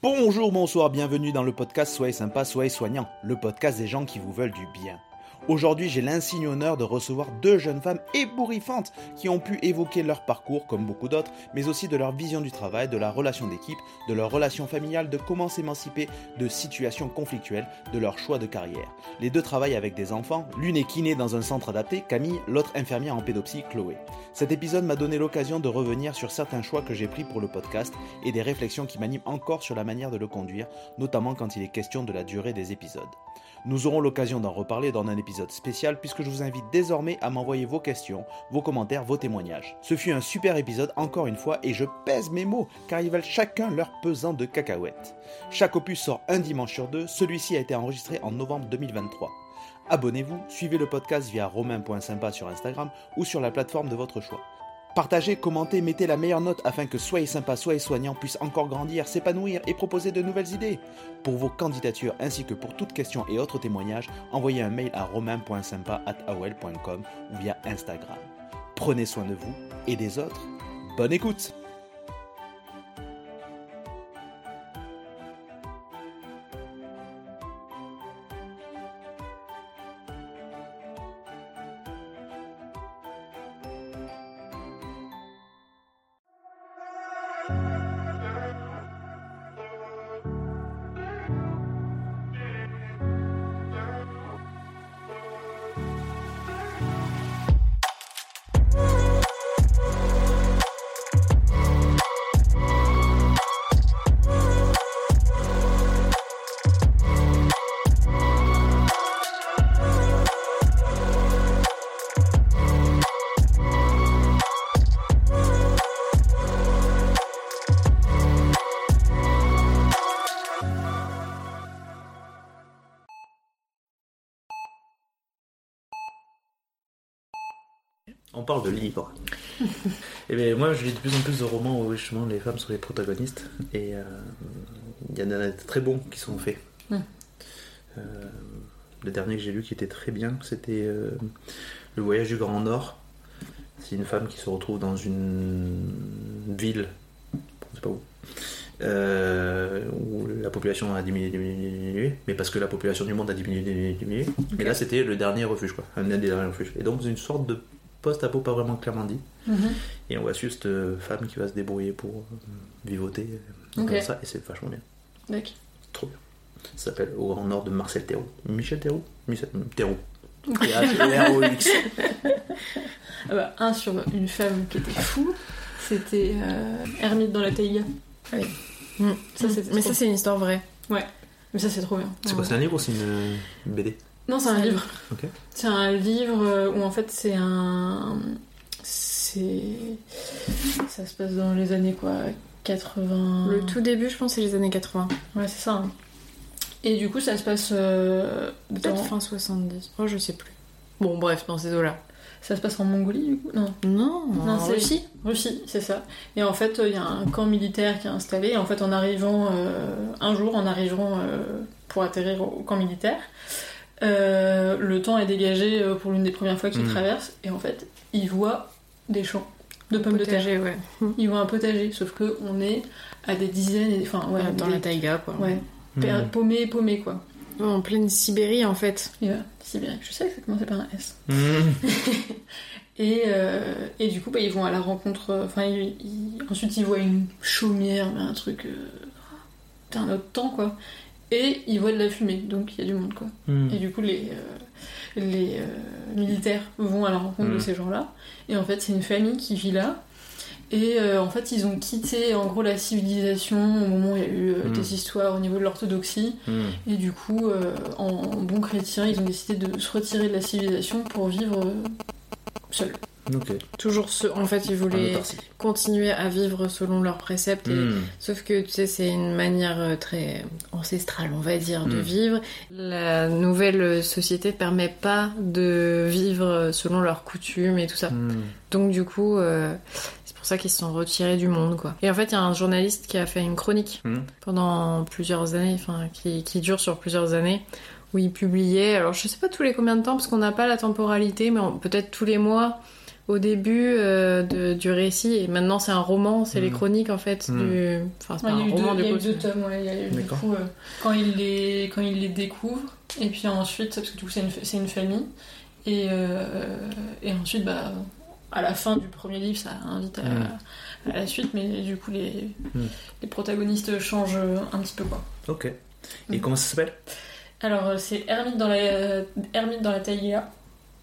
Bonjour, bonsoir, bienvenue dans le podcast Soyez sympa, soyez soignant, le podcast des gens qui vous veulent du bien. Aujourd'hui, j'ai l'insigne honneur de recevoir deux jeunes femmes ébouriffantes qui ont pu évoquer leur parcours, comme beaucoup d'autres, mais aussi de leur vision du travail, de la relation d'équipe, de leur relation familiale, de comment s'émanciper de situations conflictuelles, de leur choix de carrière. Les deux travaillent avec des enfants, l'une est kiné dans un centre adapté, Camille, l'autre infirmière en pédopsie, Chloé. Cet épisode m'a donné l'occasion de revenir sur certains choix que j'ai pris pour le podcast et des réflexions qui m'animent encore sur la manière de le conduire, notamment quand il est question de la durée des épisodes. Nous aurons l'occasion d'en reparler dans un épisode spécial puisque je vous invite désormais à m'envoyer vos questions, vos commentaires, vos témoignages. Ce fut un super épisode encore une fois et je pèse mes mots car ils valent chacun leur pesant de cacahuètes. Chaque opus sort un dimanche sur deux, celui-ci a été enregistré en novembre 2023. Abonnez-vous, suivez le podcast via romain.sympa sur Instagram ou sur la plateforme de votre choix. Partagez, commentez, mettez la meilleure note afin que Soyez sympa, soyez soignant puisse encore grandir, s'épanouir et proposer de nouvelles idées. Pour vos candidatures ainsi que pour toutes questions et autres témoignages, envoyez un mail à romain.sympa.aol.com ou via Instagram. Prenez soin de vous et des autres. Bonne écoute de livres. et bien, moi, je lis de plus en plus de romans où justement les femmes sont les protagonistes. Et euh, il y en a des très bons qui sont faits. Mm. Euh, le dernier que j'ai lu qui était très bien, c'était euh, Le voyage du Grand Nord. C'est une femme qui se retrouve dans une ville, sait pas où, euh, où la population a diminué, diminué, diminué, mais parce que la population du monde a diminué, diminué, diminué. Mais là, c'était le dernier refuge, quoi, un des derniers refuges. Et donc, c'est une sorte de post-apo pas vraiment clairement dit. Mhm. Et on voit juste cette femme qui va se débrouiller pour euh, vivoter, euh, comme ça, et c'est vachement bien. D'accord. Trop bien. Ça s'appelle Au Grand Nord de Marcel Thérault. Michel Thérault Michel Thérault. Ok. T-H-E-R-O-X. Ah bah, un sur une femme qui était fou, c'était euh, Hermite dans la taïga. Mm. Ça, c'était Mais ça, c'est une histoire vraie. Mais ça, c'est trop bien. C'est quoi, c'est un livre ou c'est une BD Non, c'est un livre. C'est un livre euh, où en fait c'est un. C'est. Ça se passe dans les années quoi 80. Le tout début, je pense, c'est les années 80. Ouais, c'est ça. hein. Et du coup, ça se passe. euh, Peut-être dans- fin 70. Oh, je sais plus. Bon, bref, dans ces eaux-là. Ça se passe en Mongolie du coup? Non. Non, Non, en c'est- Russie. Russie, c'est ça. Et en fait, il y a un camp militaire qui est installé. Et en fait, en arrivant, euh, un jour, en arrivant euh, pour atterrir au camp militaire, euh, le temps est dégagé euh, pour l'une des premières fois qu'il Mm. traverse. Et en fait, il voit des champs de pommes de terre. Ouais. Il voit un potager, sauf que on est à des dizaines, et- enfin, ouais, dans des- la taïga, quoi. Ouais, Mhm. paumé, paumé, quoi. En pleine Sibérie, en fait. Voilà, Sibérie. Je sais que ça commence par un S. Mhm. Et, euh, et du coup, bah, ils vont à la rencontre. Enfin, ils- ils- ensuite, ils voient une chaumière, mais un truc. Euh, c'est un autre temps, quoi. Et ils voient de la fumée, donc il y a du monde, quoi. Mhm. Et du coup, les, euh, les euh, militaires vont à la rencontre de Mhm. ces gens-là. Et en fait, c'est une famille qui vit là. Et euh, en fait, ils ont quitté en gros la civilisation au moment où il y a eu des histoires au niveau de l'orthodoxie. Et du coup, en, en bons chrétiens, ils ont décidé de se retirer de la civilisation pour vivre seuls. Toujours ce... En fait, ils En voulaient continuer à vivre selon leurs préceptes. et- Mhm. Sauf que, tu sais, c'est une manière euh, très ancestrale, on va dire, de Mm. vivre. La nouvelle société permet pas de vivre selon leurs coutumes et tout ça. Mhm. Donc du coup, euh, c'est pour ça qu'ils se sont retirés du monde, quoi. Et en fait, il y a un journaliste qui a fait une chronique pendant plusieurs années, enfin, qui, qui dure sur plusieurs années, où il publiait, alors je sais pas tous les combien de temps, parce qu'on n'a pas la temporalité, mais peut-être tous les mois, au début euh, de- du récit et maintenant c'est un roman, c'est les Mm. chroniques en fait Mm. du. Enfin, c'est Ouais, pas un roman deux, il y a du eu coup. deux tomes, ouais, il y a eu du coup, euh, quand, il les, quand il les découvre, et puis ensuite, parce que du coup c'est une, c'est une famille, et, euh, et ensuite, bah, à la fin du premier livre, ça invite à, Mm. à la suite, mais du coup les, les protagonistes changent un petit peu quoi. Ok. Et Mm. comment ça s'appelle? Alors c'est Hermite dans la, Hermite dans la taïga,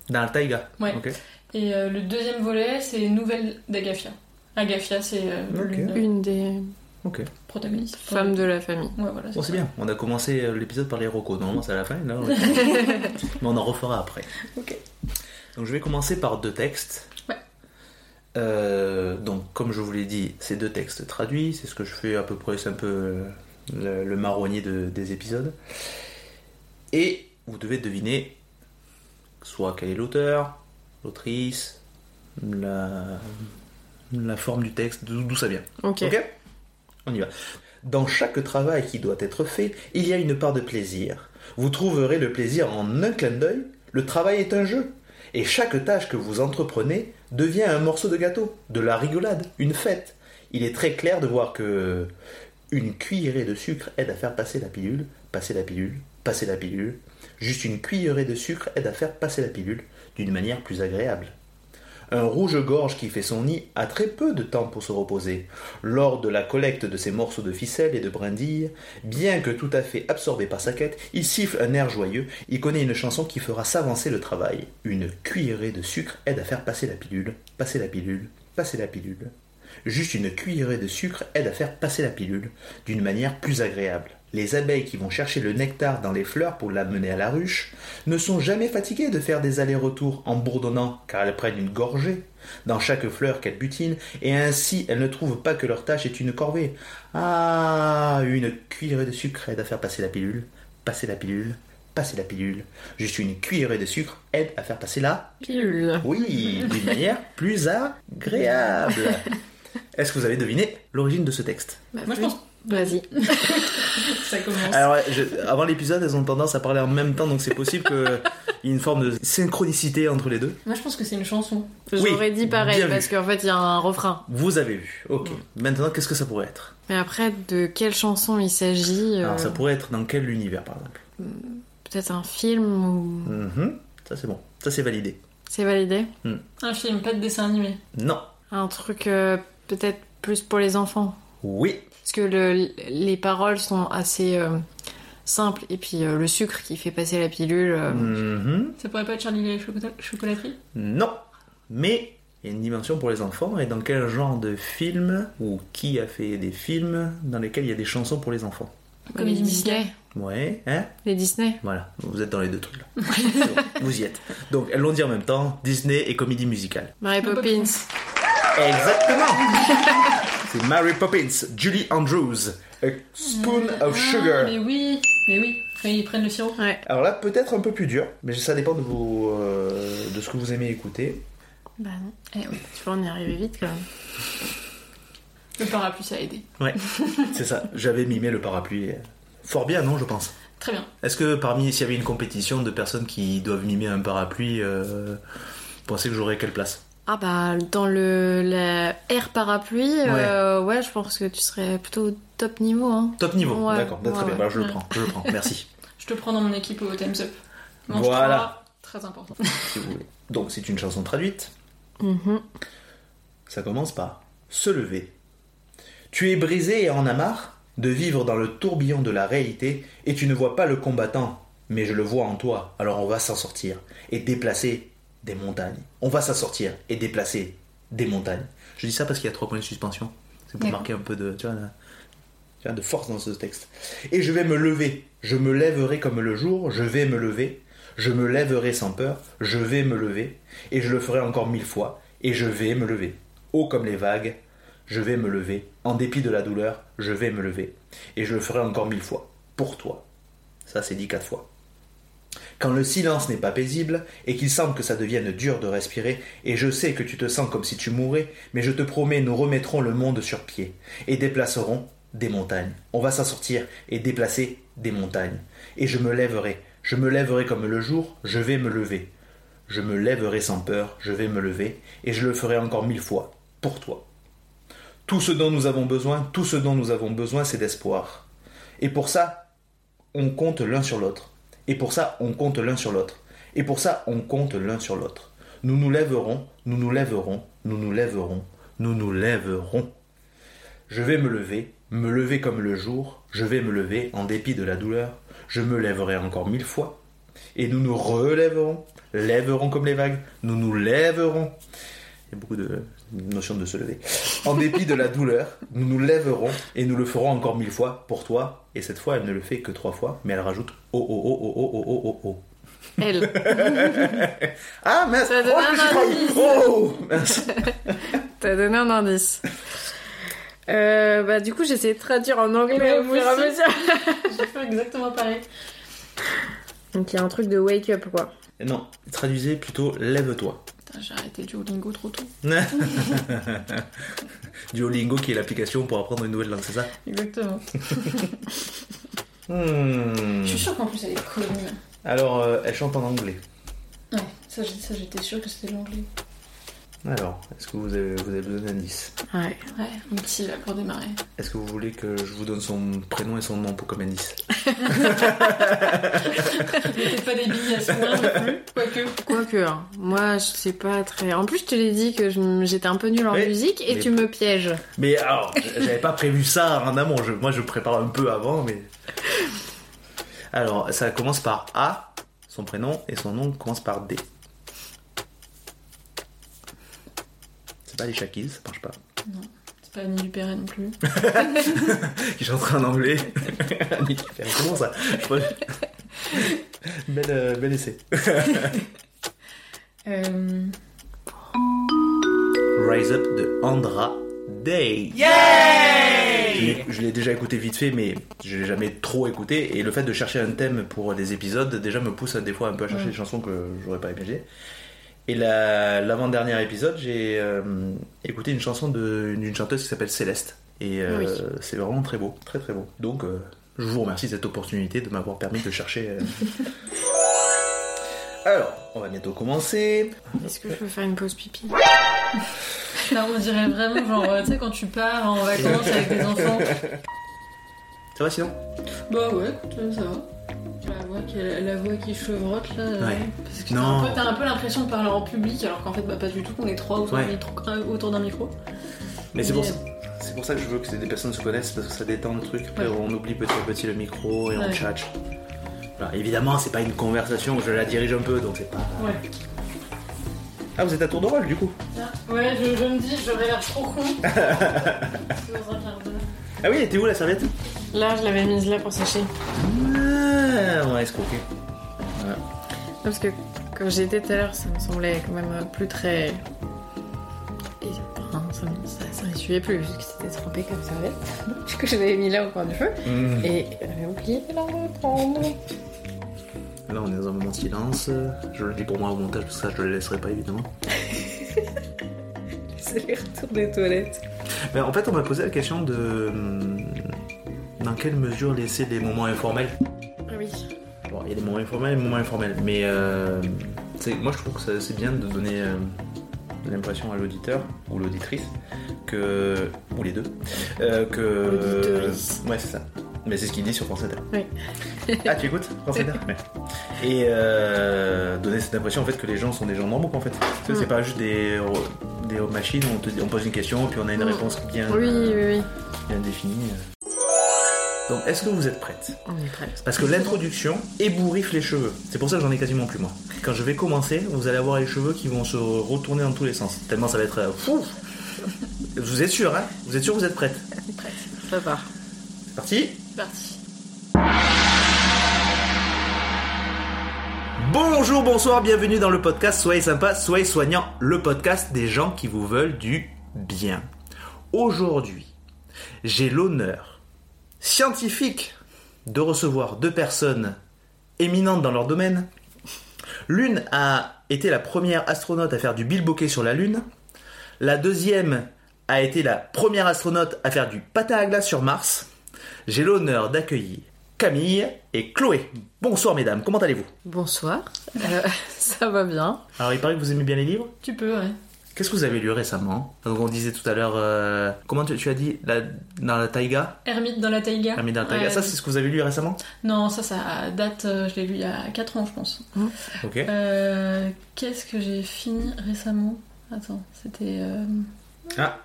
Dans la taïga. Ouais. Ok. Et euh, le deuxième volet c'est Nouvelle d'Agafia. Agafia c'est euh, Une des Ok. protagoniste. femmes de la famille. Ouais, voilà. Bon, c'est bien. On a commencé euh, l'épisode par les rocos. Normalement, c'est à la fin. Là, on- Mais on en refera après. Ok. Donc, je vais commencer par deux textes. Ouais. Euh, donc, comme je vous l'ai dit, c'est deux textes traduits. C'est ce que je fais à peu près. C'est un peu le, le marronnier de- des épisodes. Et vous devez deviner soit quel est l'auteur, l'autrice, la, la forme du texte, d'où ça vient. Ok. Ok? On y va. Dans chaque travail qui doit être fait, il y a une part de plaisir. Vous trouverez le plaisir en un clin d'œil. Le travail est un jeu. Et chaque tâche que vous entreprenez devient un morceau de gâteau, de la rigolade, une fête. Il est très clair de voir que une cuillerée de sucre aide à faire passer la pilule, passer la pilule, passer la pilule. Juste une cuillerée de sucre aide à faire passer la pilule d'une manière plus agréable. Un rouge-gorge qui fait son nid a très peu de temps pour se reposer. Lors de la collecte de ces morceaux de ficelle et de brindilles, bien que tout à fait absorbé par sa quête, il siffle un air joyeux, il connaît une chanson qui fera s'avancer le travail. Une cuillerée de sucre aide à faire passer la pilule, passer la pilule, passer la pilule. Juste une cuillerée de sucre aide à faire passer la pilule d'une manière plus agréable. Les abeilles qui vont chercher le nectar dans les fleurs pour l'amener à la ruche ne sont jamais fatiguées de faire des allers-retours en bourdonnant car elles prennent une gorgée dans chaque fleur qu'elles butinent et ainsi elles ne trouvent pas que leur tâche est une corvée. Ah, une cuillerée de sucre aide à faire passer la pilule, passer la pilule, passer la pilule. Juste une cuillerée de sucre aide à faire passer la Pilule. oui, d'une manière plus agréable. Est-ce que vous avez deviné l'origine de ce texte? Bah, Moi je pense Vas-y. ça commence. Alors, je- avant l'épisode, elles ont tendance à parler en même temps, donc c'est possible qu'il y ait une forme de synchronicité entre les deux. Moi je pense que c'est une chanson. Oui, J'aurais dit pareil parce qu'en fait il y a un refrain. Vous avez vu, ok. Maintenant, qu'est-ce que ça pourrait être? Mais après, de quelle chanson il s'agit euh, Alors, ça pourrait être dans quel univers, par exemple? Peut-être un film ou. Mhm, Ça, c'est bon. Ça, c'est validé. C'est validé? Un film, pas de dessin animé. Non. Un truc euh, peut-être plus pour les enfants. Oui. Parce que le- les paroles sont assez euh, simples. Et puis euh, le sucre qui fait passer la pilule. euh, Mhm. Ça pourrait pas être Charlie et la chocolat- chocolaterie? Non. Mais il y a une dimension pour les enfants. Et dans quel genre de film ou qui a fait des films dans lesquels il y a des chansons pour les enfants? Les Comédie musicale. Disney. Ouais, hein? Les Disney. Voilà, vous êtes dans les deux trucs là. Vous y êtes. Donc elles l'ont dit en même temps, Disney et comédie musicale. Mary Mary Poppins. Exactement C'est Mary Poppins, Julie Andrews, A Spoon of Ah, Sugar. mais oui, mais oui. Quand ils prennent le sirop. Ouais. Alors là, peut-être un peu plus dur, mais ça dépend de, vos, euh, de ce que vous aimez écouter. Bah non. Eh oui. Tu vois, on y arriver vite quand même. Le parapluie, ça a aidé. C'est ça, j'avais mimé le parapluie. Fort bien, non, je pense? Très bien. Est-ce que parmi, s'il y avait une compétition de personnes qui doivent mimer un parapluie, euh, vous pensez que j'aurais quelle place? Ah bah dans le la air parapluie, euh, ouais. je pense que tu serais plutôt au top niveau. Hein. Top niveau, Ouais, d'accord, bah, très ouais, bien, bah, je le prends, je le prends, merci. Je te prends dans mon équipe au Time's Up. Mange Voilà. Très important. si vous voulez. Donc c'est une chanson traduite. Mhm. Ça commence par se lever. Tu es brisé et en as marre de vivre dans le tourbillon de la réalité et tu ne vois pas le combattant, mais je le vois en toi, alors on va s'en sortir et déplacer des montagnes. On va s'en sortir et déplacer des montagnes. Je dis ça parce qu'il y a trois points de suspension. C'est pour marquer un peu de, tu vois, la- tu vois, de force dans ce texte. Et je vais me lever, je me lèverai comme le jour, je vais me lever, je me lèverai sans peur, je vais me lever, et je le ferai encore mille fois, et je vais me lever. Haut comme les vagues, je vais me lever, en dépit de la douleur, je vais me lever, et je le ferai encore mille fois, pour toi. Ça c'est dit quatre fois. Quand le silence n'est pas paisible et qu'il semble que ça devienne dur de respirer, et je sais que tu te sens comme si tu mourais, mais je te promets, nous remettrons le monde sur pied et déplacerons des montagnes. On va s'en sortir et déplacer des montagnes. Et je me lèverai, je me lèverai comme le jour, je vais me lever. Je me lèverai sans peur, je vais me lever, et je le ferai encore mille fois, pour toi. Tout ce dont nous avons besoin, tout ce dont nous avons besoin, c'est d'espoir. Et pour ça, on compte l'un sur l'autre. Et pour ça, on compte l'un sur l'autre. Et pour ça, on compte l'un sur l'autre. Nous nous lèverons, nous nous lèverons, nous nous lèverons, nous nous lèverons. Je vais me lever, me lever comme le jour, je vais me lever en dépit de la douleur, je me lèverai encore mille fois, et nous nous relèverons, lèverons comme les vagues, nous nous lèverons. Il y a beaucoup de notions de se lever. En dépit de la douleur, nous nous lèverons et nous le ferons encore mille fois pour toi. Et cette fois, elle ne le fait que trois fois, mais elle rajoute oh oh oh oh oh oh oh oh oh. Elle. Ah mince Ça donne Oh. Oh T'as donné un indice. Euh, bah du coup j'essaie de traduire en anglais au fur et à mesure. J'ai fait exactement pareil. Donc il y a un truc de wake up quoi. Non, traduisez plutôt lève-toi. Putain, j'ai arrêté Duolingo trop tôt. Duolingo qui est l'application pour apprendre une nouvelle langue, c'est ça Exactement. Hmm. Je suis sûre qu'en plus elle est connue. Alors, euh, elle chante en anglais. Ouais, ça j'étais sûre que c'était l'anglais. Alors, est-ce que vous avez, vous avez besoin d'indices Ouais. Ouais, un petit là pour démarrer. Est-ce que vous voulez que je vous donne son prénom et son nom pour comme indice Mettez pas des billes à ce point non plus, quoique. Quoique, hein. moi je sais pas très. En plus je te l'ai dit que je- j'étais un peu nulle en Oui, musique et mais- tu me pièges. Mais alors, j'avais pas prévu ça en amont. Je- moi, je prépare un peu avant, mais. Alors, ça commence par A, son prénom, et son nom commence par D. C'est pas les Shaquilles, ça marche pas. C'est pas Annie Dupéret non plus. Qui chante en anglais. Comment ça? Je crois- bel, euh, bel essai. Euh... Rise Up de Andra Day. Je l'ai- Je l'ai déjà écouté vite fait, mais je l'ai jamais trop écouté. Et le fait de chercher un thème pour des épisodes, déjà me pousse à, des fois un peu à chercher Ouais. des chansons que j'aurais pas aimé. Et la- l'avant-dernier épisode, j'ai euh, écouté une chanson d'une chanteuse qui s'appelle Céleste. Et euh, Oui. c'est vraiment très beau, très très beau. Donc, euh, je vous remercie de cette opportunité de m'avoir permis de chercher. euh. Alors, on va bientôt commencer. Est-ce que je peux faire une pause pipi? Là, on dirait vraiment, genre, tu sais, quand tu pars en vacances avec tes enfants. Ça va sinon? Bah ouais, écoute, ça va. La voix qui, la voix qui chevrotte là. euh, Ouais. Parce que Non. t'as un peu- t'as un peu l'impression de parler en public alors qu'en fait, bah pas du tout, qu'on est trois autour Ouais. d'un micro. un autour d'un micro. Mais c'est pour, ça- c'est pour ça que je veux que des personnes se connaissent parce que ça détend le truc. Après, Ouais. on oublie petit à petit le micro et on tchatche. Alors, évidemment, c'est pas une conversation, je la dirige un peu donc c'est pas. Ouais. Ah, vous êtes à tour de rôle du coup Ouais, je, je me dis, j'aurais l'air trop con. Ah oui, elle était où la serviette? Là, je l'avais mise là pour sécher. Ah, on va escroquer. Parce que quand j'étais tout à l'heure, ça me semblait quand même plus très. Et, ça, ça, ça plus, parce que c'était trempé comme ça. Du coup, je l'avais mis là au coin du feu. Mmh. Et j'avais oublié de la reprendre. Là, on est dans un moment de silence. Je le dis pour moi au montage parce que ça, je le laisserai pas évidemment. C'est les retours des toilettes. Mais en fait, on m'a posé la question de. hum, Dans quelle mesure laisser des moments informels? Ah. Bon, il y a des moments informels et des moments informels, mais euh, moi je trouve que c'est bien de donner euh, l'impression à l'auditeur ou l'auditrice que. ou les deux. euh, que. Ouais, c'est ça. Mais c'est ce qu'il dit sur France Inter. Oui. ah, tu écoutes France Inter Ouais. Et euh, donner cette impression en fait que les gens sont des gens normaux en fait. C'est Mm. pas juste des, des machines où on, te, on pose une question puis on a une Mm. réponse bien, Oui, oui, oui. bien définie. Donc, est-ce que vous êtes prête On est prêt. parce que l'introduction ébouriffe les cheveux. C'est pour ça que j'en ai quasiment plus moi. Quand je vais commencer, vous allez avoir les cheveux qui vont se retourner dans tous les sens. Tellement ça va être... euh, fou vous êtes sûr, hein? Vous êtes sûr, vous êtes prête? Ça part. C'est parti? C'est parti. Bonjour, bonsoir, bienvenue dans le podcast Soyez sympa, soyez soignant, le podcast des gens qui vous veulent du bien. Aujourd'hui, j'ai l'honneur scientifique de recevoir deux personnes éminentes dans leur domaine. L'une a été la première astronaute à faire du bilboquet sur la Lune. La deuxième a été la première astronaute à faire du patin à glace sur Mars. J'ai l'honneur d'accueillir Camille et Chloé. Bonsoir mesdames, comment allez-vous? Bonsoir, Euh, ça va bien. Alors il paraît que vous aimez bien les livres. Tu peux, ouais. Qu'est-ce que vous avez lu récemment Donc on disait tout à l'heure, euh, comment tu, tu as dit la, Dans la taïga Ermite dans la taïga. Ermite dans la taïga. Ouais. Ça c'est ce que vous avez lu récemment Non, ça, ça date, euh, je l'ai lu il y a 4 ans, je pense. Ok. Euh, Qu'est-ce que j'ai fini récemment? Attends, c'était. Euh... Ah,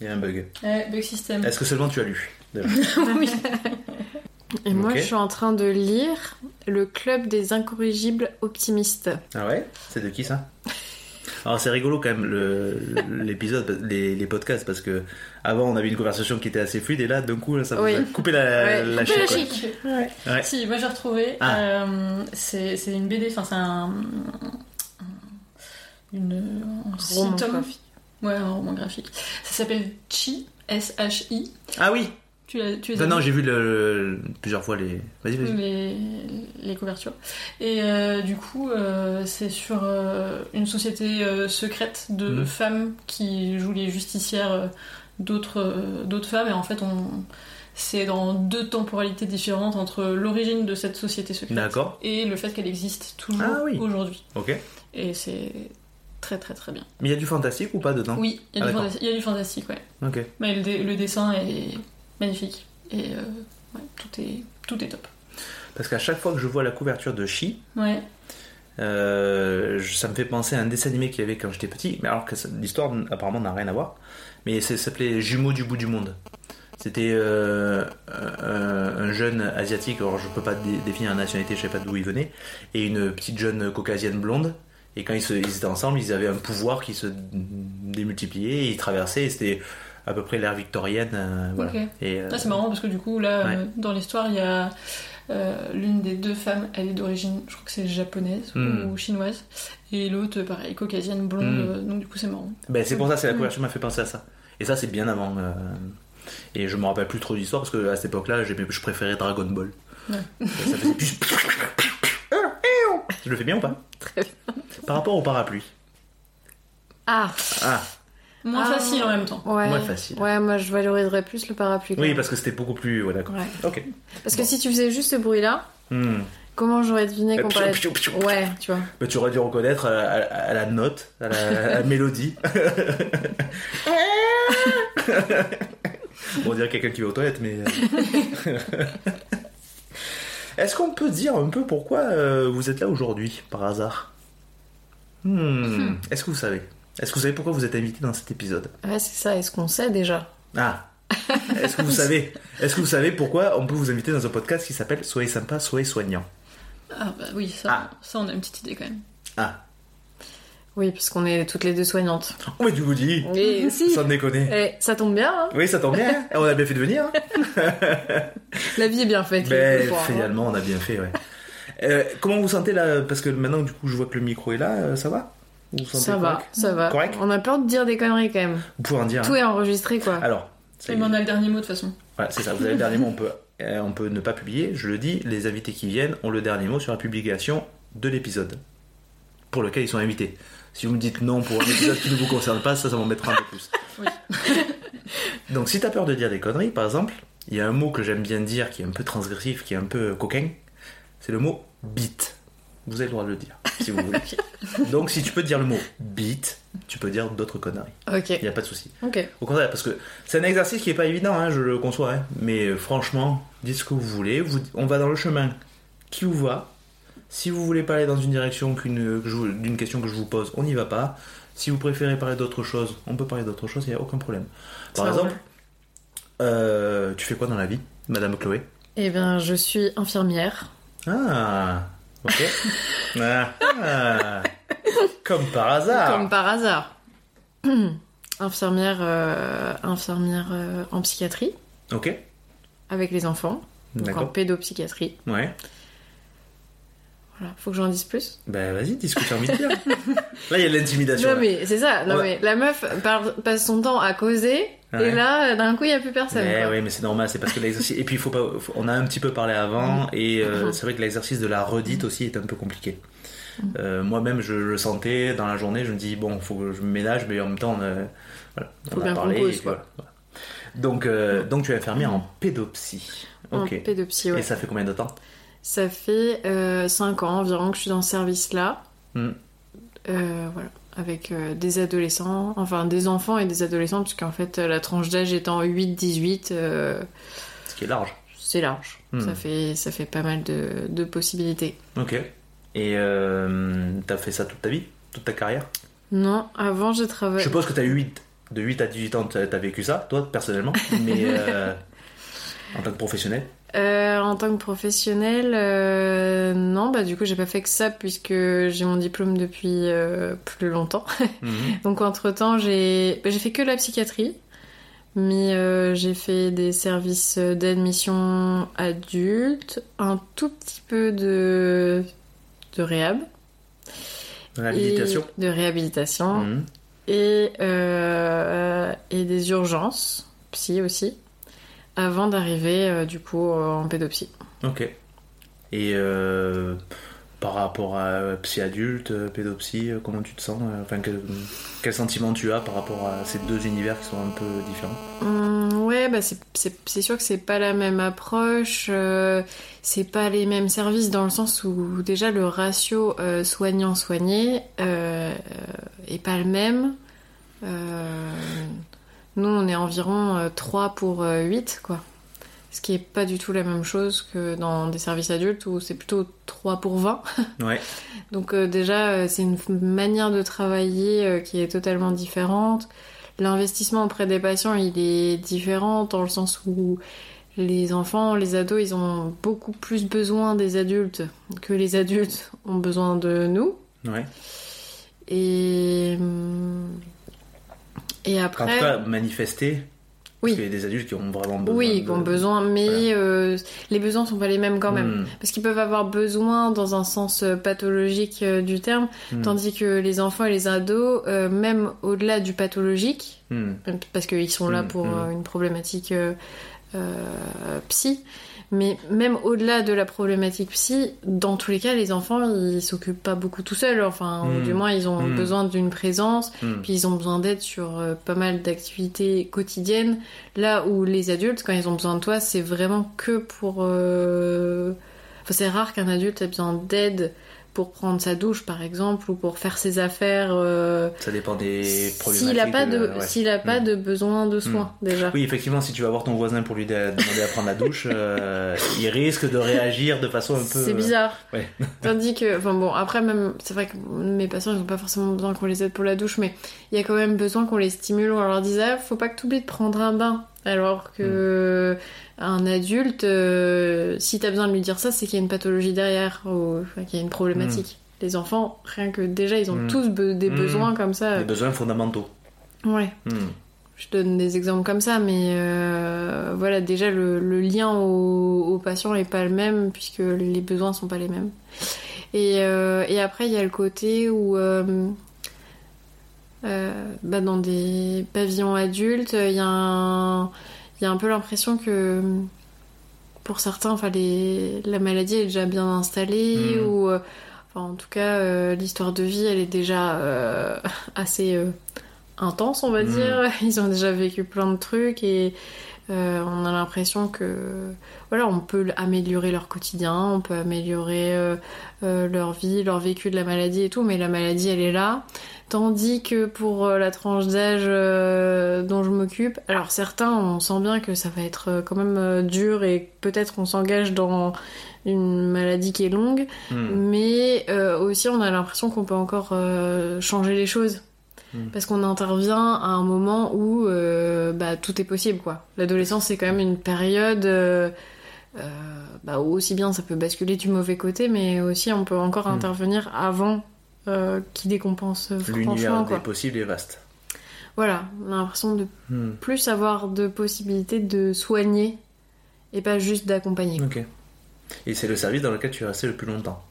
il y a un bug. Ouais, Bug System. Est-ce que seulement tu as lu oui. Et moi, je suis en train de lire Le Club des Incorrigibles Optimistes. Ah ouais? C'est de qui ça? Alors c'est rigolo quand même le- l'épisode, les, les podcasts parce que avant on avait une conversation qui était assez fluide et là d'un coup ça vous a coupé la, Ouais, la coupé la chic, chic. Ouais. Si, moi j'ai retrouvé. Ah. Euh, c'est c'est une BD, enfin c'est un. un- Une. un Roman graphique. Ouais, un roman graphique. Ça s'appelle Chi, S-H-I. Ah oui Tu, les as non, j'ai vu le, le- plusieurs fois les. Vas-y, vas-y. les, les couvertures. Et euh, du coup, euh, c'est sur euh, une société secrète de Mhm. femmes qui jouent les justicières d'autres d'autres femmes. Et en fait, on c'est dans deux temporalités différentes entre l'origine de cette société secrète D'accord. et le fait qu'elle existe toujours Ah oui. aujourd'hui. Ok. Et c'est très très très bien. Mais il y a du fantastique ou pas dedans Oui, il y, Ah, a du d'accord. fantasi- il y a du fantastique, ouais. Ok. Mais le dessin est magnifique. Et euh, ouais, tout, est, tout est top. Parce qu'à chaque fois que je vois la couverture de Chi, Ouais. euh, ça me fait penser à un dessin animé qu'il y avait quand j'étais petit, mais alors que l'histoire apparemment n'a rien à voir. Mais ça s'appelait Jumeaux du bout du monde. C'était euh, un, un jeune asiatique, alors je peux pas dé- définir la nationalité, je sais pas d'où il venait, et une petite jeune caucasienne blonde. Et quand ils, se- ils étaient ensemble, ils avaient un pouvoir qui se démultipliait, et ils traversaient, et c'était à peu près l'ère victorienne. euh, voilà. Et, Ah, c'est marrant parce que du coup, là, Ouais. euh, dans l'histoire, il y a euh, l'une des deux femmes, elle est d'origine, je crois que c'est japonaise Hmm. ou chinoise, et l'autre, pareil, caucasienne, blonde, Hmm. donc du coup, c'est marrant. Ben, c'est pour ça, c'est la Mm. couverture m'a fait penser à ça. Et ça, c'est bien avant. euh, Et je me rappelle plus trop d'histoire parce que à cette époque-là, je préférais Dragon Ball. Ouais. Ça faisait plus. Je le fais bien ou pas? Très bien. Par rapport au parapluie. Ah, Ah, Moins Ah. facile en même temps. ouais. Moins facile. Ouais, moi, je valoriserais plus le parapluie. oui, parce que c'était beaucoup plus. Ouais, d'accord. Ouais. Ok. Parce que si tu faisais juste ce bruit-là, Hmm. comment j'aurais deviné qu'on Piou, parlait. Ouais, tu vois. Mais tu aurais dû reconnaître à, à- à la note, à la, à la mélodie. On dirait quelqu'un qui va aux toilettes, mais. euh. Est-ce qu'on peut dire un peu pourquoi euh, vous êtes là aujourd'hui, par hasard? Hmm. Est-ce que vous savez? Est-ce que vous savez pourquoi vous êtes invité dans cet épisode? Ouais, c'est ça. Est-ce qu'on sait déjà? Ah Est-ce que vous savez? Est-ce que vous savez pourquoi on peut vous inviter dans un podcast qui s'appelle Soyez sympa, soyez soignant Ah, bah oui, ça, Ah. ça, on a une petite idée quand même. Ah Oui, puisqu'on est toutes les deux soignantes. Oh, mais tu vous dis Et si Sans déconner. Eh, ça tombe bien, hein Oui, ça tombe bien, hein. on a bien fait de venir. hein. La vie est bien faite. Ben, quelquefois, hein. finalement, on a bien fait, ouais. Euh, comment vous sentez là? Parce que maintenant, du coup, je vois que le micro est là, euh, ça va? Vous vous sentez Ça va, correct ça va. Correct On a peur de dire des conneries quand même. Vous pouvez en dire. Tout hein. est enregistré, quoi. Alors, c'est Mais on a le dernier mot de toute façon. voilà, c'est ça, vous avez le dernier mot, on peut, euh, on peut ne pas publier, je le dis, les invités qui viennent ont le dernier mot sur la publication de l'épisode pour lequel ils sont invités. Si vous me dites non pour un épisode qui ne vous concerne pas, ça, ça m'embêtera un peu plus. Oui. Donc, si t'as peur de dire des conneries, par exemple, il y a un mot que j'aime bien dire qui est un peu transgressif, qui est un peu coquin, c'est le mot bite. Vous avez le droit de le dire, si vous voulez. Donc, si tu peux dire le mot bite, tu peux dire d'autres conneries. Ok, Il n'y a pas de souci. ok. Au contraire, parce que c'est un exercice qui est pas évident, hein, je le conçois. hein. Mais euh, franchement, dites ce que vous voulez. Vous- on va dans le chemin qui vous va. Si vous voulez parler dans une direction qu'une, que je vous- d'une question que je vous pose, on n'y va pas. Si vous préférez parler d'autre chose, on peut parler d'autre chose, il n'y a aucun problème. Par Ça exemple, roule. euh, tu fais quoi dans la vie, Madame Chloé? Eh bien, je suis infirmière. Ah, ok. Ah, ah. Comme par hasard. Comme par hasard. infirmière euh, infirmière euh, en psychiatrie, Ok, avec les enfants. Donc en pédopsychiatrie. Ouais. Voilà, faut que j'en dise plus. Ben vas-y, discute, de dire. Là, il y a de l'intimidation. Non là. mais c'est ça, non mais la meuf passe son temps à causer Ouais. et là d'un coup il y a plus personne. Ouais, mais c'est normal, c'est parce que l'exercice. Et puis, il faut pas. faut- On a un petit peu parlé avant, et euh, Mhm. c'est vrai que l'exercice de la redite aussi est un peu compliqué. Euh, Moi-même, je le sentais dans la journée, je me dis, bon, faut que je me ménage, mais en même temps, on a, voilà, Faut on a bien parlé. et voilà, voilà. Donc, euh, donc tu es infirmière en pédopsie. En pédopsie, ouais. Et ça fait combien de temps? Ça fait 5 ans environ que je suis dans ce service-là. Euh, voilà. Avec euh, des adolescents, enfin des enfants et des adolescents, puisqu'en fait euh, la tranche d'âge étant 8-18, euh, Ce qui est large. c'est large. Hmm. Ça, fait, ça fait pas mal de, de possibilités. Ok. Et euh, t'as fait ça toute ta vie? Toute ta carrière? Non, avant j'ai Je travaillé. suppose que t'as eu 8, de 8 à 18 ans, t'as t'as vécu ça, toi, personnellement. Mais euh, en tant que professionnel? Euh, en tant que professionnel, euh, non, bah du coup j'ai pas fait que ça puisque j'ai mon diplôme depuis euh, plus longtemps. Mhm. Donc entre temps j'ai bah, j'ai fait que la psychiatrie, mais j'ai fait des services d'admission adulte, un tout petit peu de de réhab, Réhabilitation et- de réhabilitation Mhm. et et des urgences psy aussi, avant d'arriver euh, du coup en pédopsie. Ok. Et euh, par rapport à psy adulte, euh, pédopsie, euh, comment tu te sens euh, Enfin, quel, quel sentiment tu as par rapport à ces deux univers qui sont un peu différents? Hum, ouais, bah c'est- sûr que c'est pas la même approche, euh, c'est pas les mêmes services dans le sens où déjà le ratio euh, soignant-soigné euh, est pas le même. Euh, nous, on est environ euh, 3 pour euh, 8, quoi. Ce qui est pas du tout la même chose que dans des services adultes où c'est plutôt 3 pour 20. Ouais. Donc euh, déjà, euh, c'est une manière de travailler euh, qui est totalement différente. L'investissement auprès des patients, il est différent dans le sens où les enfants, les ados, ils ont beaucoup plus besoin des adultes que les adultes ont besoin de nous. Ouais. Et et En après, tout cas, manifester. Oui. Parce qu'il y a des adultes qui ont vraiment besoin. oui, de- qui ont besoin, mais euh, les besoins sont pas les mêmes quand même. Hmm. Parce qu'ils peuvent avoir besoin dans un sens euh, pathologique euh, du terme, Hmm. tandis que les enfants et les ados, euh, même au-delà du pathologique, Hmm. parce qu'ils sont là pour une problématique euh, psy, mais même au-delà de la problématique psy, dans tous les cas, les enfants, ils s'occupent pas beaucoup tout seuls, enfin, ou Mm. du moins, ils ont Mm. besoin d'une présence, Hmm. puis ils ont besoin d'aide sur euh, pas mal d'activités quotidiennes, là où les adultes, quand ils ont besoin de toi, c'est vraiment que pour... euh, Enfin, c'est rare qu'un adulte ait besoin d'aide pour prendre sa douche, par exemple, ou pour faire ses affaires... euh, Ça dépend des problématiques. s'il a pas de, euh, ouais. s'il a pas Mm. de besoin de soins déjà. Oui, effectivement, si tu vas voir ton voisin pour lui demander à prendre la douche, euh, il risque de réagir de façon un peu. C'est bizarre. ouais. Tandis que, enfin bon, après même, c'est vrai que mes patients ils ont pas forcément besoin qu'on les aide pour la douche, mais il y a quand même besoin qu'on les stimule. On leur dise, ah, faut pas que tu oublies de prendre un bain. Alors que un adulte, euh, si t'as besoin de lui dire ça, c'est qu'il y a une pathologie derrière, ou enfin, qu'il y a une problématique. Les enfants, rien que déjà, ils ont Mm. tous be- des Mm. besoins comme ça. Des besoins fondamentaux. Ouais. Je donne des exemples comme ça, mais euh, voilà, déjà le, le lien au, au patient est pas le même puisque les besoins sont pas les mêmes. Et, euh, et après, il y a le côté où, euh, bah, dans des pavillons adultes, il y, a un- il y a un peu l'impression que pour certains, enfin, les, la maladie est déjà bien installée Mhm. ou, euh, enfin, en tout cas, euh, l'histoire de vie, elle est déjà euh, assez intense, on va Mhm. dire. Ils ont déjà vécu plein de trucs et on a l'impression que voilà, on peut améliorer leur quotidien, on peut améliorer leur vie, leur vécu de la maladie et tout, mais la maladie elle est là. Tandis que pour euh, la tranche d'âge euh, dont je m'occupe, alors certains on sent bien que ça va être euh, quand même dur et peut-être on s'engage dans une maladie qui est longue, Hmm. mais euh, aussi on a l'impression qu'on peut encore euh, changer les choses. Mm. Parce qu'on intervient à un moment où euh, bah, tout est possible, quoi. L'adolescence, c'est quand même une période bah, où aussi bien ça peut basculer du mauvais côté, mais aussi on peut encore Mm. intervenir avant euh, qu'il décompense euh, L'univers franchement, des quoi. possibles est vaste. Voilà, on a l'impression de Hmm. plus avoir de possibilités de soigner et pas juste d'accompagner. Ok. Et c'est le service dans lequel tu es resté le plus longtemps.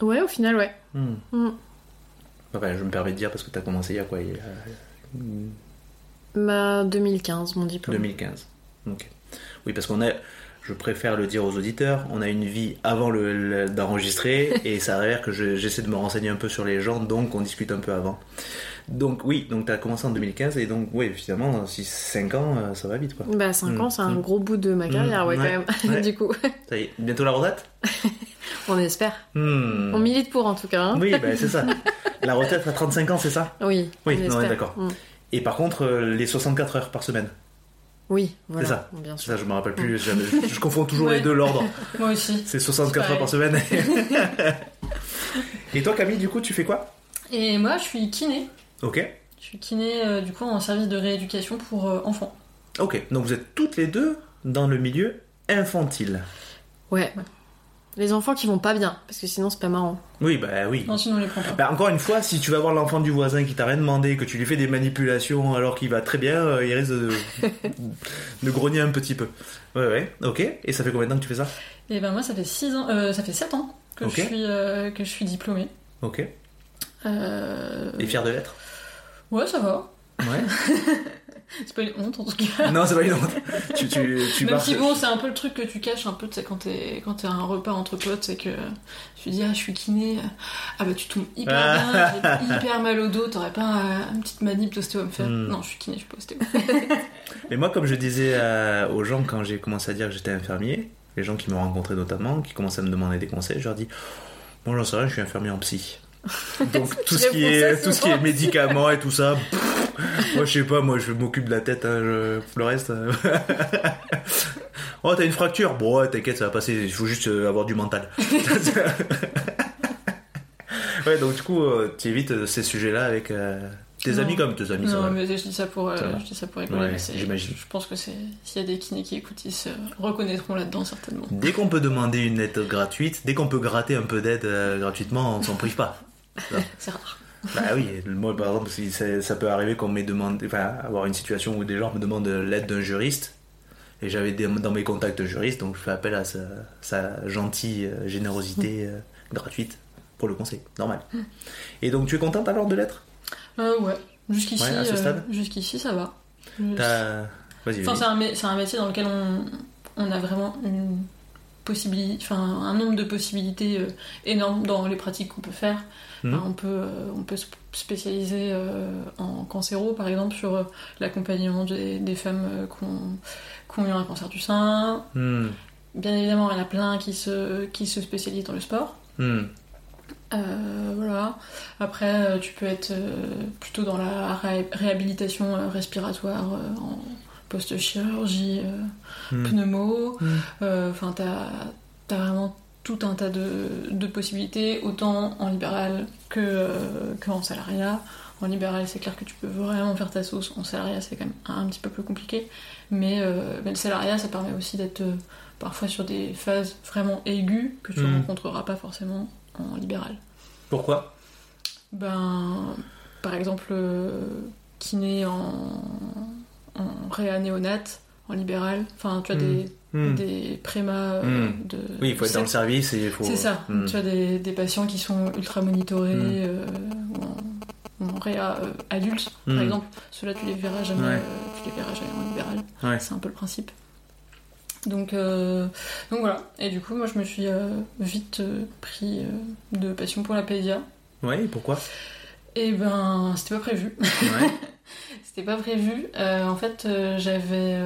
Ouais, au final, ouais. Hmm. Mm. Enfin, je me permets de dire parce que tu as commencé il y a quoi il y a, hmm, Bah, 2015, mon diplôme. 2015. Ok. Oui, parce qu'on a, je préfère le dire aux auditeurs, on a une vie avant le, le- d'enregistrer et ça a l'air que je- j'essaie de me renseigner un peu sur les gens, donc on discute un peu avant. Donc oui, donc tu as commencé en 2015 et donc oui, finalement, 5 ans, euh, ça va vite quoi. Bah 5 Mm. ans, c'est un Mm. gros bout de ma carrière, Mm, ouais, ouais, quand même, ouais. du coup. Ça y est, bientôt la retraite? On espère. Hmm. On milite pour, en tout cas. hein. Oui, bah, c'est ça. La retraite à 35 ans, c'est ça? Oui, Oui, on d'accord. Mm. Et par contre, euh, les 64 heures par semaine? Oui, voilà. ça. Bien sûr. Ça, je me rappelle plus. Je, je confonds toujours les deux, l'ordre. Moi aussi. C'est 64 heures par semaine. et toi, Camille, du coup, tu fais quoi? Et moi, je suis kiné. Ok. Je suis kiné, euh, du coup, en service de rééducation pour euh, enfants. Ok. Donc vous êtes toutes les deux dans le milieu infantile. Ouais. Les enfants qui vont pas bien, parce que sinon c'est pas marrant. Oui, bah oui. Non, sinon, on les prend pas. Bah, encore une fois, si tu vas voir l'enfant du voisin qui t'a rien demandé, que tu lui fais des manipulations alors qu'il va très bien, euh, il risque de, de grogner un petit peu. Ouais, ouais, ok. Et ça fait combien de temps que tu fais ça? Et ben moi, ça fait 6 ans, euh, ça fait 7 ans que, je, suis, euh, que je suis diplômée. Ok. Euh, Et fier de l'être? Ouais, ça va. Ouais. C'est pas une honte en tout cas. non, c'est pas une honte. Tu, tu, tu Même si bon, c'est un peu le truc que tu caches un peu, tu sais, quand t'es quand t'es à un repas entre potes, c'est que tu dis ah je suis kiné, ah bah tu tombes hyper bien, j'ai hyper mal au dos, t'aurais pas euh, une petite manip d'ostéo à me faire Hmm. Non, je suis kiné, je suis pas ostéo. Mais moi, comme je disais à- aux gens quand j'ai commencé à dire que j'étais infirmier, les gens qui me rencontraient notamment, qui commençaient à me demander des conseils, je leur dis Bon, j'en sais rien, je suis infirmier en psy. Donc tout ce qui est tout ce qui est médicaments et tout ça, pff, moi je sais pas, moi je m'occupe de la tête, hein, je- le reste. euh, oh, t'as une fracture Bon, ouais, t'inquiète, ça va passer, il faut juste euh, avoir du mental. ouais, donc du coup, euh, tu évites euh, ces sujets-là avec euh, tes Non. amis comme tes amis, ça non, va. mais je dis ça pour, euh, Ça je dis ça pour rigoler. Ouais, j'imagine. Je pense que c'est s'il y a des kinés qui écoutent, ils se reconnaîtront là-dedans certainement. Dès qu'on peut demander une aide gratuite, dès qu'on peut gratter un peu d'aide euh, gratuitement, on s'en prive pas. C'est rare. Bah oui, moi par exemple, si ça, ça peut arriver qu'on m'ait demandé, enfin, avoir une situation où des gens me demandent l'aide d'un juriste, et j'avais dans mes contacts juristes, donc je fais appel à sa, sa gentille euh, générosité euh, gratuite pour le conseil, normal. Et donc tu es contente alors de l'être? Euh, ouais, jusqu'ici, Ouais, euh, jusqu'ici ça va. Vas-y, Enfin, c'est un, un métier dans lequel on, on a vraiment une possibilité, enfin, un nombre de possibilités euh, énorme dans les pratiques qu'on peut faire. Mhm. Enfin, on, peut, on peut se spécialiser en cancéro, par exemple, sur l'accompagnement des, des femmes qui ont, eu un cancer du sein. Hmm, Bien évidemment, il y en a plein qui se, qui se spécialisent dans le sport. hmm. Euh, voilà. Après, euh, tu peux être euh, plutôt dans la ré- réhabilitation respiratoire en post-chirurgie, Hmm. pneumo. Hmm. Enfin, t'as as vraiment tout un tas de, de possibilités, autant en libéral que, que en salariat. En libéral, c'est clair que tu peux vraiment faire ta sauce. En salariat, c'est quand même un, petit peu plus compliqué. Mais, euh, mais le salariat, ça permet aussi d'être euh, parfois sur des phases vraiment aiguës que tu Hmm. rencontreras pas forcément en libéral. Pourquoi? Ben, par exemple, euh, kiné en, en réa néonate, en libéral. Enfin, tu as Hmm. des, des prémas euh, Hmm. de. Oui, il faut être dans le service et il faut. C'est ça. Hmm. Tu as des, des patients qui sont ultra monitorés euh, ou en, réa euh, adulte, par exemple. Ceux-là, tu les verras jamais, Ouais. tu les verras jamais en libéral. Ouais. C'est un peu le principe. Donc, euh, donc voilà. Et du coup, moi, je me suis euh, vite euh, pris de passion pour la pédia. Ouais, pourquoi? Et ben, c'était pas prévu. Ouais. C'était pas prévu. En fait, j'avais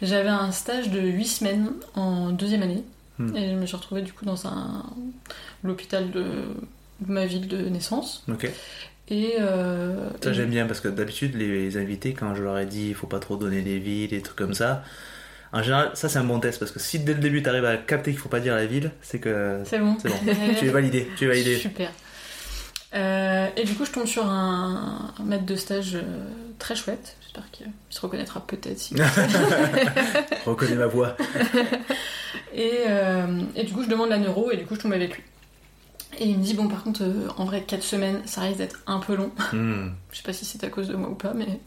j'avais un stage de 8 semaines en deuxième année. Hmm. Et je me suis retrouvée du coup dans un l'hôpital de ma ville de naissance. Ok. Et, Ça et- j'aime bien parce que d'habitude les invités quand je leur ai dit il faut pas trop donner des villes et des trucs comme ça, en général ça c'est un bon test parce que si dès le début t'arrives à capter qu'il faut pas dire la ville, c'est que C'est bon. c'est bon. tu es validé, tu es validé. Super. Euh, et du coup, je tombe sur un, un maître de stage euh, très chouette. J'espère qu'il se reconnaîtra peut-être. Si... Reconnais ma voix. Et, euh, et du coup, je demande la neuro et du coup, je tombe avec lui. Et il me dit, bon, par contre, en vrai, 4 semaines, ça risque d'être un peu long. Hmm. Je sais pas si c'est à cause de moi ou pas, mais.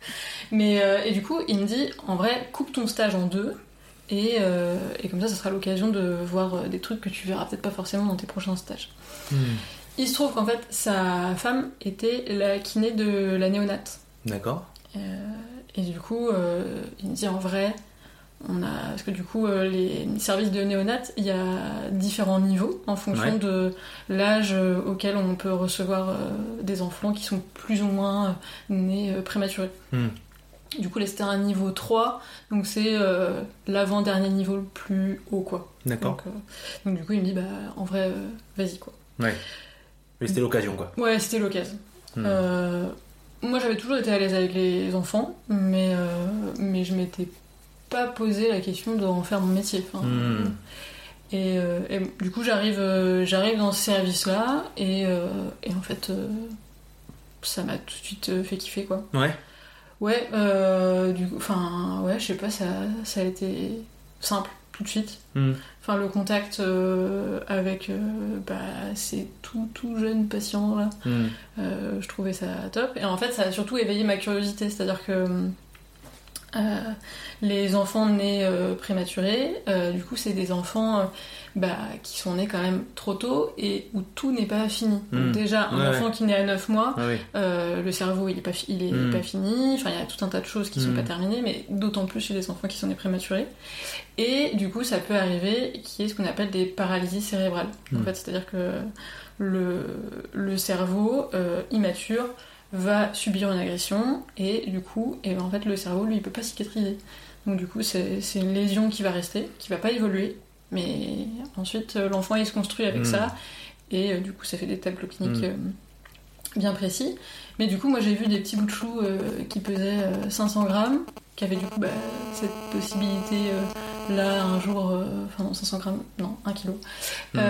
mais euh, et du coup, il me dit, en vrai, coupe ton stage en deux. Et, euh, et comme ça, ça sera l'occasion de voir euh, des trucs que tu verras peut-être pas forcément dans tes prochains stages. Hmm. Il se trouve qu'en fait, sa femme était la kiné de la néonate. D'accord. Euh, et du coup, il me dit en vrai, on a, parce que du coup, euh, les services de néonat, il y a différents niveaux en fonction Ouais. de l'âge euh, auquel on peut recevoir euh, des enfants qui sont plus ou moins nés prématurés. Hmm. Du coup, là, c'était un niveau 3, donc c'est euh, l'avant-dernier niveau le plus haut, quoi. D'accord. Donc, euh, donc du coup, il me dit, bah, en vrai, euh, vas-y, quoi. Mais c'était l'occasion, quoi. Ouais, c'était l'occasion. Hmm. Moi, j'avais toujours été à l'aise avec les enfants, mais, mais je m'étais pas posé la question d'en faire mon métier. Enfin, Hmm. et, euh, et du coup, j'arrive euh, j'arrive dans ce service-là, et, euh, et en fait, ça m'a tout de suite fait kiffer, quoi. Ouais. Ouais, du coup, enfin, ouais, je sais pas, ça, ça a été simple, tout de suite. Hmm. Enfin, le contact avec bah, ces tout, tout jeunes patients là, Hmm. je trouvais ça top. Et en fait, ça a surtout éveillé ma curiosité, c'est-à-dire que les enfants nés euh, prématurés, euh, du coup, c'est des enfants euh, bah, qui sont nés quand même trop tôt et où tout n'est pas fini. Donc Mm. déjà, un Ouais, enfant qui naît à 9 mois, Ah oui. euh, le cerveau il est pas, fi- il est Mm. pas fini, enfin il y a tout un tas de choses qui sont Mm. pas terminées, mais d'autant plus chez les enfants qui sont nés prématurés. Et du coup, ça peut arriver qui est ce qu'on appelle des paralysies cérébrales. En fait, c'est-à-dire que le, le cerveau euh, immature va subir une agression et du coup, et ben, en fait, le cerveau lui il peut pas cicatriser. Donc du coup, c'est une lésion qui va rester, qui va pas évoluer, mais ensuite euh, l'enfant il se construit avec Mm. ça et euh, du coup ça fait des tableaux cliniques Mm. euh, bien précis. Mais du coup, moi j'ai vu des petits bouts de chou euh, qui pesaient euh, 500 grammes, qui avaient du coup bah, cette possibilité là un jour, enfin non 500 grammes, non 1 kilo. Hmm.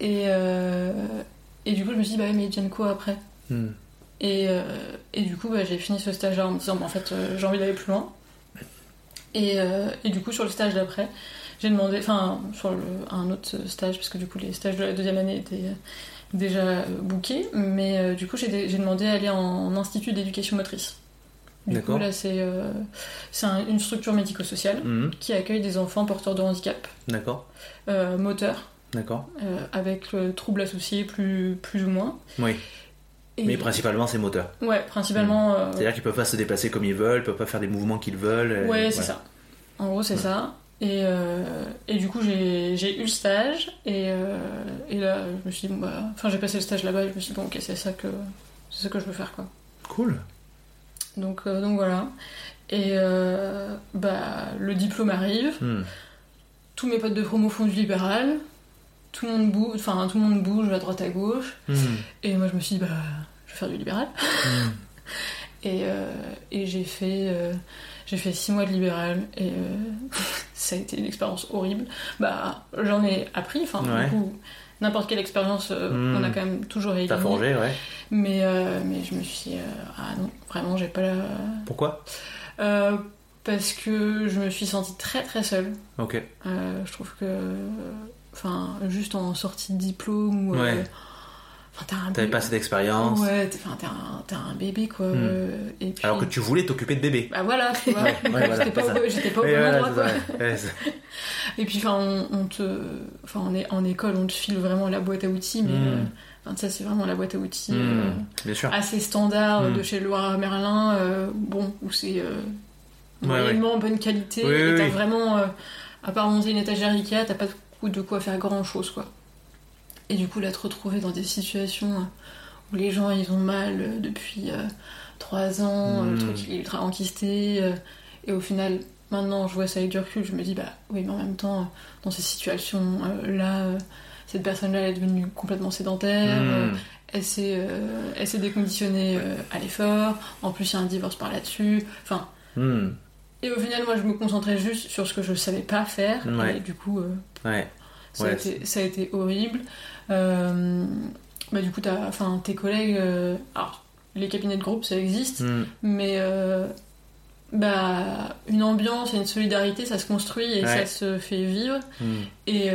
Et, et du coup je me suis dit bah mais ils quoi après Hmm. Et, euh, et du coup, bah, j'ai fini ce stage-là en me disant, bah, en fait, euh, j'ai envie d'aller plus loin. Et, euh, et du coup, sur le stage d'après, j'ai demandé, enfin, sur le- un autre stage, parce que du coup, les stages de la deuxième année étaient déjà bookés, mais du coup, j'ai dé- j'ai demandé à aller en, en institut d'éducation motrice. Du coup, D'accord. là, c'est euh, c'est un- une structure médico-sociale Hmm. qui accueille des enfants porteurs de handicap D'accord. euh, moteurs, D'accord. euh, avec euh, troubles associés plus, plus ou moins. Oui. Et- Mais principalement, c'est moteur. Ouais, principalement. euh, C'est-à-dire qu'ils peuvent pas se déplacer comme ils veulent, ils peuvent pas faire les mouvements qu'ils veulent. et- Ouais, c'est voilà. ça. En gros, c'est Ouais. ça. Et, euh, et du coup, j'ai eu le stage. Et, euh, et là, je me suis dit, bon, bah. Enfin, j'ai passé le stage là-bas et je me suis dit, bon, ok, c'est ça que, c'est ça que je veux faire, quoi. Cool. Donc, euh, donc voilà. Et euh, bah, le diplôme arrive. Hmm. Tous mes potes de promo font du libéral. Tout le monde bouge, enfin, tout le monde bouge à droite à gauche. Hmm. Et moi, je me suis dit, bah, je vais faire du libéral. Hmm. Et, euh, et j'ai fait, euh, j'ai fait six mois de libéral et euh, ça a été une expérience horrible. Bah, j'en ai appris, enfin, Ouais. n'importe quelle expérience, euh, Mm. on a quand même toujours T'as éliminé. forgé, ouais. Mais, mais je me suis dit, ah non, vraiment, j'ai pas la. Pourquoi? Parce que je me suis sentie très très seule. Ok. Je trouve que. Enfin, juste en sortie de diplôme ou. euh, Ouais. Enfin, T'avais pas cette expérience. Ouais, t'es, un, un bébé quoi. Mm. euh, Et puis... Alors que tu voulais t'occuper de bébé. Bah voilà, tu vois. Ouais, ouais, voilà, j'étais, pas au, bon- endroit, quoi. Et puis, enfin, on, on te. Enfin, on est en école, on te file vraiment la boîte à outils, mais. Mm. euh, ça, c'est vraiment la boîte à outils Hmm. euh, Bien sûr. assez standard euh, Mm. de chez Loire Merlin, euh, bon, où c'est moyennement bonne qualité, Oui, et oui, t'as oui. vraiment. à part monter une étagère Ikea, t'as pas de quoi faire grand chose, quoi. Et du coup, là, te retrouver dans des situations euh, où les gens ils ont mal euh, depuis euh, trois ans, euh, le Mm. truc il est ultra enquisté, euh, et au final, maintenant je vois ça avec du recul, je me dis, bah oui, mais en même temps, dans ces situations-là, euh, cette personne-là elle est devenue complètement sédentaire, Hmm. elle s'est elle s'est déconditionnée à l'effort, en plus il y a un divorce par là-dessus, enfin. Hmm. Et au final, moi je me concentrais juste sur ce que je savais pas faire, Ouais. et du coup. euh, Ouais. Ça, a été, ça a été horrible. Euh, bah, du coup, enfin, tes collègues. euh, alors, les cabinets de groupe, ça existe, Hmm. mais euh, bah, une ambiance et une solidarité, ça se construit et Ouais. ça se fait vivre. Hmm. Et,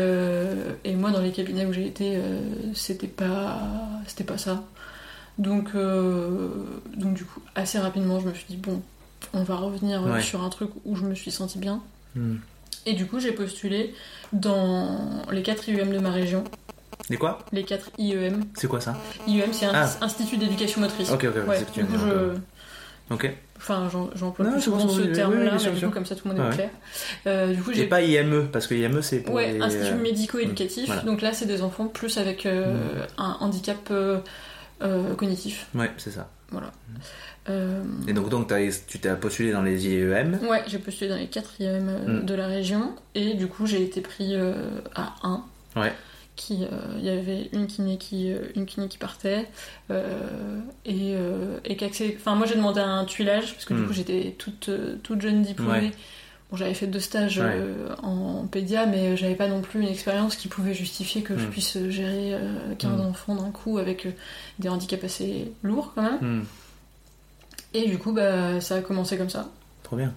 et moi, dans les cabinets où j'ai été, c'était pas, c'était pas ça. Donc, euh, donc, du coup, assez rapidement, je me suis dit, bon, on va revenir Ouais. sur un truc où je me suis sentie bien. Hmm. Et du coup, j'ai postulé dans les 4 IEM de ma région. Et quoi? Les 4 IEM. C'est quoi ça? IEM, c'est un Ah. Institut d'éducation motrice. Ok, ok, Ouais, c'est ce que tu du coup, je, Ok. Enfin, j'emploie plus souvent ce oui, terme-là, oui, sûr, du coup, comme ça tout le monde est Ouais. clair. Euh, du coup, Et j'ai pas IME, parce que IME c'est pour. Ouais, les, institut euh, médico-éducatif. voilà. Donc là, c'est des enfants plus avec euh, un handicap euh, cognitif. Ouais, c'est ça. Euh, Et donc, donc t'as- tu t'es postulé dans les IEM. Ouais, j'ai postulé dans les quatrièmes euh, Mm. de la région et du coup j'ai été pris euh, à 1. Ouais. Qui, euh, il y avait une kiné qui, une kiné qui partait euh, et, euh, et Enfin, moi j'ai demandé un tuilage parce que du Mm. coup j'étais toute, toute jeune diplômée. Ouais. Bon, j'avais fait deux stages Ouais. euh, en pédia, mais j'avais pas non plus une expérience qui pouvait justifier que je Mm. puisse gérer euh, 15 Mm. enfants d'un coup avec euh, des handicaps assez lourds quand même. Hmm, Et du coup, bah, ça a commencé comme ça. Trop bien.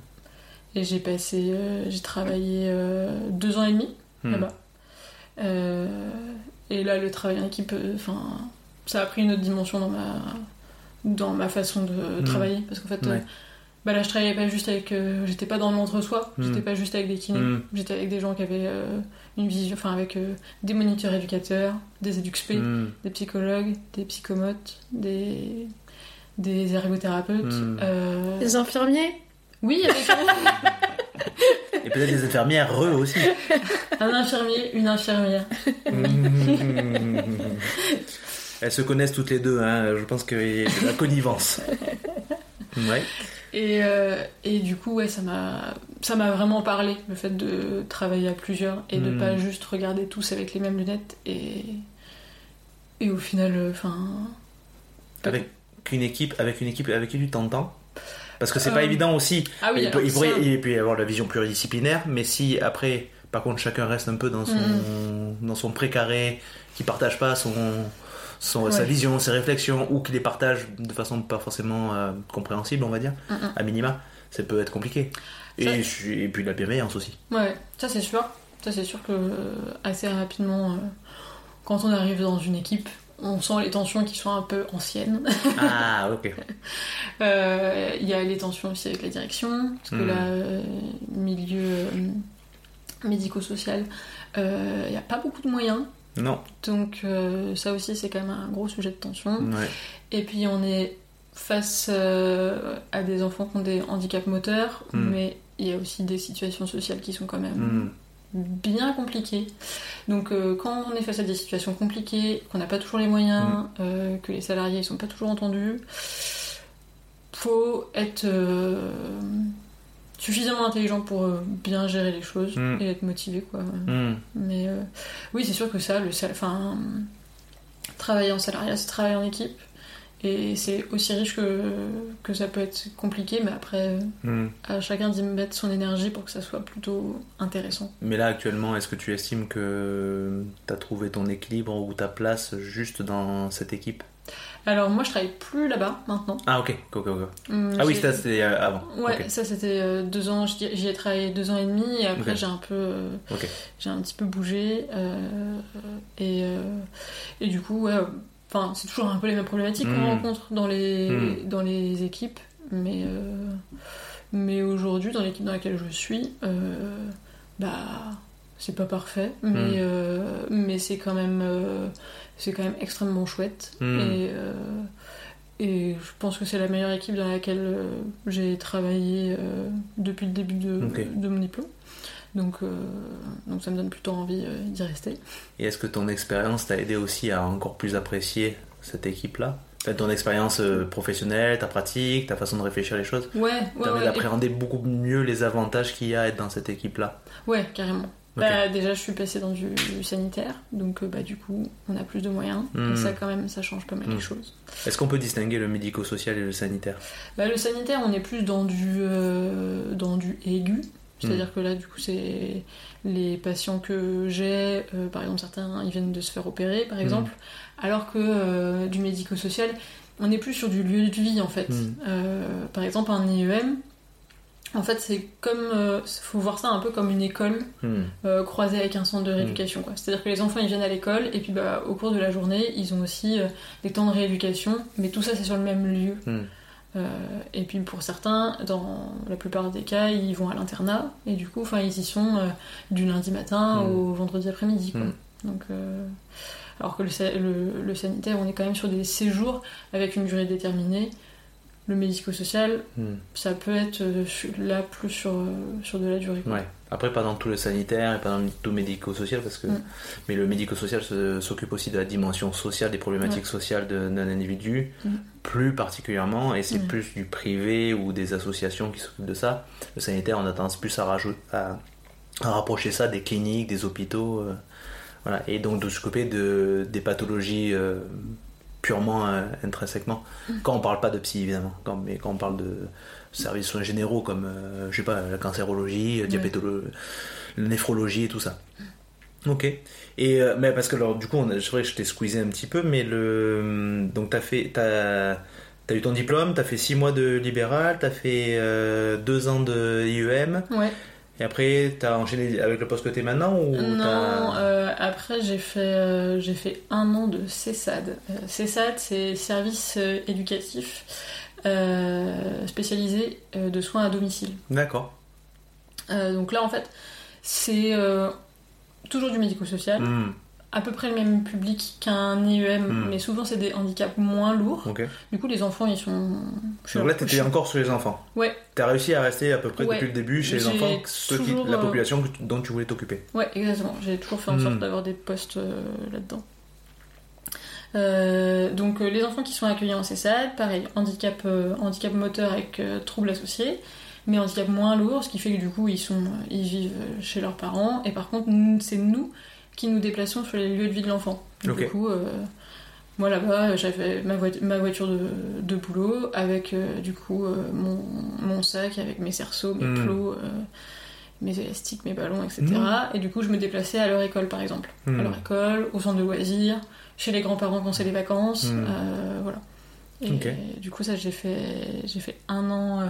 Et j'ai passé, euh, j'ai travaillé euh, deux ans et demi Hmm. là-bas. Euh, et là, le travail en équipe, euh, enfin, ça a pris une autre dimension dans ma, dans ma façon de Hmm. travailler. Parce qu'en fait, euh, Ouais. Bah là, je travaillais pas juste avec, euh, j'étais pas dans l'entre-soi, Hmm. j'étais pas juste avec des kinés, Hmm. j'étais avec des gens qui avaient euh, une vision, enfin, avec euh, des moniteurs éducateurs, des éduxp, Hmm. des psychologues, des psychomotes, des, des ergothérapeutes. Hmm. euh, Les infirmiers? Oui, avec Et peut-être des infirmières, eux aussi. un infirmier, une infirmière. Elles se connaissent toutes les deux, hein. je pense qu'il y a de la connivence. Ouais. Et, euh, et du coup, ouais, ça m'a, ça m'a vraiment parlé, le fait de travailler à plusieurs et de Mm. pas juste regarder tous avec les mêmes lunettes. Et, et au final, euh, enfin. Avec une équipe, avec une équipe avec qui tu t'entends? Parce que c'est pas Euh, évident aussi. Ah oui, il, peut, il pourrait ça- il peut y avoir la vision pluridisciplinaire, mais si après, par contre, chacun reste un peu dans son, Mm. dans son précaré, qui partage pas son, son, sa vision, ses réflexions, ou qui les partage de façon pas forcément euh, compréhensible, on va dire, Mm, mm. à minima, ça peut être compliqué. Et, Ça- et puis la bienveillance aussi. Ouais, ça c'est sûr. Ça c'est sûr que euh, assez rapidement, euh, quand on arrive dans une équipe, on sent les tensions qui sont un peu anciennes. Ah, ok. Il y a les tensions aussi avec la direction, parce que Mhm. là, milieu médico-social, il n'y a pas beaucoup de moyens. Non. Donc euh, ça aussi c'est quand même un gros sujet de tension. Ouais. Et puis on est face euh, à des enfants qui ont des handicaps moteurs, Mm. mais il y a aussi des situations sociales qui sont quand même Hmm. bien compliquées. Donc euh, quand on est face à des situations compliquées, qu'on n'a pas toujours les moyens, Mm. euh, que les salariés ne sont pas toujours entendus, faut être suffisamment intelligent pour euh, bien gérer les choses Mm. et être motivé quoi. Hmm. Mais euh, oui, c'est sûr que ça, le sal- enfin, travailler en salariat, c'est travailler en équipe. Et c'est aussi riche que, que ça peut être compliqué, mais après, Hmm. à chacun d'y mettre son énergie pour que ça soit plutôt intéressant. Mais là, actuellement, est-ce que tu estimes que tu as trouvé ton équilibre ou ta place juste dans cette équipe? Alors, moi, je travaille plus là-bas maintenant. Ah, ok. ok, ok. Hum, Ah oui, j'ai- ça c'était euh, avant. Ouais, ça c'était euh, deux ans, j'y ai travaillé deux ans et demi, et après j'ai un peu. euh, j'ai un petit peu bougé euh, et, euh, et du coup ouais, c'est toujours un peu les mêmes problématiques qu'on Mm. rencontre dans les Mm. dans les équipes mais euh, mais aujourd'hui dans l'équipe dans laquelle je suis euh, bah c'est pas parfait mais euh, mais c'est quand même euh, c'est quand même extrêmement chouette Mm. et euh, et je pense que c'est la meilleure équipe dans laquelle euh, j'ai travaillé euh, depuis le début de, mon diplôme. Donc, euh, donc ça me donne plutôt envie euh, d'y rester. Et est-ce que ton expérience t'a aidé aussi à encore plus apprécier cette équipe-là? Enfin, Ton expérience euh, professionnelle, ta pratique, ta façon de réfléchir les choses Ouais, ouais, ouais, d'appréhender beaucoup mieux les avantages qu'il y a à être dans cette équipe-là? ouais, carrément. Bah, déjà, je suis passée dans du sanitaire, donc euh, bah, du coup, on a plus de moyens. Mm. Et ça, quand même, ça change pas mal les choses. Est-ce qu'on peut distinguer le médico-social et le sanitaire? Bah, le sanitaire, on est plus dans du, euh, dans du aigu. C'est-à-dire Mm. que là, du coup, c'est les patients que j'ai, euh, par exemple, certains, ils viennent de se faire opérer, par exemple, alors que euh, du médico-social, on est plus sur du lieu de vie, en fait. Par exemple, un IEM, en fait, c'est comme... euh, faut voir ça un peu comme une école Hmm. euh, croisée avec un centre de rééducation. quoi. C'est-à-dire que les enfants, ils viennent à l'école, et puis bah, au cours de la journée, ils ont aussi euh, des temps de rééducation, mais tout ça, c'est sur le même lieu. Hmm. Et puis pour certains, dans la plupart des cas, ils vont à l'internat et du coup, enfin, ils y sont du lundi matin au vendredi après-midi. Donc, alors que le, le- le sanitaire, on est quand même sur des séjours avec une durée déterminée Le médico-social, Hmm. ça peut être euh, là plus sur, euh, sur de la durée. quoi. Ouais. Après, pas dans tout le sanitaire et pas dans tout médico-social, parce que. Mm. Mais le médico-social se- s'occupe aussi de la dimension sociale, des problématiques sociales d'un individu, Mm. plus particulièrement, et c'est plus du privé ou des associations qui s'occupent de ça. Le sanitaire, on a tendance plus à, rajouter, à, à rapprocher ça des cliniques, des hôpitaux, euh, voilà, et donc de s'occuper de, des pathologies euh, purement euh, intrinsèquement. Quand on parle pas de psy, évidemment, quand, mais quand on parle de services soins généraux comme, euh, je sais pas, la cancérologie, la diabétologie, la néphrologie et tout ça. Ok. Et euh, mais parce que alors du coup, on a- c'est vrai que je t'ai squeezé un petit peu, mais le donc t'as fait t'as as eu ton diplôme, t'as fait 6 mois de libéral, t'as fait 2 ans de IEM, Ouais. Et après t'as enchaîné avec le poste que t'es maintenant ou Non, euh, après j'ai fait, euh, j'ai fait un an de CESAD. Euh, CESAD, c'est service éducatif spécialisé de soins à domicile. D'accord. Donc là, en fait, c'est toujours du médico-social, Hmm, à peu près le même public qu'un IEM, Mm. mais souvent c'est des handicaps moins lourds. Du coup, les enfants, ils sont. Donc là, t'étais encore sur les enfants. Ouais, T'as réussi à rester à peu près Ouais. depuis le début chez les enfants, ceux qui- toujours, la euh, population dont tu voulais t'occuper. Ouais, exactement. J'ai toujours fait en Hmm. sorte d'avoir des postes euh, là-dedans. Euh, donc euh, les enfants qui sont accueillis en CESAD, pareil, handicap, euh, handicap moteur avec troubles associés, mais handicap moins lourd, ce qui fait que du coup ils, sont, ils vivent chez leurs parents, et par contre c'est nous qui nous déplaçons sur les lieux de vie de l'enfant. Du coup, euh, moi là-bas j'avais ma, voit- ma voiture de, de boulot avec euh, du coup euh, mon, mon sac avec mes cerceaux, mes Hmm. plots. mes élastiques, mes ballons, etc. Mhm. Et du coup, je me déplaçais à leur école, par exemple. Hmm. À leur école, au centre de loisirs, chez les grands-parents quand c'est les vacances. Euh, voilà. Et du coup, ça, j'ai fait, j'ai fait un an, euh,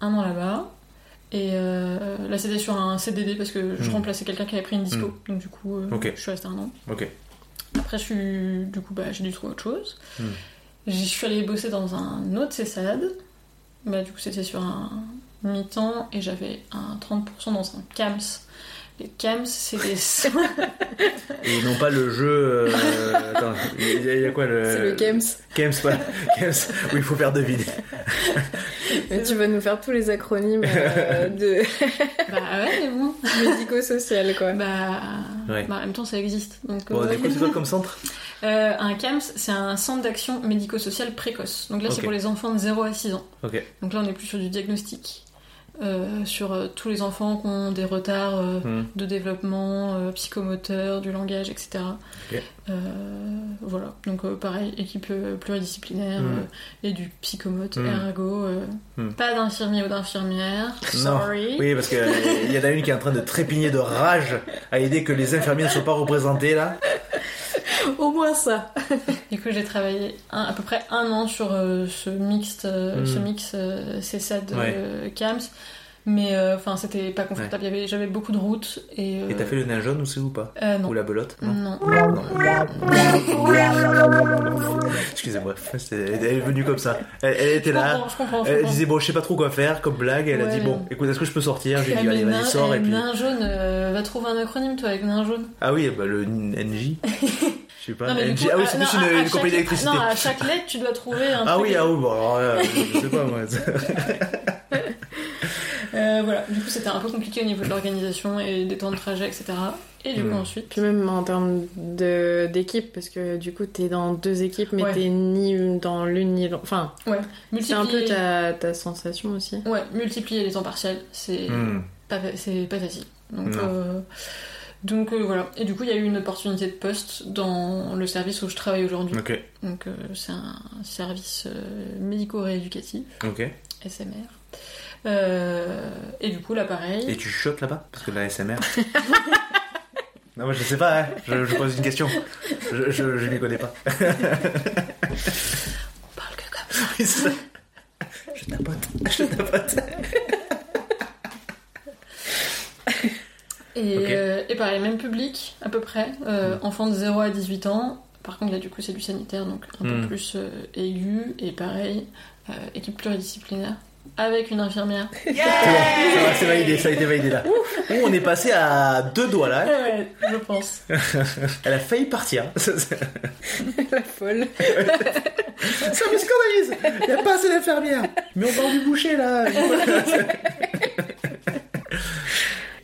un an là-bas. Et euh, là, c'était sur un CDD parce que je Mhm. remplaçais quelqu'un qui avait pris une dispo. Donc, du coup, euh, je suis restée un an. Après, je suis, du coup, bah, j'ai dû trouver autre chose. Mhm. J'y suis allée bosser dans un autre CESAD. Bah, du coup, c'était sur un mi-temps et j'avais un 30% dans un CAMS. Les CAMS, c'est des soins. Et non pas le jeu. euh, attends, il y, a- il y a quoi le. C'est le KEMS. Kems, pas. Kems, où il faut faire deviner. Mais tu vas nous faire tous les acronymes euh, de bah ouais, mais bon. médico-social, quoi. Bah, Ouais. bah, en même temps, ça existe. Donc, Bon, euh, du coup, c'est quoi comme centre? Euh, un CAMS, c'est un centre d'action médico-social précoce. Donc là, c'est pour les enfants de 0 à 6 ans. Ok. Donc là, on est plus sur du diagnostic. Euh, sur euh, tous les enfants qui ont des retards euh, Hmm. de développement psychomoteur, du langage, etc. Voilà, donc pareil, équipe pluridisciplinaire Mm. euh, et du psychomote, Mm. ergo, pas d'infirmier ou d'infirmière, Non. sorry. Oui, parce qu'il y en a une qui est en train de trépigner de rage à l'idée que les infirmiers ne soient pas représentés là. Au moins ça. Du coup, j'ai travaillé un- à peu près un an sur euh, ce mixte, euh, Mm. ce mix euh, CESAD Ouais. euh, CAMS, mais euh, enfin, c'était pas confortable. Il y avait, j'avais beaucoup de routes et. T'as fait le nain jaune aussi ou pas euh, non. Ou la belote Non. Non. Excusez-moi, elle est venue comme ça. Elle, elle était Je là. comprends, je comprends. je Elle comprends. disait bon, je sais pas trop quoi faire comme blague. Elle a Ouais, dit bon, écoute, est-ce que je peux sortir Je lui ai Ah, dit allez, vas-y, nain- sors. Et puis nain jaune, euh, va trouver un acronyme toi avec nain jaune. ah oui, bah le NJ. Je sais pas. Non, coup, ah oui, à- c'est plus une, à une chaque- compagnie d'électricité. Non, à chaque lettre, tu dois trouver un Ah truc. oui, ah oui, bon, alors là, je sais pas moi. Euh, voilà, du coup, c'était un peu compliqué au niveau de l'organisation et des temps de trajet, etc. Et du coup, ensuite. Puis même en termes de- d'équipe, parce que du coup t'es dans deux équipes, mais Ouais. t'es ni dans l'une ni l'autre. Enfin, Ouais, c'est un peu multiplier- ta, ta sensation aussi. Ouais, multiplier les temps partiels, c'est Hmm. pas, pas facile. Donc, Non. euh, donc euh, voilà. Et du coup, il y a eu une opportunité de poste dans le service où je travaille aujourd'hui. Ok, Donc, euh, c'est un service euh, médico-rééducatif, ok. SMR. Et du coup, là, pareil. Et tu chuchotes là-bas? Parce que la SMR. non, moi je sais pas, hein. je, je pose une question. Je, je, je les connais pas. On parle que comme ça. Je tapote, je tapote. Et, euh, et pareil, même public, à peu près. Euh, Enfants de 0 à 18 ans. Par contre, là, du coup, c'est du sanitaire, donc un Hmm. peu plus euh, aigu. Et pareil, euh, équipe pluridisciplinaire. avec une infirmière. C'est bon, ça va, c'est validé, ça a été validé là. Ouh, on est passé à deux doigts là. Ouais, je pense. Elle a failli partir. La folle. ça me scandalise. Il n'y a pas assez d'infirmières. Mais on parle du boucher là.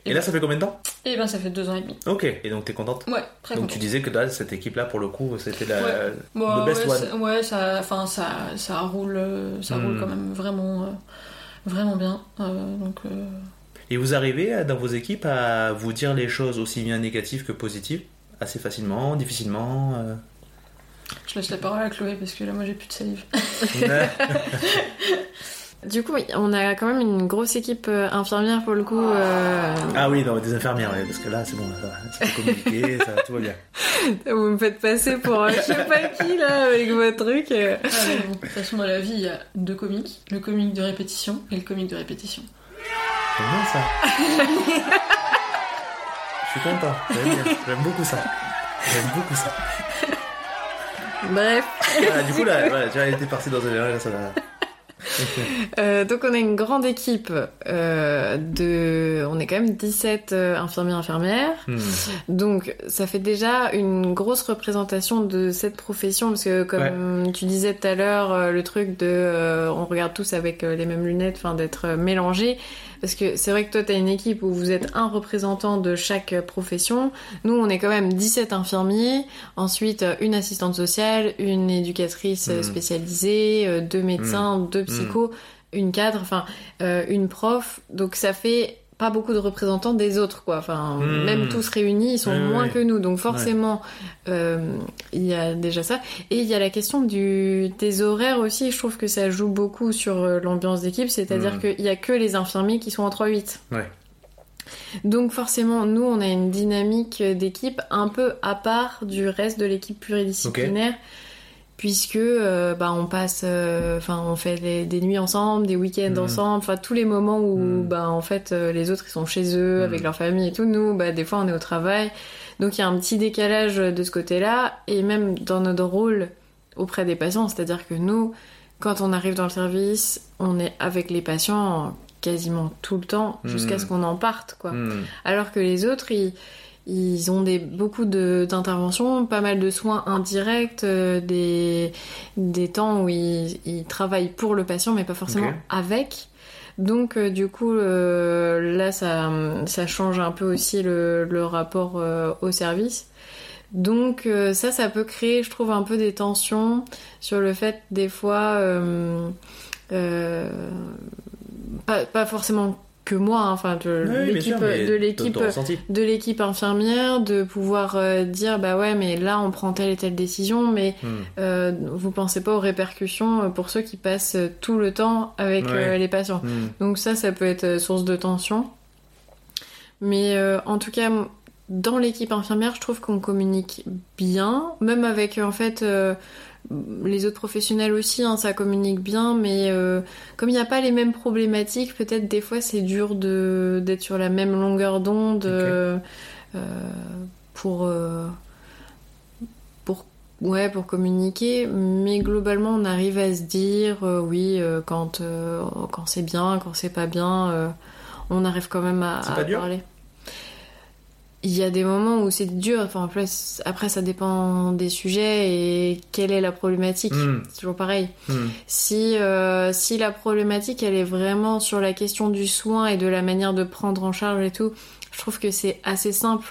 Et là, ça fait combien de temps Et ben ça fait deux ans et demi. Ok, et donc t'es contente Ouais, très Donc contente. tu disais que là, cette équipe-là, pour le coup, c'était la, Ouais. Le best ouais, one. ouais, ça, enfin ça, ça roule, euh, ça Hmm. roule quand même vraiment, euh, vraiment bien. Euh, donc euh, Et vous arrivez dans vos équipes à vous dire les choses aussi bien négatives que positives Assez facilement, difficilement je laisse la parole à Chloé parce que là moi j'ai plus de salive. Du coup, on a quand même une grosse équipe euh, infirmière pour le coup. euh, Ah oui, non, des infirmières, ouais, parce que là, c'est bon, là, ça va. C'est communiqué, ça, tout va bien. Vous me faites passer pour euh, je sais pas qui là avec votre truc. Ah, bon, de toute façon dans la vie il y a deux comiques, le comique de répétition et le comique de répétition. J'aime bien ça. Je suis content, j'aime bien, j'aime beaucoup ça. J'aime beaucoup ça. Bref. Voilà, du coup, là, voilà, tu vois, elle était partie dans un là, ça va. Euh, donc on a une grande équipe euh, de... On est quand même 17 euh, infirmiers infirmières. Hmm. Donc ça fait déjà une grosse représentation de cette profession parce que comme tu disais tout à l'heure le truc de euh, on regarde tous avec les mêmes lunettes enfin d'être mélangés parce que c'est vrai que toi tu as une équipe où vous êtes un représentant de chaque profession. Nous on est quand même 17 infirmiers, ensuite une assistante sociale, une éducatrice Mhm. spécialisée, deux médecins, deux psychos, une cadre, enfin euh, une prof. Donc ça fait pas beaucoup de représentants des autres quoi. Enfin Mhm. même tous réunis ils sont moins que nous donc forcément euh, il y a déjà ça et il y a la question du des horaires aussi je trouve que ça joue beaucoup sur euh, l'ambiance d'équipe c'est-à-dire Mhm. qu'il y a que les infirmiers qui sont en 3-8 Ouais. donc forcément nous on a une dynamique d'équipe un peu à part du reste de l'équipe pluridisciplinaire puisque euh, bah, on passe euh, enfin on fait des, des nuits ensemble des week-ends Mhm. ensemble enfin tous les moments où Mhm. bah en fait euh, les autres ils sont chez eux avec leur famille et tout nous bah des fois on est au travail donc il y a un petit décalage de ce côté-là et même dans notre rôle auprès des patients c'est-à-dire que nous quand on arrive dans le service on est avec les patients quasiment tout le temps jusqu'à Mhm. ce qu'on en parte quoi alors que les autres, ils, ils ont des, beaucoup d'interventions, pas mal de soins indirects, euh, des, des temps où ils, ils travaillent pour le patient, mais pas forcément avec. Donc, euh, du coup, euh, là, ça, ça change un peu aussi le, le rapport au service. Donc, ça, ça peut créer, je trouve, un peu des tensions sur le fait, des fois, pas, pas forcément que moi, hein, enfin, de Oui, l'équipe de l'équipe de infirmière de pouvoir euh, dire bah ouais mais là on prend telle et telle décision mais Hmm. euh, vous pensez pas aux répercussions euh, pour ceux qui passent tout le temps avec Ouais. euh, les patients Hmm. donc ça ça peut être source de tension mais en tout cas dans l'équipe infirmière je trouve qu'on communique bien même avec en fait les autres professionnels aussi, hein, ça communique bien, mais euh, comme il n'y a pas les mêmes problématiques, peut-être des fois c'est dur de d'être sur la même longueur d'onde euh, euh, pour pour ouais pour communiquer. Mais globalement, on arrive à se dire euh, oui quand quand c'est bien, quand c'est pas bien, on arrive quand même à, parler. Il y a des moments où c'est dur, enfin après, après ça dépend des sujets et quelle est la problématique. Hmm. C'est toujours pareil. Hmm. Si, euh, si la problématique elle est vraiment sur la question du soin et de la manière de prendre en charge et tout, je trouve que c'est assez simple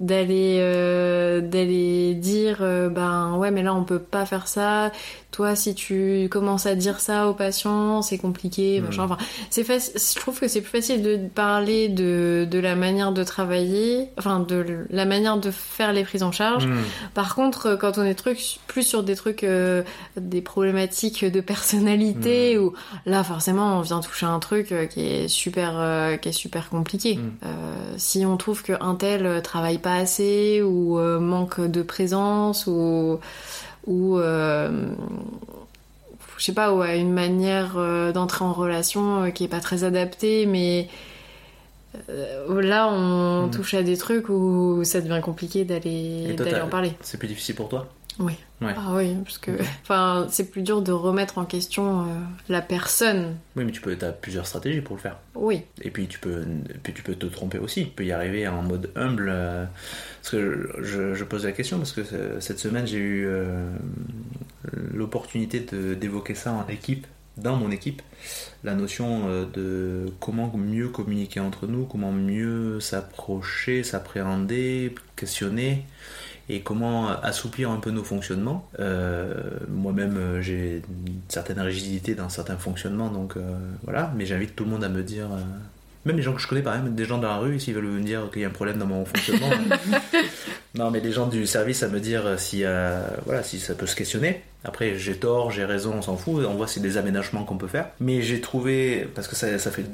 d'aller euh, d'aller dire euh, ben ouais mais là on peut pas faire ça toi si tu commences à dire ça aux patients c'est compliqué Hmm. machin enfin c'est faci- je trouve que c'est plus facile de parler de, de la manière de travailler enfin de la manière de faire les prises en charge Hmm. par contre, euh, quand on est truc, plus sur des trucs, euh, des problématiques de personnalité, Mm. où là forcément on vient toucher un truc euh, qui est super, euh, qui est super compliqué. Mm. Euh, si on trouve qu'un tel euh, travaille pas assez ou euh, manque de présence ou ou euh, je sais pas, ou a une manière euh, d'entrer en relation euh, qui est pas très adaptée, mais là on Mm. touche à des trucs où ça devient compliqué d'aller en parler. C'est plus difficile pour toi? Oui. Ouais. Ah oui, parce que enfin, c'est plus dur de remettre en question euh, la personne. Oui, mais tu peux, as plusieurs stratégies pour le faire. Oui. Et puis tu peux, puis tu peux te tromper aussi. Tu peux y arriver en mode humble. euh, parce que je, je pose la question parce que euh, cette semaine j'ai eu euh, l'opportunité d'évoquer ça en équipe, dans mon équipe, la notion de comment mieux communiquer entre nous, comment mieux s'approcher, s'appréhender, questionner et comment assouplir un peu nos fonctionnements. Euh, Moi-même, euh, j'ai une certaine rigidité dans certains fonctionnements, donc euh, voilà. Mais j'invite tout le monde à me dire, euh, même les gens que je connais, par exemple, des gens dans la rue, s'ils veulent me dire qu'il y a un problème dans mon fonctionnement. non, mais les gens du service à me dire si, voilà, si ça peut se questionner. Après, j'ai tort, j'ai raison, on s'en fout. On voit c'est des aménagements qu'on peut faire. Mais j'ai trouvé, parce que ça, ça fait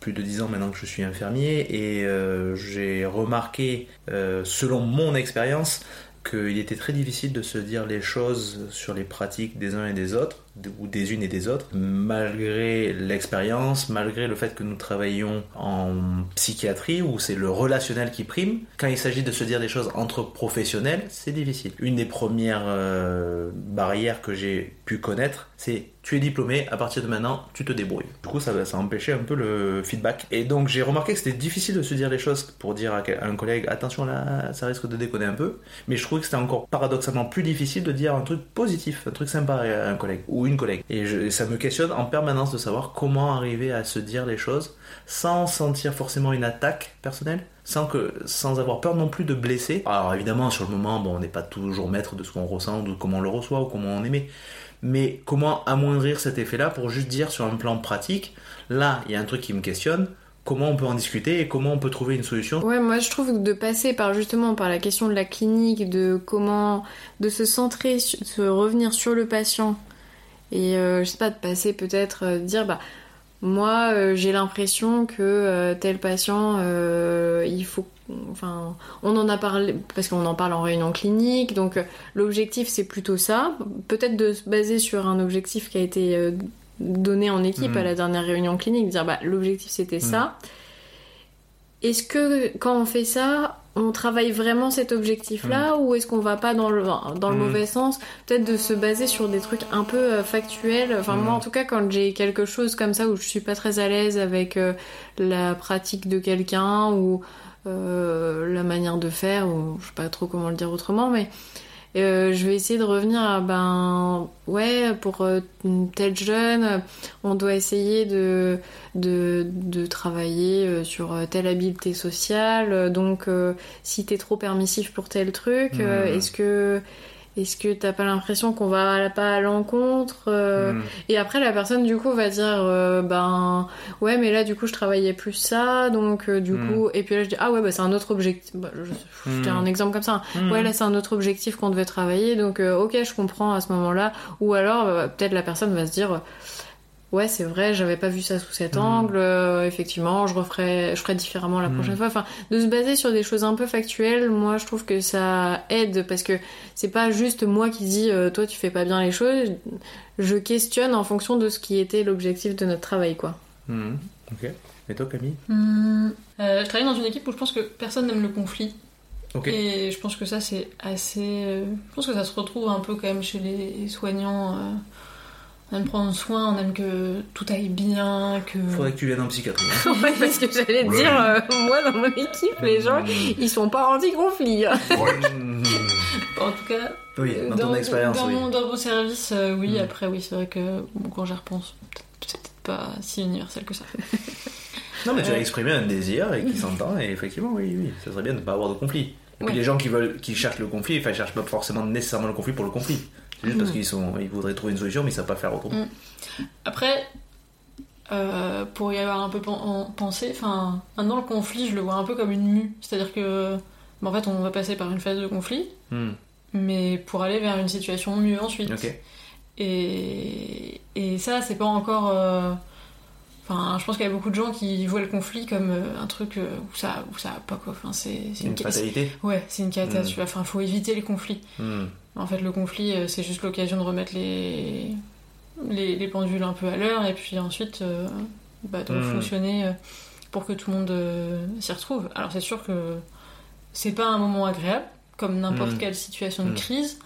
plus de 10 ans maintenant que je suis infirmier, et euh, j'ai remarqué, euh, selon mon expérience, qu'il était très difficile de se dire les choses sur les pratiques des uns et des autres, ou des unes et des autres, malgré l'expérience, malgré le fait que nous travaillons en psychiatrie, où c'est le relationnel qui prime. Quand il s'agit de se dire des choses entre professionnels, c'est difficile. Une des premières euh, barrières que j'ai pu connaître, c'est tu es diplômé, à partir de maintenant, tu te débrouilles. Du coup, ça, ça empêchait un peu le feedback. Et donc, j'ai remarqué que c'était difficile de se dire les choses pour dire à un collègue, attention là, ça risque de déconner un peu. Mais je trouvais que c'était encore paradoxalement plus difficile de dire un truc positif, un truc sympa à un collègue une collègue. Et, ça me questionne en permanence de savoir comment arriver à se dire les choses sans sentir forcément une attaque personnelle, sans, que, sans avoir peur non plus de blesser. Alors évidemment, sur le moment, bon, on n'est pas toujours maître de ce qu'on ressent, ou de comment on le reçoit, ou comment on aimait. Mais comment amoindrir cet effet-là pour juste dire sur un plan pratique, là, il y a un truc qui me questionne, comment on peut en discuter et comment on peut trouver une solution? Ouais, moi je trouve que de passer par justement par la question de la clinique, de comment, de se centrer, de revenir sur le patient et euh, je sais pas, de passer peut-être, euh, dire bah moi euh, j'ai l'impression que euh, tel patient, euh, il faut, enfin, on en a parlé parce qu'on en parle en réunion clinique, donc l'objectif c'est plutôt ça, peut-être de se baser sur un objectif qui a été donné en équipe à la dernière réunion clinique, dire bah l'objectif c'était ça. Est-ce que quand on fait ça, on travaille vraiment cet objectif-là ou est-ce qu'on va pas dans le, dans le Mm. mauvais sens Peut-être de se baser sur des trucs un peu euh, factuels? Enfin, moi Mm. en tout cas, quand j'ai quelque chose comme ça où je suis pas très à l'aise avec euh, la pratique de quelqu'un ou euh, la manière de faire, ou je sais pas trop comment le dire autrement, mais euh, je vais essayer de revenir à ben ouais pour euh, tel jeune on doit essayer de de, de travailler euh, sur telle habileté sociale donc si t'es trop permissif pour tel truc Mhm. est-ce que est-ce que t'as pas l'impression qu'on va pas à l'encontre euh, Hmm. et après, la personne, du coup, va dire euh, Ben, ouais, mais là, du coup, je travaillais plus ça, donc, euh, du Mm. coup. Et puis là, je dis Ah, ouais, bah, c'est un autre objectif. Bah, je, je dis Mm. un exemple comme ça. Hmm. Ouais, là, c'est un autre objectif qu'on devait travailler, donc, euh, ok, je comprends à ce moment-là. Ou alors, peut-être la personne va se dire. Ouais, c'est vrai, j'avais pas vu ça sous cet Mm. angle. euh, effectivement, je referai, je ferai différemment la Mm. prochaine fois. Enfin, de se baser sur des choses un peu factuelles, moi, je trouve que ça aide parce que c'est pas juste moi qui dis euh, toi tu fais pas bien les choses. Je questionne en fonction de ce qui était l'objectif de notre travail, quoi. Hmm. Ok. Et toi, Camille? Hmm, euh, je travaille dans une équipe où je pense que personne n'aime le conflit. Ok. Et je pense que ça, c'est assez. Je pense que ça se retrouve un peu quand même chez les soignants. Euh, On aime prendre soin, on aime que tout aille bien, que. Faudrait que tu viennes en psychiatrie. hein. ouais, parce que j'allais te dire, euh, moi dans mon équipe, les gens, ils sont pas anti-conflit. hein. En tout cas, Oui, dans ton expérience, dans, oui. mon, dans mon service, euh, oui. Mm. Après, oui, c'est vrai que bon, quand j'y repense, peut-être- c'est peut-être pas si universel que ça. Non, mais tu as exprimé un désir et qui s'entend, et effectivement, oui, oui, ça serait bien de ne pas avoir de conflit. Et puis Ouais. les gens qui veulent, qui cherchent le conflit, enfin, ils cherchent pas forcément nécessairement le conflit pour le conflit. C'est juste parce Mm. qu'ils sont, ils voudraient trouver une solution, mais ils savent pas faire autrement. Mm. Après, euh, pour y avoir un peu pen- en- pensé, enfin, maintenant le conflit, je le vois un peu comme une mue. C'est-à-dire que, bah, en fait, on va passer par une phase de conflit, Hmm. mais pour aller vers une situation mieux ensuite. Et, et ça, c'est pas encore. euh, Enfin, je pense qu'il y a beaucoup de gens qui voient le conflit comme euh, un truc euh, où ça, où ça va pas quoi. Enfin, c'est Une ca- fatalité. Ouais, c'est une catastrophe. Mm. Enfin, faut éviter les conflits. En fait, le conflit, euh, c'est juste l'occasion de remettre les... les, les pendules un peu à l'heure et puis ensuite euh, bah, de Mm. fonctionner euh, pour que tout le monde euh, s'y retrouve. Alors, c'est sûr que c'est pas un moment agréable, comme n'importe Mm. quelle situation de Mm. crise,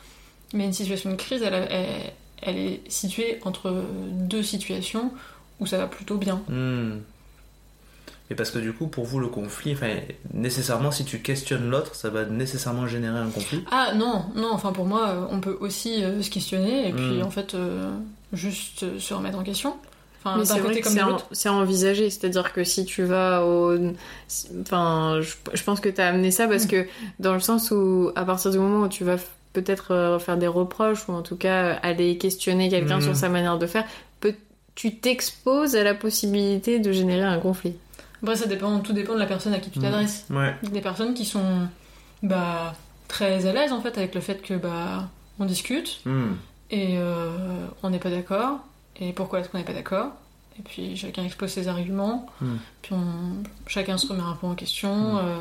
Mais une situation de crise, elle, elle- elle est située entre deux situations où ça va plutôt bien. Hmm. Et parce que du coup, pour vous, le conflit, enfin, nécessairement, si tu questionnes l'autre, ça va nécessairement générer un conflit. Ah non, non, enfin pour moi, euh, on peut aussi euh, se questionner et puis Mm. en fait euh, juste euh, se remettre en question. Enfin, d'un c'est vrai côté comme c'est de en- l'autre. c'est envisagé, c'est-à-dire que si tu vas au... Enfin, je, je pense que tu as amené ça parce Mm. que dans le sens où à partir du moment où tu vas peut-être euh, faire des reproches ou en tout cas aller questionner quelqu'un sur sa manière de faire, peut- tu t'exposes à la possibilité de générer un conflit. Après, ça dépend, tout dépend de la personne à qui tu Mm. t'adresses. Ouais. Des personnes qui sont bah, très à l'aise en fait avec le fait que bah, on discute Hmm. et euh, on n'est pas d'accord. Et pourquoi est-ce qu'on n'est pas d'accord? Et puis chacun expose ses arguments. Mm. Puis on- chacun se remet un peu en question. Mm. euh,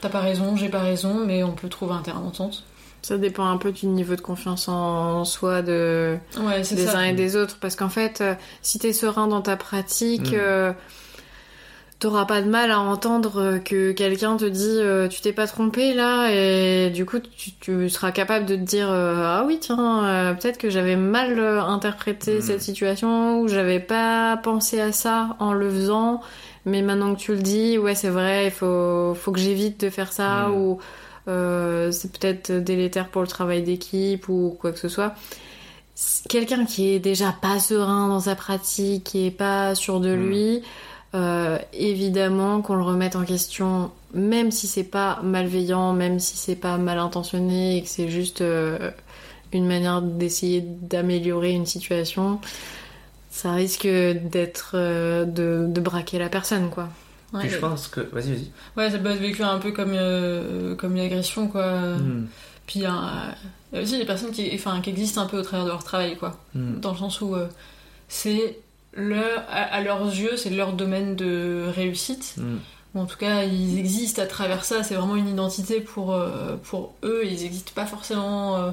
T'as pas raison, j'ai pas raison, mais on peut trouver un terrain d'entente. Ça dépend un peu du niveau de confiance en soi de, Ouais, des ça. uns et des autres. Parce qu'en fait, euh, si t'es serein dans ta pratique, Mm. euh, t'auras pas de mal à entendre euh, que quelqu'un te dit euh, tu t'es pas trompé là, et du coup tu, tu seras capable de te dire euh, ah oui tiens euh, peut-être que j'avais mal interprété Mm. cette situation ou j'avais pas pensé à ça en le faisant. Mais maintenant que tu le dis, ouais, c'est vrai, il faut, faut que j'évite de faire ça, Mm. ou euh, c'est peut-être délétère pour le travail d'équipe, ou quoi que ce soit. Quelqu'un qui est déjà pas serein dans sa pratique, qui est pas sûr de Mm. lui, euh, évidemment qu'on le remette en question, même si c'est pas malveillant, même si c'est pas mal intentionné et que c'est juste euh, une manière d'essayer d'améliorer une situation, ça risque d'être euh, de, de braquer la personne, quoi. Ouais, Puis je pense que. Vas-y, vas-y. Ouais, ça peut être vécu un peu comme, euh, comme une agression, quoi. Hmm. Puis il y, a aussi des personnes qui, enfin, qui existent un peu au travers de leur travail, quoi. Hmm. Dans le sens où euh, c'est leur, à, à leurs yeux, c'est leur domaine de réussite. Ou en tout cas, ils existent à travers ça. C'est vraiment une identité pour, euh, pour eux. Ils n'existent pas forcément euh,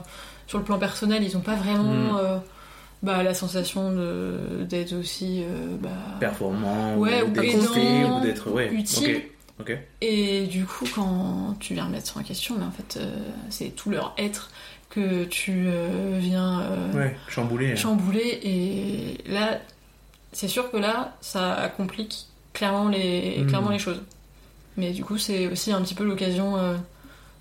sur le plan personnel. Ils n'ont pas vraiment Mm. euh, bah, la sensation d'être aussi bah, Performant, Ouais, ou ou d'être. Ouais. utile. Et du coup, quand tu viens mettre ça en question, mais en fait, c'est tout leur être que tu viens Ouais, chamboulé. hein. chambouler. Et là, c'est sûr que là, ça complique clairement les, Mm. clairement les choses. Mais du coup, c'est aussi un petit peu l'occasion euh,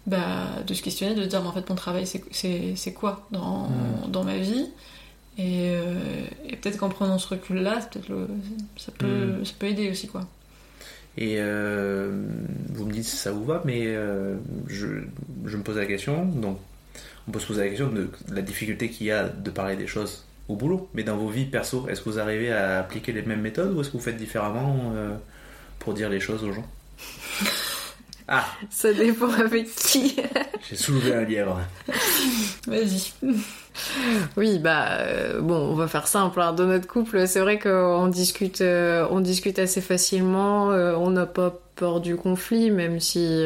bah, de se questionner, de se dire, mais en fait, mon travail, c'est- quoi dans, Mm. dans ma vie? Et, euh, et peut-être qu'en prenant ce recul-là, ça, peut, Mm. ça peut aider aussi, quoi. Et euh, vous me dites si ça vous va, mais je, je me pose la question. Donc, on peut se poser la question de la difficulté qu'il y a de parler des choses au boulot. Mais dans vos vies perso, est-ce que vous arrivez à appliquer les mêmes méthodes ou est-ce que vous faites différemment euh, pour dire les choses aux gens? Ah, Ça dépend avec qui. j'ai soulevé un lièvre. Vas-y. Oui, bah euh, bon, on va faire simple. hein. Dans notre couple, c'est vrai qu'on discute, euh, on discute assez facilement. euh, on n'a pas peur du conflit, même si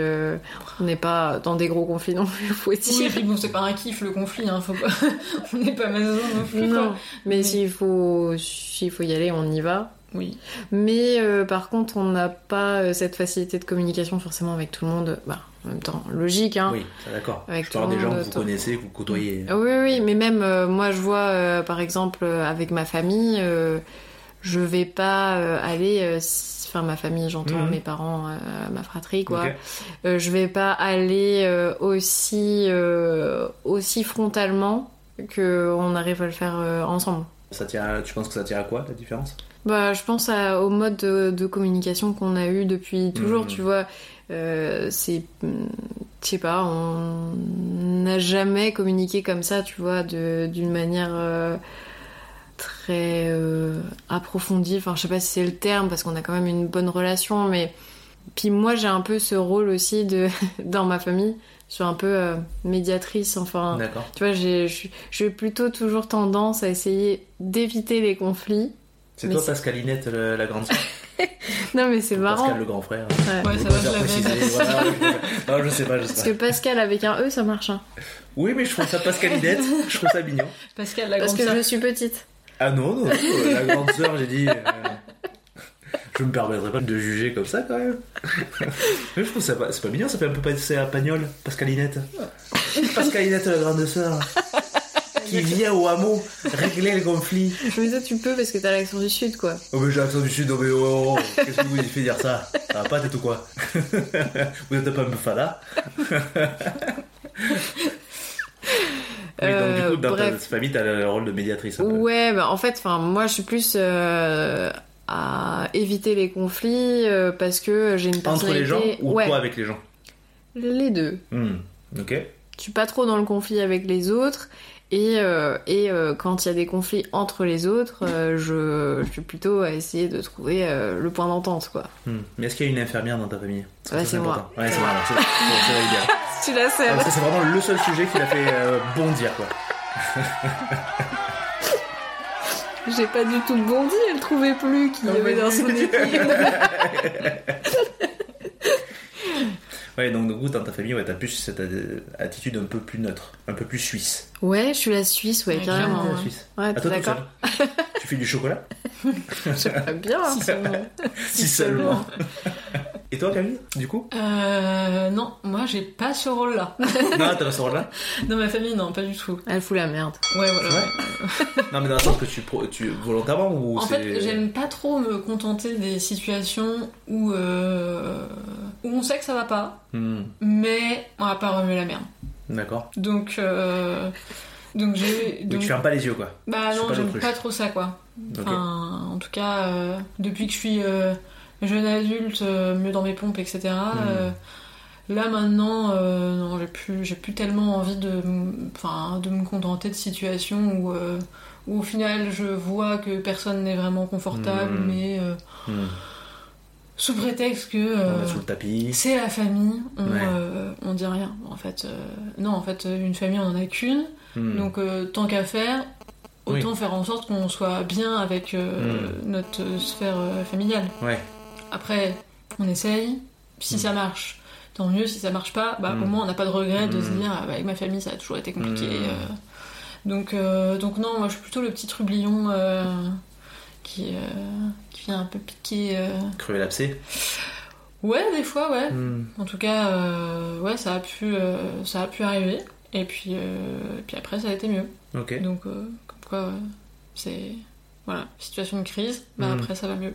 on n'est pas dans des gros conflits non plus, faut Oui, dire. puis bon, c'est pas un kiff le conflit, hein, faut pas... on n'est pas maison non plus. Non, Quoi. mais Mais- s'il faut, s'il faut y aller, on y va. Oui. Mais par contre, on n'a pas cette facilité de communication forcément avec tout le monde. Bah, en même temps, logique, hein. Oui, d'accord. Avec Je parle des gens que vous connaissez, que vous côtoyez. Oui, oui, mais même euh, moi, je vois, euh, par exemple, euh, avec ma famille, je vais pas aller, enfin ma famille, j'entends mes parents, ma fratrie, quoi. Ok. Euh, je vais pas aller aussi, aussi frontalement que on arrive à le faire ensemble. Ça tient à- tu penses que ça tient à quoi la différence? Bah, je pense à- au mode de, de communication qu'on a eu depuis toujours, Mhm. tu vois. Euh, c'est, je sais pas, on n'a jamais communiqué comme ça, tu vois, d'une manière euh, très euh, approfondie. Enfin, je sais pas si c'est le terme parce qu'on a quand même une bonne relation, mais puis moi j'ai un peu ce rôle aussi de dans ma famille. Je suis un peu euh, médiatrice, enfin. D'accord. Tu vois, j'ai- plutôt toujours tendance à essayer d'éviter les conflits. C'est toi Pascalinette, le- la grande Non, mais c'est marrant. Pascal, le grand frère. Ouais. Ça va, je voilà. Non, je sais pas, je sais Parce pas. que Pascal avec un E, ça marche. hein. Oui, mais je trouve ça Pascalinette, je trouve ça mignon. Pascal, la Parce grande que sœur. je suis petite. Ah non, non, non, la grande sœur, j'ai dit. euh, Je me permettrai pas de juger comme ça quand même. Mais je trouve ça pas- c'est pas mignon, ça fait un peu passer à Pagnol, Pascalinette. Pascalinette, la grande sœur. Qui vient au hameau régler le conflit. Mais toi, tu peux parce que t'as l'accent du sud, quoi. Oh mais j'ai l'accent du sud, oh mais oh, oh, qu'est-ce que vous avez fait dire ça? Ça va pas tête ou quoi? Vous êtes pas un peu fada Oui, donc du Euh, coup, dans ta bref. famille, t'as le rôle de médiatrice. un peu. Ouais, bah en fait, enfin, moi, je suis plus euh, à éviter les conflits euh, parce que j'ai une Entre personnalité. les gens ou ouais, toi avec les gens? Les deux. Hmm, Ok. Je suis pas trop dans le conflit avec les autres. Et, euh, et euh, quand il y a des conflits entre les autres, euh, je, je suis plutôt à essayer de trouver le point d'entente, quoi. Hmm. Mais est-ce qu'il y a une infirmière dans ta famille? Ouais, c'est moi. Ouais, c'est moi. C'est. Tu la sais. Ça, c'est vraiment le seul sujet qui l'a fait bondir, quoi. J'ai pas du tout bondi, elle trouvait plus qu'il y avait dans son équipe. Ouais, donc du coup, dans ta famille, ouais, t'as plus cette attitude un peu plus neutre, un peu plus suisse. Ouais, je suis la Suisse, ouais, Ouais, carrément. Ouais. Suisse. Ouais, t'es d'accord seul. tu fais du chocolat? J'aimerais bien. hein. Si seulement. Si seulement. Et toi, Camille, du coup? Euh, non, moi j'ai pas ce rôle-là. Non, t'as pas ce rôle-là? Dans ma famille, non, pas du tout. Elle fout la merde. Ouais, voilà. Ouais. Non, mais dans le sens que tu, tu volontairement ou En fait, j'aime pas trop me contenter des situations où, euh, où on sait que ça va pas, Hmm, mais on va pas remuer la merde. D'accord. Donc, euh, donc j'ai. Donc tu fermes pas les yeux, quoi. Bah non, j'aime pas trop ça, quoi. Enfin, en tout cas, euh, depuis que je suis euh, jeune adulte, euh, mieux dans mes pompes, etc. euh, là maintenant, euh, non, j'ai plus, j'ai plus tellement envie de, enfin, de me contenter de situations où, où au final je vois que personne n'est vraiment confortable, Mm. mais Hmm. sous prétexte que euh, c'est la famille, on, Ouais. euh, on dit rien. En fait, euh, non, en fait, une famille on en a qu'une. Donc tant qu'à faire, autant faire en sorte qu'on soit bien avec Mm. notre sphère familiale. Ouais. Après, on essaye. Si Mm. ça marche, tant mieux. Si ça marche pas, bah, au moins on n'a pas de regret de se Mm. dire ah, bah, avec ma famille ça a toujours été compliqué. Euh. Donc, euh, donc non, moi je suis plutôt le petit trublion euh, qui, qui vient un peu piquer. Crever l'abcès. Ouais, des fois, ouais. Hmm. En tout cas, ouais, ça a pu, ça a pu arriver. Et puis, puis après, ça a été mieux. Ok. Donc, comme quoi, c'est. Voilà, situation de crise, bah après, ça va mieux.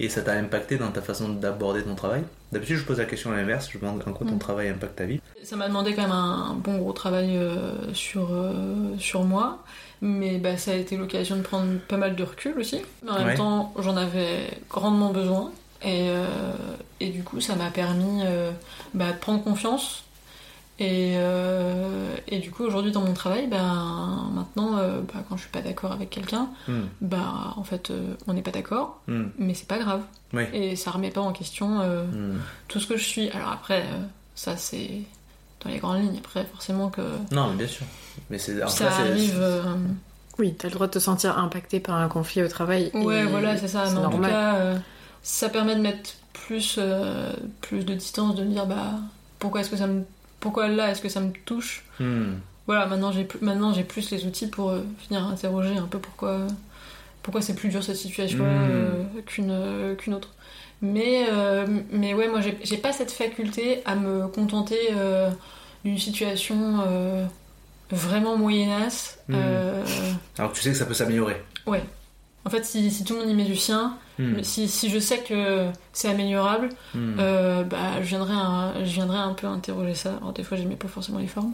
Et ça t'a impacté dans ta façon d'aborder ton travail? D'habitude, je pose la question à l'inverse. Je demande en quoi ton Mm. travail impacte ta vie. Ça m'a demandé quand même un, bon gros travail euh, sur, euh, sur moi. Mais bah, ça a été l'occasion de prendre pas mal de recul aussi. Mais en Ouais. même temps, j'en avais grandement besoin. Et, euh, et du coup, ça m'a permis bah, de prendre confiance. Et, euh, et du coup, aujourd'hui, dans mon travail, ben, maintenant, euh, bah, quand je suis pas d'accord avec quelqu'un, bah, en fait, euh, on n'est pas d'accord, Hmm. mais c'est pas grave. Oui. Et ça remet pas en question euh, Hmm. tout ce que je suis. Alors après, euh, ça, c'est dans les grandes lignes. Après, forcément que Non, mais bien sûr. Mais c'est. ça fait, arrive. euh, Oui, t'as le droit de te sentir impacté par un conflit au travail. Ouais, et voilà, c'est ça. c'est Mais en tout normal. cas, euh, ça permet de mettre plus, euh, plus de distance, de me dire, bah, pourquoi est-ce que ça me. Pourquoi là, est-ce que ça me touche Hmm. Voilà, maintenant j'ai plus, maintenant j'ai plus les outils pour euh, venir interroger un peu pourquoi, pourquoi c'est plus dur cette situation Mm. qu'une euh, qu'une autre. Mais, euh, mais ouais, moi j'ai pas cette faculté à me contenter euh, d'une situation euh, vraiment moyennasse. Mm. Euh, Alors que tu sais que ça peut s'améliorer. en fait, si, si tout le monde y met du sien, Hmm. si, si je sais que c'est améliorable, Hmm. euh, bah, je, viendrai un, je viendrai un peu interroger ça. Alors, des fois, j'aimais pas forcément les formes,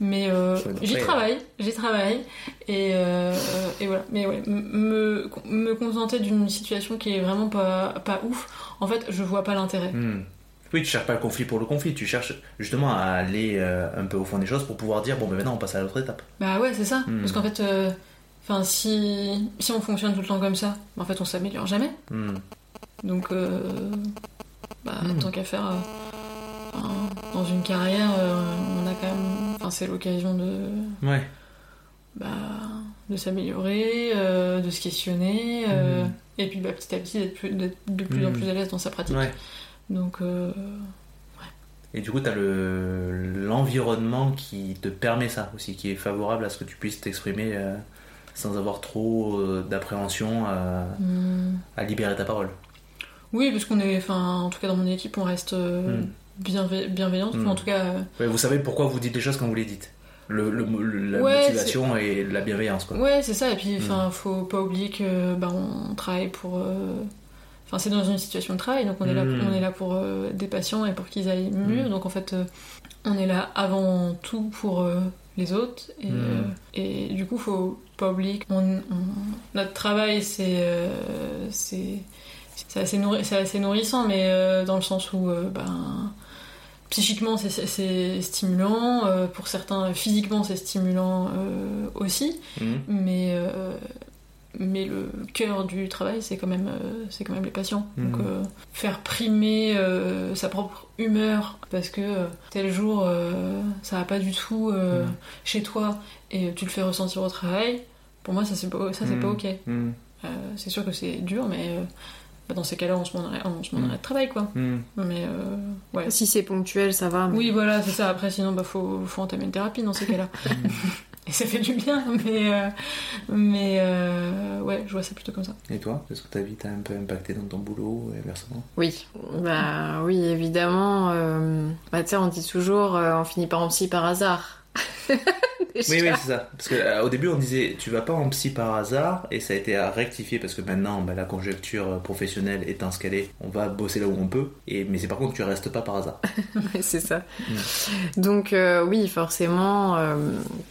mais euh, j'y travaille, j'y travaille, et, euh, et voilà. Mais ouais, me, me contenter d'une situation qui est vraiment pas, pas ouf, en fait, je vois pas l'intérêt. Hmm. Oui, tu cherches pas le conflit pour le conflit, tu cherches justement à aller un peu au fond des choses pour pouvoir dire bon, ben maintenant on passe à l'autre étape. Bah ouais, c'est ça. Parce qu'en fait, enfin, si, si on fonctionne tout le temps comme ça, en fait, on s'améliore jamais. Hmm. Donc, euh, bah, Mm. tant qu'à faire, euh, dans une carrière, euh, on a quand même, enfin, c'est l'occasion de, Ouais. bah, de s'améliorer, de se questionner, Mm. et puis bah, petit à petit d'être plus- d'être de plus en Mm. plus à l'aise dans sa pratique. Ouais. Donc, Et du coup, tu as l'environnement qui te permet ça aussi, qui est favorable à ce que tu puisses t'exprimer sans avoir trop euh, d'appréhension à, hmm, à libérer ta parole. Oui, parce qu'on est, enfin, en tout cas dans mon équipe, on reste euh, Mm. bienve- bienveillante. En tout cas, euh, Ouais, vous savez pourquoi vous dites les choses quand vous les dites. Le, le- le- la Ouais, motivation et la bienveillance, quoi. ouais, c'est ça. Et puis, enfin, faut pas oublier que, bah, on travaille pour. Enfin, c'est dans une situation de travail, donc on est là, on est là pour euh, des patients et pour qu'ils aillent mieux. Donc en fait, on est là avant tout pour euh, les autres. Et, euh, et du coup, faut on- notre travail, c'est euh, assez, nourri- assez nourrissant, mais euh, dans le sens où, euh, ben, psychiquement, c'est- stimulant. pour certains, physiquement, c'est stimulant aussi. Mhm. Mais, mais le cœur du travail, c'est quand, même, euh, c'est quand même les patients. Donc Mhm. euh, faire primer euh, sa propre humeur parce que euh, tel jour, euh, ça va pas du tout euh, Mhm. chez toi et tu le fais ressentir au travail, pour moi, ça, c'est pas, ça, c'est pas ok. Mhm. Euh, c'est sûr que c'est dur, mais euh, bah, dans ces cas-là, on se arrêt- on se de travail, quoi. Mais euh, ouais. Si c'est ponctuel, ça va. mais- Oui, voilà, c'est ça. Après, sinon, bah, faut, faut entamer une thérapie dans ces cas-là. Et ça fait du bien, mais, euh, mais euh, ouais, je vois ça plutôt comme ça. Et toi, est-ce que ta vie t'a un peu impacté dans ton boulot et inversement? Oui, bah oui, évidemment. euh, Bah tu sais, on dit toujours, euh, on finit par en psy par hasard. Déjà. Oui, oui, c'est ça. Parce qu'au début, on disait tu vas pas en psy par hasard, et ça a été à rectifier parce que maintenant, bah, la conjecture professionnelle étant ce qu'elle est, on va bosser là où on peut. Et, mais c'est par contre, tu restes pas par hasard. C'est ça. Donc euh, oui, forcément, euh,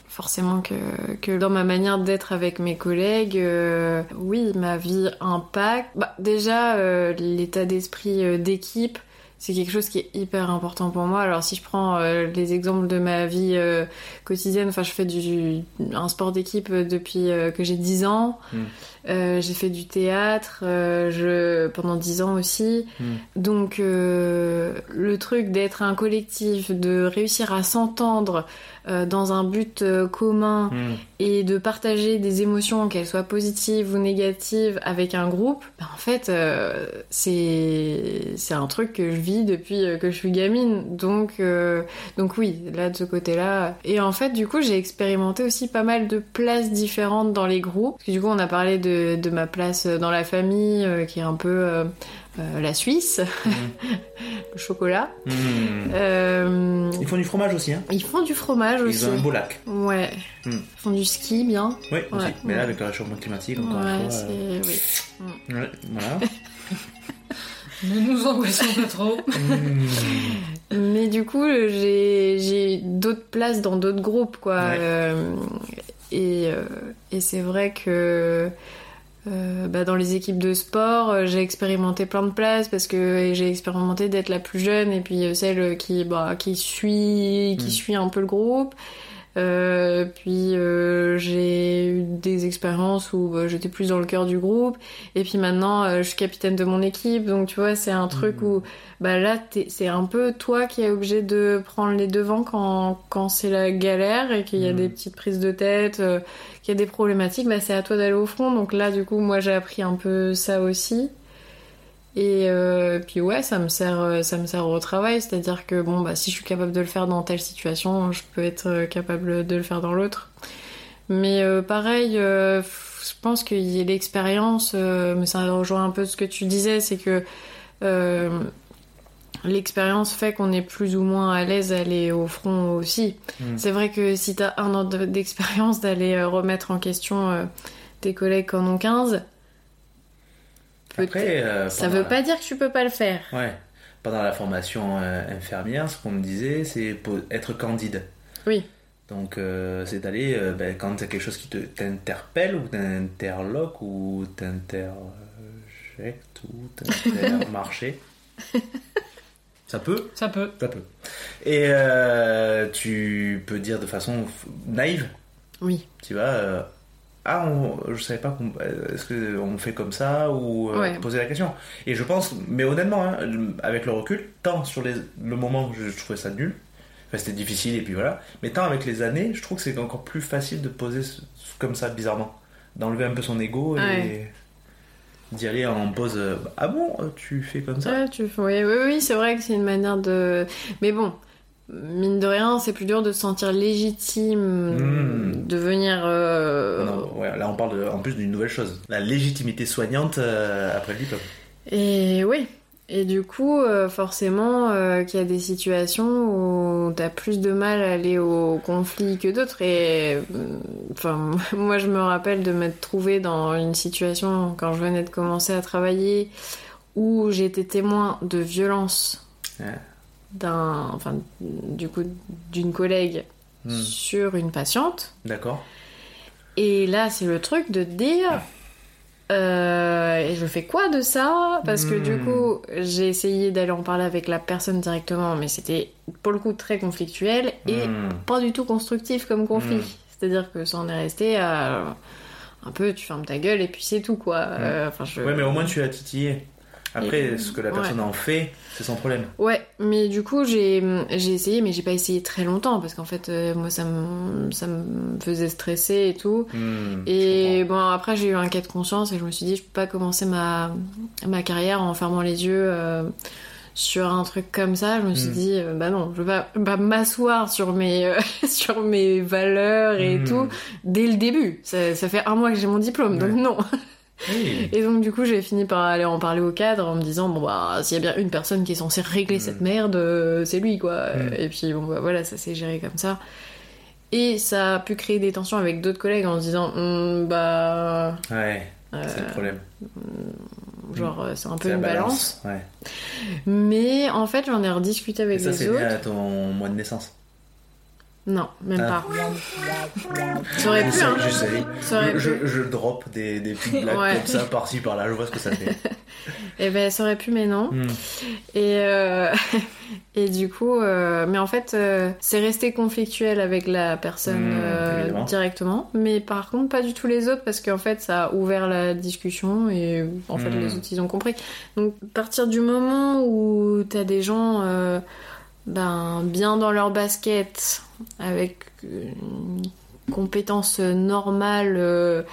forcément que, que dans ma manière d'être avec mes collègues, euh, oui, ma vie impacte. Bah, déjà, euh, l'état d'esprit euh, d'équipe, c'est quelque chose qui est hyper important pour moi. Alors si je prends euh, les exemples de ma vie euh, quotidienne, enfin je fais du, un sport d'équipe euh, depuis que j'ai 10 ans. Mm. Euh, j'ai fait du théâtre euh, je, pendant 10 ans aussi. Mm. Donc euh, le truc d'être un collectif, de réussir à s'entendre dans un but commun Mhm. et de partager des émotions, qu'elles soient positives ou négatives, avec un groupe, ben, en fait, c'est c'est un truc que je vis depuis que je suis gamine. Donc, donc oui, là, de ce côté-là. Et en fait, du coup, j'ai expérimenté aussi pas mal de places différentes dans les groupes. Parce que du coup, on a parlé de, de ma place dans la famille, euh, qui est un peu euh, euh, la Suisse, le chocolat. Euh, Ils font du fromage aussi, hein ils font du fromage Ils aussi. ont un beau lac. Ouais. Mm. Ils font du ski bien. Oui, aussi. Ouais. Mais là, avec le réchauffement climatique, encore Ouais, une fois. euh, Oui. ouais, voilà. Ne nous angoissons pas trop. Mais du coup, j'ai j'ai d'autres places dans d'autres groupes, quoi. Ouais. Euh, et euh, et c'est vrai que euh, bah, dans les équipes de sport, euh, j'ai expérimenté plein de places parce que j'ai expérimenté d'être la plus jeune et puis euh, celle qui bah, qui suit qui Mm. suit un peu le groupe. Euh, puis euh, j'ai eu des expériences où bah, j'étais plus dans le cœur du groupe et puis maintenant euh, je suis capitaine de mon équipe donc tu vois c'est un truc Mhm. où bah là c'est un peu toi qui es obligé de prendre les devants quand, quand c'est la galère et qu'il y a Mhm. des petites prises de tête euh, qu'il y a des problématiques bah c'est à toi d'aller au front donc là du coup moi j'ai appris un peu ça aussi et euh, puis ouais ça me sert euh, ça me sert au travail c'est à dire que bon bah si je suis capable de le faire dans telle situation je peux être euh, capable de le faire dans l'autre mais euh, pareil euh, je pense qu'il y a l'expérience euh, mais ça rejoint un peu ce que tu disais c'est que euh, l'expérience fait qu'on est plus ou moins à l'aise à aller au front aussi. Mm. C'est vrai que si t'as un an de- d'expérience d'aller remettre en question tes collègues qui en ont 15, peut- Après, euh, ça veut la- pas dire que tu peux pas le faire. Ouais. Pendant la formation euh, infirmière, ce qu'on me disait, c'est être candide. Oui. Donc, euh, c'est d'aller, euh, ben, quand il y a quelque chose qui te t'interpelle, ou t'interloque, ou t'interjecte, ou t'intermarché. ça peut? Ça peut. Ça peut. Et euh, tu peux dire de façon naïve, Oui. tu vois, euh, ah, on- je savais pas qu'on, euh, est-ce que on fait comme ça ou euh, Ouais. poser la question. Et je pense, mais honnêtement, hein, avec le recul, tant sur les, le moment où je, je trouvais ça nul, enfin c'était difficile et puis voilà, mais tant avec les années, je trouve que c'est encore plus facile de poser ce- comme ça bizarrement, d'enlever un peu son ego et Ouais. d'y aller en pause. euh, ah bon, tu fais comme ça? Ouais, tu... oui, oui, oui, c'est vrai que c'est une manière de. Mais bon, mine de rien, c'est plus dur de se sentir légitime, Mm. de venir. euh, Non, ouais, là on parle de- en plus d'une nouvelle chose, la légitimité soignante euh, après le diplôme. Et oui. Et du coup, euh, forcément, qu'il y a des situations où t'as plus de mal à aller au conflit que d'autres. Et enfin, moi, je me rappelle de m'être trouvée dans une situation quand je venais de commencer à travailler où j'étais témoin de violence Ouais. D'un, enfin, du coup, d'une collègue Hmm. sur une patiente. D'accord. Et là, c'est le truc de dire. euh, et je fais quoi de ça? Parce que du Hmm. coup, j'ai essayé d'aller en parler avec la personne directement, mais c'était pour le coup très conflictuel et Hmm. pas du tout constructif comme conflit. C'est-à-dire que ça en est resté à un peu, tu fermes ta gueule et puis c'est tout quoi. Euh, Enfin, je... Ouais, mais au moins tu as titillé. Après, Et- ce que la ouais. personne en fait, c'est son problème. Ouais, mais du coup, j'ai essayé, mais j'ai pas essayé très longtemps parce qu'en fait, euh, moi, ça me, ça faisait stresser et tout. Hmm, Et bon, après, j'ai eu un cas de conscience et je me suis dit, je peux pas commencer ma, ma carrière en fermant les yeux euh, sur un truc comme ça. Je me suis Mm. dit, euh, bah non, je vais pas, pas m'asseoir sur mes, euh, sur mes valeurs et Mm. tout dès le début. Ça, ça fait un mois que j'ai mon diplôme, donc Ouais. non. Et donc, du coup, j'ai fini par aller en parler au cadre en me disant, bon, bah, s'il y a bien une personne qui est censée régler Mm. cette merde, euh, c'est lui, quoi. Mm. Et puis, bon, bah, voilà, ça s'est géré comme ça. Et ça a pu créer des tensions avec d'autres collègues en se disant, Hum, bah, Ouais, euh, c'est le problème. genre, c'est un peu C'est une balance. Ouais. Mais en fait, j'en ai rediscuté Et avec ça, les c'est autres. lié à ton mois de naissance. Non, même Ah. pas. Ça aurait je pu, hein. je Je, je, je drop des, des petites blagues Ouais. comme ça, par-ci, par-là, je vois ce que ça fait. Et ben, ça aurait pu, mais non. Hmm. Et, euh, et du coup, euh, mais en fait, euh, c'est resté conflictuel avec la personne évidemment. directement. Mais par contre, pas du tout les autres, parce qu'en fait, ça a ouvert la discussion et en fait, les autres, ils ont compris. Donc, à partir du moment où t'as des gens ben, bien dans leur basket, avec une compétence normale euh,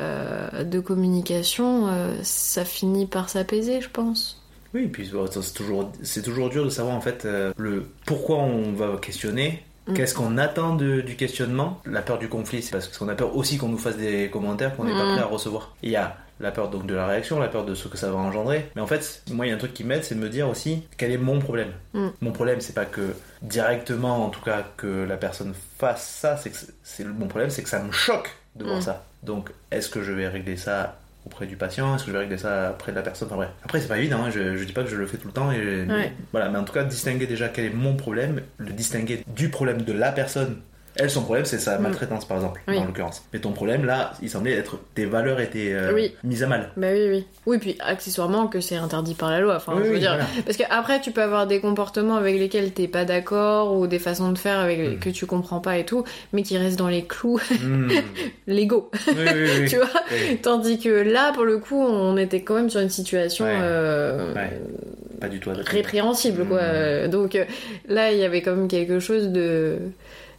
euh, de communication, euh, ça finit par s'apaiser, je pense. Oui, puis bon, ça, c'est toujours, c'est toujours dur de savoir en fait le pourquoi on va questionner. Mm. Qu'est-ce qu'on attend de- du questionnement? La peur du conflit, c'est parce qu'on a peur aussi qu'on nous fasse des commentaires qu'on n'est pas Mm. prêt à recevoir. Il y a la peur donc de la réaction, la peur de ce que ça va engendrer. Mais en fait, moi, il y a un truc qui m'aide, c'est de me dire aussi quel est mon problème? Mm. Mon problème, c'est pas que directement, en tout cas, que la personne fasse ça. C'est c'est- c'est mon problème, c'est que ça me choque de voir Mm. ça. Donc, est-ce que je vais régler ça auprès du patient? Est-ce que je vais régler ça auprès de la personne? Enfin bref. Après, c'est pas évident, hein, je, je dis pas que je le fais tout le temps. Et, Ouais. Voilà, mais en tout cas, distinguer déjà quel est mon problème, le distinguer du problème de la personne. Elle, son problème, c'est sa Mm. maltraitance, par exemple, Oui. en l'occurrence. Mais ton problème, là, il semblait être tes valeurs étaient euh, Oui. mises à mal. Bah oui, oui. Oui, puis accessoirement que c'est interdit par la loi. Enfin, Oui, je veux oui, dire. voilà. Parce que après, tu peux avoir des comportements avec lesquels t'es pas d'accord ou des façons de faire avec Mm. que tu comprends pas et tout, mais qui restent dans les clous Hmm. légaux. Oui, oui, oui. tu vois. Tandis que là, pour le coup, on était quand même sur une situation Ouais. euh, Ouais. Pas du tout répréhensible, quoi. Mm. Euh, Donc euh, là, il y avait quand même quelque chose de.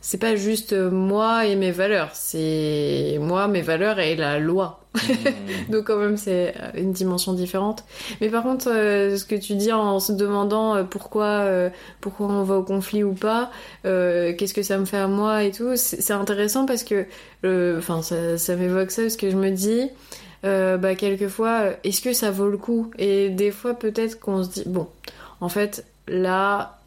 C'est pas juste euh, moi et mes valeurs, c'est moi, mes valeurs et la loi. Hmm. Donc quand même c'est euh, une dimension différente. Mais par contre, euh, ce que tu dis en se demandant pourquoi, euh, pourquoi on va au conflit ou pas, euh, qu'est-ce que ça me fait à moi et tout, c'est intéressant parce que, enfin ça, ça m'évoque ça parce que je me dis, bah quelquefois, est-ce que ça vaut le coup? Et des fois peut-être qu'on se dit, bon, en fait là,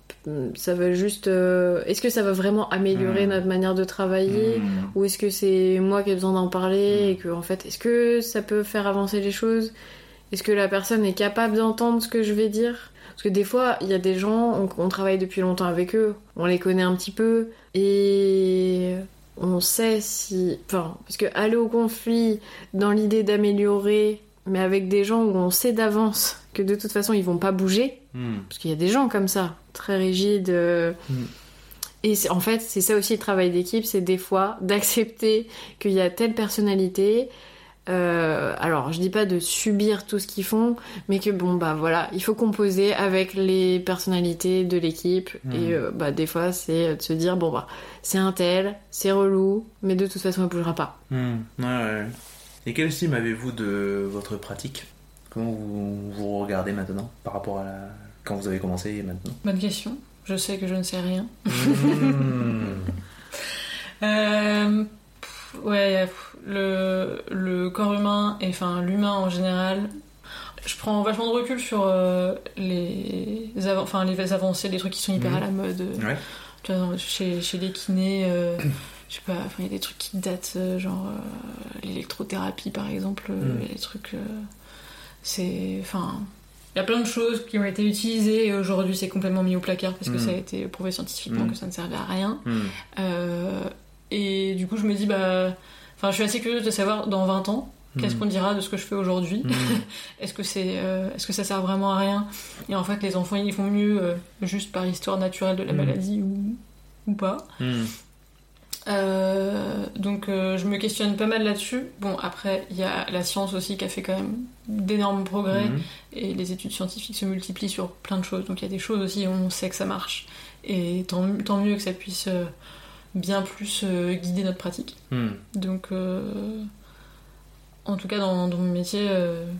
ça va juste, euh, est-ce que ça va vraiment améliorer Mm. notre manière de travailler Hmm. ou est-ce que c'est moi qui ai besoin d'en parler Mm. et que en fait est-ce que ça peut faire avancer les choses? Est-ce que la personne est capable d'entendre ce que je vais dire? Parce que des fois il y a des gens on, on travaille depuis longtemps avec eux, on les connaît un petit peu et on sait si enfin parce que aller au conflit dans l'idée d'améliorer mais avec des gens où on sait d'avance que de toute façon ils vont pas bouger Hmm. parce qu'il y a des gens comme ça, très rigides. euh, Mm. Et en fait, c'est ça aussi le travail d'équipe, c'est des fois d'accepter qu'il y a telle personnalité. euh, alors, je dis pas de subir tout ce qu'ils font, mais que bon, bah voilà, il faut composer avec les personnalités de l'équipe. Et euh, bah, des fois, c'est de se dire, bon, bah, c'est un tel, c'est relou, mais de toute façon, il bougera pas. Hmm. Ouais, ouais. Et quelle estime avez-vous de votre pratique? Comment vous vous regardez maintenant par rapport à la... quand vous avez commencé et maintenant? Bonne question. Je sais que je ne sais rien. Hmm. Euh, pff, ouais, pff, le, le corps humain, et enfin l'humain en général, je prends vachement de recul sur euh, les, enfin, les avancées, les trucs qui sont hyper à la mode. Ouais. Tu vois, chez, chez les kinés, euh, je sais pas, il y a des trucs qui datent, euh, genre euh, l'électrothérapie par exemple, euh, a des trucs. euh, c'est. Enfin. Il y a plein de choses qui ont été utilisées et aujourd'hui c'est complètement mis au placard parce que ça a été prouvé scientifiquement Mhm. que ça ne servait à rien. Hmm. Euh, et du coup, je me dis, bah. Enfin, je suis assez curieuse de savoir dans 20 ans, qu'est-ce qu'on dira de ce que je fais aujourd'hui? Est-ce que, c'est, euh, est-ce que ça sert vraiment à rien? Et en fait, les enfants, ils font mieux euh, juste par histoire naturelle de la maladie ou, ou pas. Hmm. Euh, donc, euh, je me questionne pas mal là-dessus. Bon, après, il y a la science aussi qui a fait quand même d'énormes progrès Hmm. et les études scientifiques se multiplient sur plein de choses. Donc il y a des choses aussi où on sait que ça marche. Et tant, tant mieux que ça puisse euh, bien plus guider notre pratique. Hmm. Donc en tout cas dans, dans mon métier,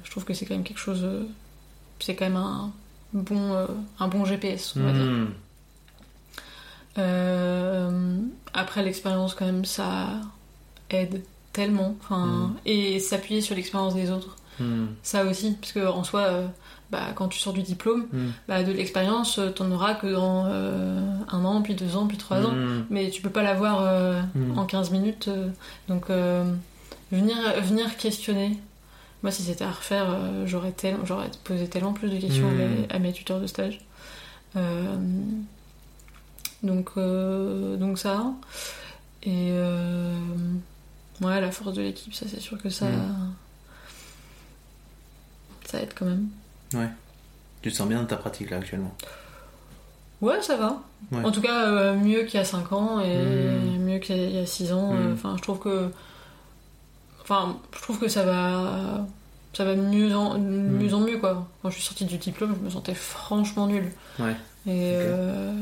je trouve que c'est quand même quelque chose... c'est quand même un bon, un bon GPS, on va dire. Euh, après l'expérience quand même, ça aide tellement. Enfin, Mm. Et s'appuyer sur l'expérience des autres. Hmm. Ça aussi, parce que en soi, euh, bah, quand tu sors du diplôme, Hmm. bah, de l'expérience, euh, t'en auras que dans euh, un an, puis deux ans, puis trois ans. Mais tu peux pas l'avoir Mm. en 15 minutes. donc, venir, venir questionner. Moi, si c'était à refaire, j'aurais, tel- j'aurais posé tellement plus de questions à, Mm. mes, à mes tuteurs de stage. Donc, euh, donc ça. Et euh, ouais, la force de l'équipe, ça, c'est sûr que ça. Mm. Ça aide quand même. Tu te sens bien dans ta pratique là actuellement? Ouais, ça va. Ouais. En tout cas, euh, mieux qu'il y a 5 ans et Mm. mieux qu'il y a 6 ans. Mm. euh, Enfin, je trouve que. Enfin, je trouve que ça va. Ça va de mieux en, mieux, en mieux, quoi. Quand je suis sortie du diplôme, je me sentais franchement nulle. Ouais. Et, euh,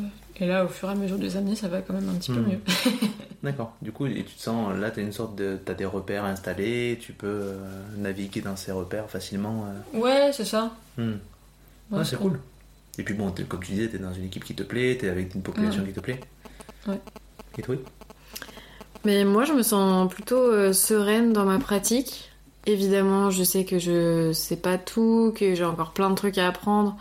et là, au fur et à mesure des années, ça va quand même un petit peu Mm. mieux. D'accord. Du coup, et tu te sens là, t'as une sorte de, t'as des repères installés, tu peux euh, naviguer dans ces repères facilement. euh. Ouais, c'est ça. Hmm. Ouais, Ouais, c'est cool. Et puis bon, comme tu disais, t'es dans une équipe qui te plaît, t'es avec une population qui te plaît. Ouais. Et toi? Mais moi, je me sens plutôt euh, sereine dans ma pratique. Évidemment, je sais que je sais pas tout, que j'ai encore plein de trucs à apprendre,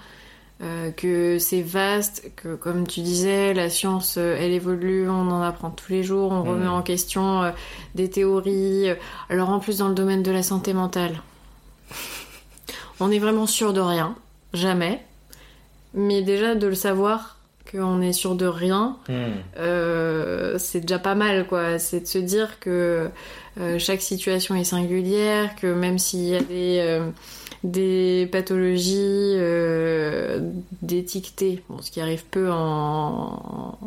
euh, que c'est vaste, que comme tu disais, la science, euh, elle évolue, on en apprend tous les jours, on remet en question euh, des théories. Alors en plus, dans le domaine de la santé mentale, on est vraiment sûr de rien, jamais. Mais déjà de le savoir qu'on est sûr de rien, euh, c'est déjà pas mal, quoi. C'est de se dire que chaque situation est singulière, que même s'il y a des, des pathologies euh, d'étiqueté, bon, ce qui arrive peu en,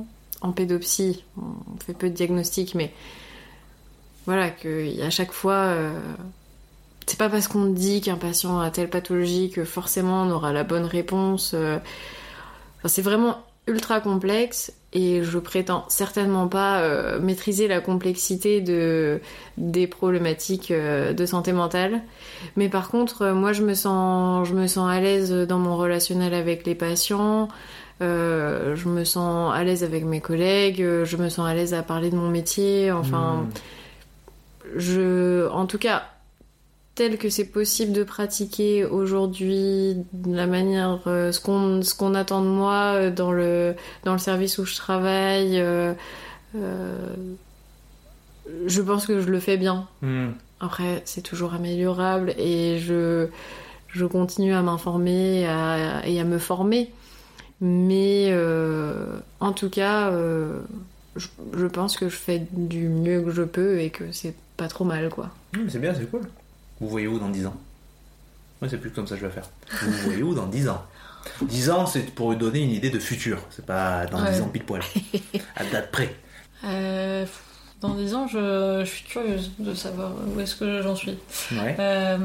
pédopsie, on fait peu de diagnostics, mais voilà, qu'à chaque fois, euh, c'est pas parce qu'on dit qu'un patient a telle pathologie que forcément on aura la bonne réponse. euh. C'est vraiment ultra complexe et je prétends certainement pas euh, maîtriser la complexité de, des problématiques euh, de santé mentale. Mais par contre, euh, moi je me sens, je me sens à l'aise dans mon relationnel avec les patients. je me sens à l'aise avec mes collègues, je me sens à l'aise à parler de mon métier, enfin, Hmm. je, en tout cas, tel que c'est possible de pratiquer aujourd'hui, de la manière, euh, ce qu'on ce qu'on attend de moi euh, dans le dans le service où je travaille, euh, je pense que je le fais bien. Hmm. Après, c'est toujours améliorable et je je continue à m'informer et à me former. Mais euh, en tout cas, euh, je, je pense que je fais du mieux que je peux et que c'est pas trop mal, quoi. Hmm, c'est bien, c'est cool. Vous voyez où dans 10 ans? Moi, c'est plus comme ça que je vais faire. Vous voyez où dans 10 ans? 10 ans, c'est pour vous donner une idée de futur. C'est pas dans Ouais. 10 ans pile poil. À date près. Euh, dans 10 ans, je, je suis curieuse de savoir où est-ce que j'en suis. Ouais. Euh,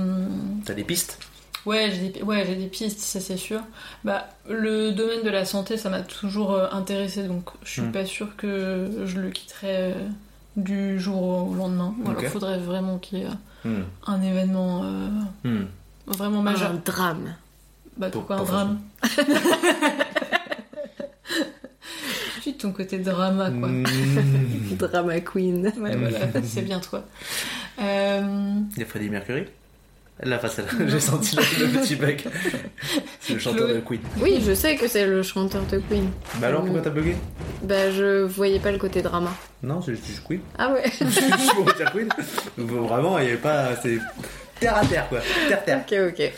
T'as des pistes? Ouais, j'ai des, ouais, j'ai des pistes, ça c'est sûr. Bah, le domaine de la santé, ça m'a toujours euh, intéressé, donc je suis Mm. pas sûre que je le quitterai euh, du jour au lendemain. Ou alors Ok. il faudrait vraiment qu'il y ait Hmm. un événement euh, Hmm. vraiment majeur. Un drame. Bah, Pour- pourquoi un drame Tout de suite ton côté drama, quoi. Hmm. Drama queen. Ouais, voilà, c'est bien toi. Euh, Il y a Freddie Mercury? L'a pas celle J'ai senti le, le petit bug. C'est le chanteur de Queen. Oui, je sais que c'est le chanteur de Queen. Bah alors pourquoi t'as bugué? Bah, je voyais pas le côté drama. Non, c'est juste Queen. Ah ouais Je pour dire Queen. Donc, Vraiment, il n'y avait pas. C'est terre à terre quoi. Terre terre. Ok, ok.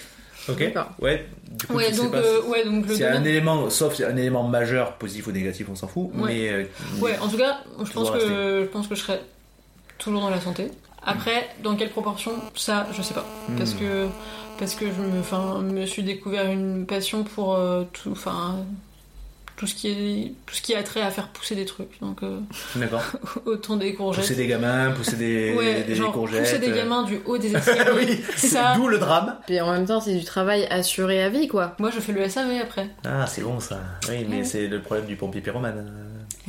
Ok. Ouais. Du coup, Ouais, donc, pas euh, ouais, donc le s'il y a un élément, sauf s'il y a un élément majeur, positif ou négatif, on s'en fout. Ouais. Mais euh, Ouais, en tout cas, je pense, que, je pense que je serai toujours dans la santé. Après, dans quelle proportion, ça, je sais pas. Parce Hmm. que, parce que je me, enfin, me suis découvert une passion pour euh, tout, enfin, tout ce qui est, tout ce qui a trait à faire pousser des trucs. Donc, euh, D'accord. autant des courgettes. Pousser des gamins, pousser des, ouais, des genre, courgettes. pousser des euh, gamins du haut des escaliers. oui, Ça- d'où le drame. Puis en même temps, c'est du travail assuré à vie, quoi. Moi, je fais le SAV après. Ah, c'est bon ça. Oui, mais Ouais. c'est le problème du pompier pyromane.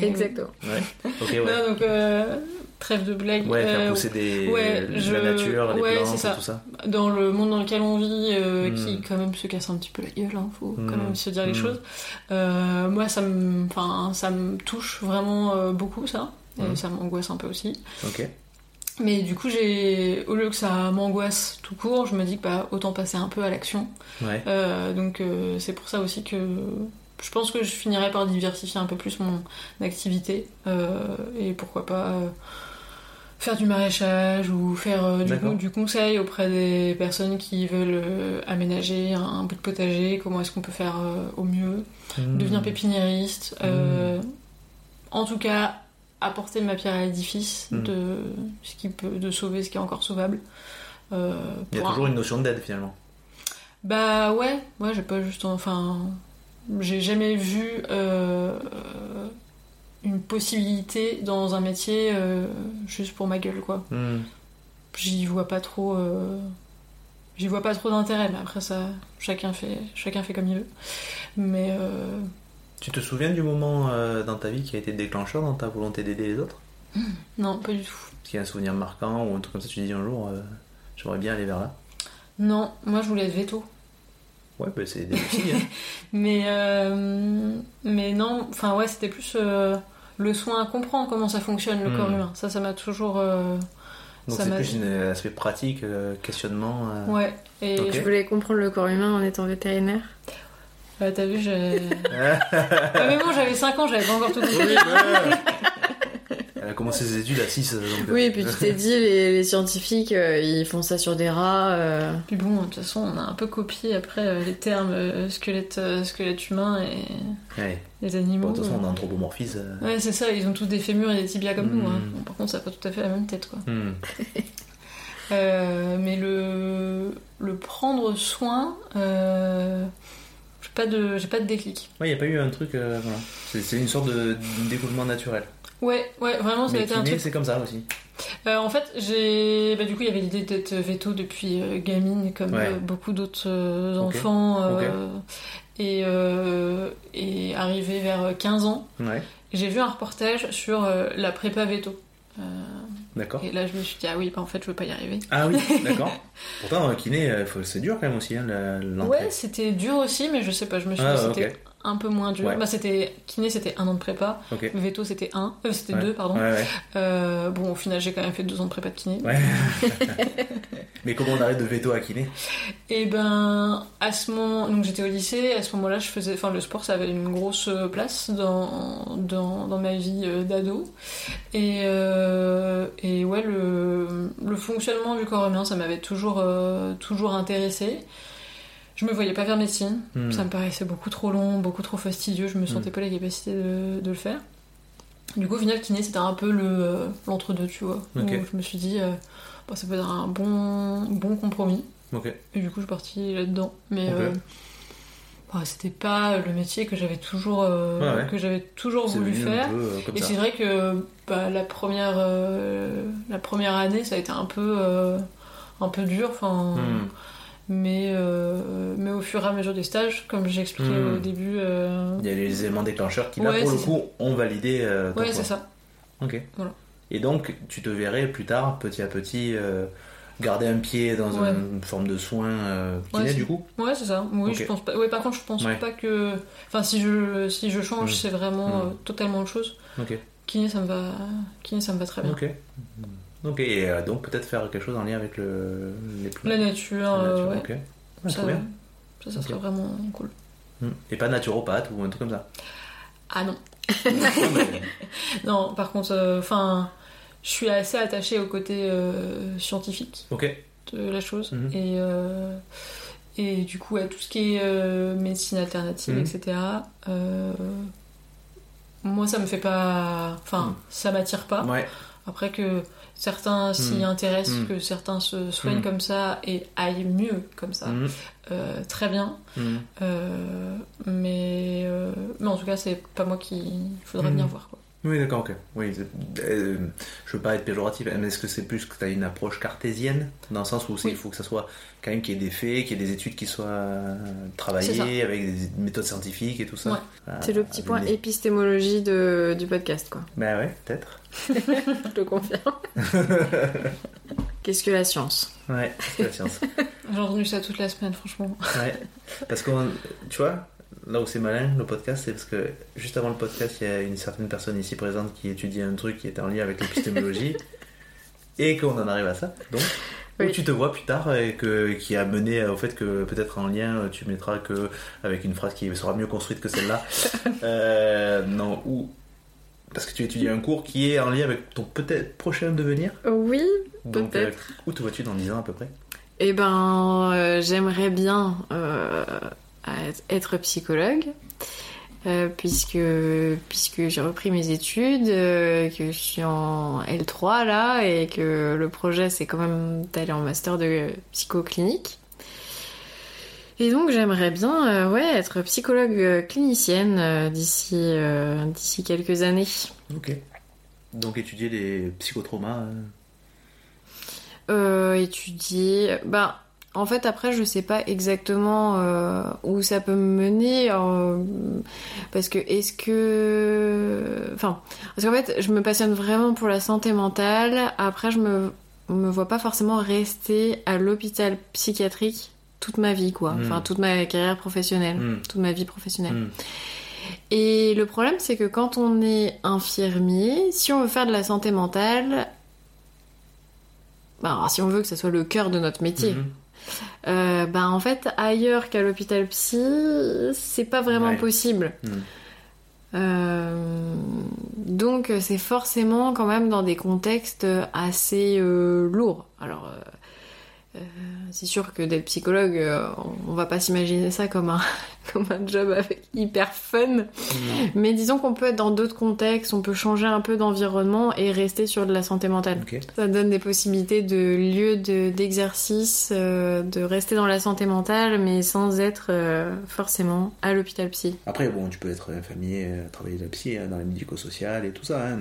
Exactement. Ouais. Ouais. Non, donc, euh, trêve de blague. Ouais, faire Euh, pousser des, ouais, je- la nature, les ouais, plantes c'est ça. et tout ça. dans le monde dans lequel on vit, euh, Mm. qui quand même se casse un petit peu la gueule, hein, faut quand Mm. même se dire les Mm. choses. Euh, moi, ça me, enfin, ça me touche vraiment euh, beaucoup ça, et Mm. ça m'angoisse un peu aussi. Ok. Mais du coup, j'ai, au lieu que ça m'angoisse tout court, je me dis que bah, autant passer un peu à l'action. Ouais. Euh, donc euh, c'est pour ça aussi que je pense que je finirai par diversifier un peu plus mon activité euh, et pourquoi pas euh, faire du maraîchage ou faire euh, du, D'accord. coup, du conseil auprès des personnes qui veulent euh, aménager un, un bout de potager, comment est-ce qu'on peut faire euh, au mieux, Hmm. devenir pépiniériste, euh, en tout cas apporter ma pierre à l'édifice Mm. de ce qui peut de sauver ce qui est encore sauvable. Il y a un- toujours une notion d'aide finalement. bah ouais, ouais, j'ai pas juste. Enfin. J'ai jamais vu euh, une possibilité dans un métier euh, juste pour ma gueule, quoi. Hmm. J'y vois pas trop. euh, J'y vois pas trop d'intérêt, mais après ça, chacun fait, chacun fait comme il veut. Mais Tu te souviens du moment dans ta vie qui a été déclencheur dans ta volonté d'aider les autres? Non, pas du tout. Est-ce qu'il y a un souvenir marquant ou un truc comme ça, tu dis un jour, j'aimerais bien aller vers là? Non, moi je voulais être veto. Ouais, bah, c'est des aussi. hein. Mais, euh, mais non, enfin ouais, c'était plus euh, le soin à comprendre comment ça fonctionne le Hmm. corps humain. Ça, ça m'a toujours. euh, Donc c'est plus un aspect pratique, euh, questionnement. euh. Ouais. Et. Je voulais comprendre le corps humain en étant vétérinaire. Bah, t'as vu, j'ai. ah, mais bon, j'avais 5 ans, j'avais pas encore tout compris. Oui, ouais. Elle a commencé ses études à 6. Donc... Oui, et puis tu t'es dit, les, les scientifiques, euh, ils font ça sur des rats. euh, Puis bon, de toute façon, on a un peu copié après euh, les termes euh, squelette, euh, squelette humain et Ouais. les Bon, animaux. de toute façon, on anthropomorphise. euh. Ouais, c'est ça, ils ont tous des fémurs et des tibias comme nous. Hein. Hmm. Bon, par contre, ça n'a pas tout à fait la même tête, quoi. Hmm. Euh, mais le, le prendre soin, euh, j'ai pas, de, j'ai pas de déclic. Ouais, il n'y a pas eu un truc. euh, voilà. C'est c'est une sorte de découlement naturel. Ouais, ouais, vraiment, ça a Mais été un kiné, truc c'est comme ça aussi. Euh, en fait, j'ai. Bah, du coup, il y avait l'idée d'être veto depuis euh, gamine, comme Ouais. euh, beaucoup d'autres enfants. Et, et arrivé vers 15 ans, Ouais, j'ai vu un reportage sur la prépa veto. D'accord. et là, je me suis dit, ah oui, bah, en fait, je veux pas y arriver. Ah oui, d'accord. Pourtant, kiné, c'est dur quand même aussi, hein. Ouais, c'était dur aussi, mais je sais pas, je me suis Ah, dit, c'était. Un peu moins dur. Ouais. Bah, c'était. Kiné, c'était un an de prépa. Veto, c'était un. Euh, c'était Ouais. deux, pardon. Ouais. Euh, bon, au final, j'ai quand même fait deux ans de prépa de kiné. Mais comment on arrête de veto à kiné? Et ben, à ce moment, donc j'étais au lycée, à ce moment-là, je faisais, enfin, le sport, ça avait une grosse place dans, dans, dans ma vie euh, d'ado. Et, euh, et ouais, le, le fonctionnement du corps humain, ça m'avait toujours, euh, toujours intéressé. Je me voyais pas faire médecine, Hmm. ça me paraissait beaucoup trop long, beaucoup trop fastidieux, je me sentais pas la capacité de, de le faire. Du coup, au final, kiné, c'était un peu le, euh, l'entre-deux, tu vois. Je me suis dit, euh, bah, ça peut être un bon, bon compromis. Et du coup, je suis partie là-dedans. Mais Ok. euh, bah, c'était pas le métier que j'avais toujours, euh, Ouais, ouais. que j'avais toujours C'est voulu faire. peu euh, Et ça. c'est vrai que bah, la, première, euh, la première année, ça a été un peu, un peu dur. Enfin, Hmm. Mais, euh, mais au fur et à mesure des stages, comme j'ai expliqué Hmm. au début. euh, Il y a les éléments déclencheurs qui, là, Ouais, pour le coup, ont validé euh, Ouais, c'est ça. Ok. Voilà. Et donc, tu te verrais plus tard, petit à petit, euh, garder un pied dans Ouais. une forme de soin kiné, Ouais, du coup Ouais, c'est ça. Oui, je pense pas. Ouais, par contre, je pense pas que. Enfin, si je, si je change, Hmm. c'est vraiment Hmm. totalement autre chose. Ok. kiné, ça me va, kiné, ça me va très bien. Ok. Ok, et euh, donc peut-être faire quelque chose en lien avec le, les plantes. La nature, euh, ouais. ok. Ça, trop bien. ça, ça Ok. serait vraiment cool. Hmm. Et pas naturopathe ou un truc comme ça. Ah non. Non, mais- Non, par contre, euh, enfin, je suis assez attachée au côté euh, scientifique ok. de la chose. Mhm. Et, euh, et du coup, à tout ce qui est euh, médecine alternative, Mhm. etc., euh, moi, ça me fait pas. Enfin, Mhm. ça m'attire pas. Ouais. Après que certains s'y Mhm. intéressent, Mhm. que certains se soignent Mhm. comme ça et aillent mieux comme ça, Hmm. euh, très bien. Hmm. Euh, mais, euh, mais en tout cas, c'est pas moi qui faudrait Mhm. venir voir. Quoi. Oui, d'accord, ok. Oui, euh, je veux pas être péjoratif, mais est-ce que c'est plus que tu as une approche cartésienne? Dans le sens où Oui. il faut que ça soit quand même qu'il y ait des faits, qu'il y ait des études qui soient euh, travaillées avec des méthodes scientifiques et tout ça Ouais. Ah, C'est le petit point avec des- épistémologie de, du podcast, quoi. Bah ouais, peut-être. Je te confirme. Qu'est-ce que la science? Ouais, la science? J'ai entendu ça toute la semaine, franchement. Ouais. Parce que, tu vois, là où c'est malin, le podcast, c'est parce que juste avant le podcast, il y a une certaine personne ici présente qui étudie un truc qui est en lien avec l'épistémologie. et qu'on en arrive à ça. Donc, Oui. où tu te vois plus tard et que, qui a mené au fait que peut-être en lien, tu mettras que avec une phrase qui sera mieux construite que celle-là. Euh, non, ou. Parce que tu étudies un cours qui est en lien avec ton peut-être prochain devenir. Oui, Donc, Peut-être. euh, où te vois-tu dans 10 ans à peu près? Eh ben, euh, j'aimerais bien euh, être psychologue, euh, puisque, puisque j'ai repris mes études, euh, que je suis en L3 là, et que le projet c'est quand même d'aller en master de psychoclinique. Et donc j'aimerais bien euh, ouais, être psychologue clinicienne d'ici d'ici quelques années. Ok. Donc étudier les psychotraumas. étudier. Bah, en fait, après, je sais pas exactement euh, où ça peut me mener. euh, parce que, est-ce que. Enfin, parce qu'en fait, je me passionne vraiment pour la santé mentale. Après, je me, me vois pas forcément rester à l'hôpital psychiatrique toute ma vie, quoi. Mm. Enfin, toute ma carrière professionnelle, Hmm. toute ma vie professionnelle. Hmm. Et le problème, c'est que quand on est infirmier, si on veut faire de la santé mentale, alors, si on veut que ça soit le cœur de notre métier. Euh, bah, en fait, ailleurs qu'à l'hôpital psy, c'est pas vraiment Ouais. possible. Mhm. Euh, donc, c'est forcément quand même dans des contextes assez euh, lourds. Alors, euh, c'est sûr que d'être psychologue, euh, on va pas s'imaginer ça comme un, comme un job avec hyper fun. Mais disons qu'on peut être dans d'autres contextes, on peut changer un peu d'environnement et rester sur de la santé mentale. Ça donne des possibilités de lieux de- d'exercice, euh, de rester dans la santé mentale, mais sans être forcément à l'hôpital psy. Après, bon, tu peux être infirmier, euh, travailler la psy hein, dans les médico-social et tout ça. hein,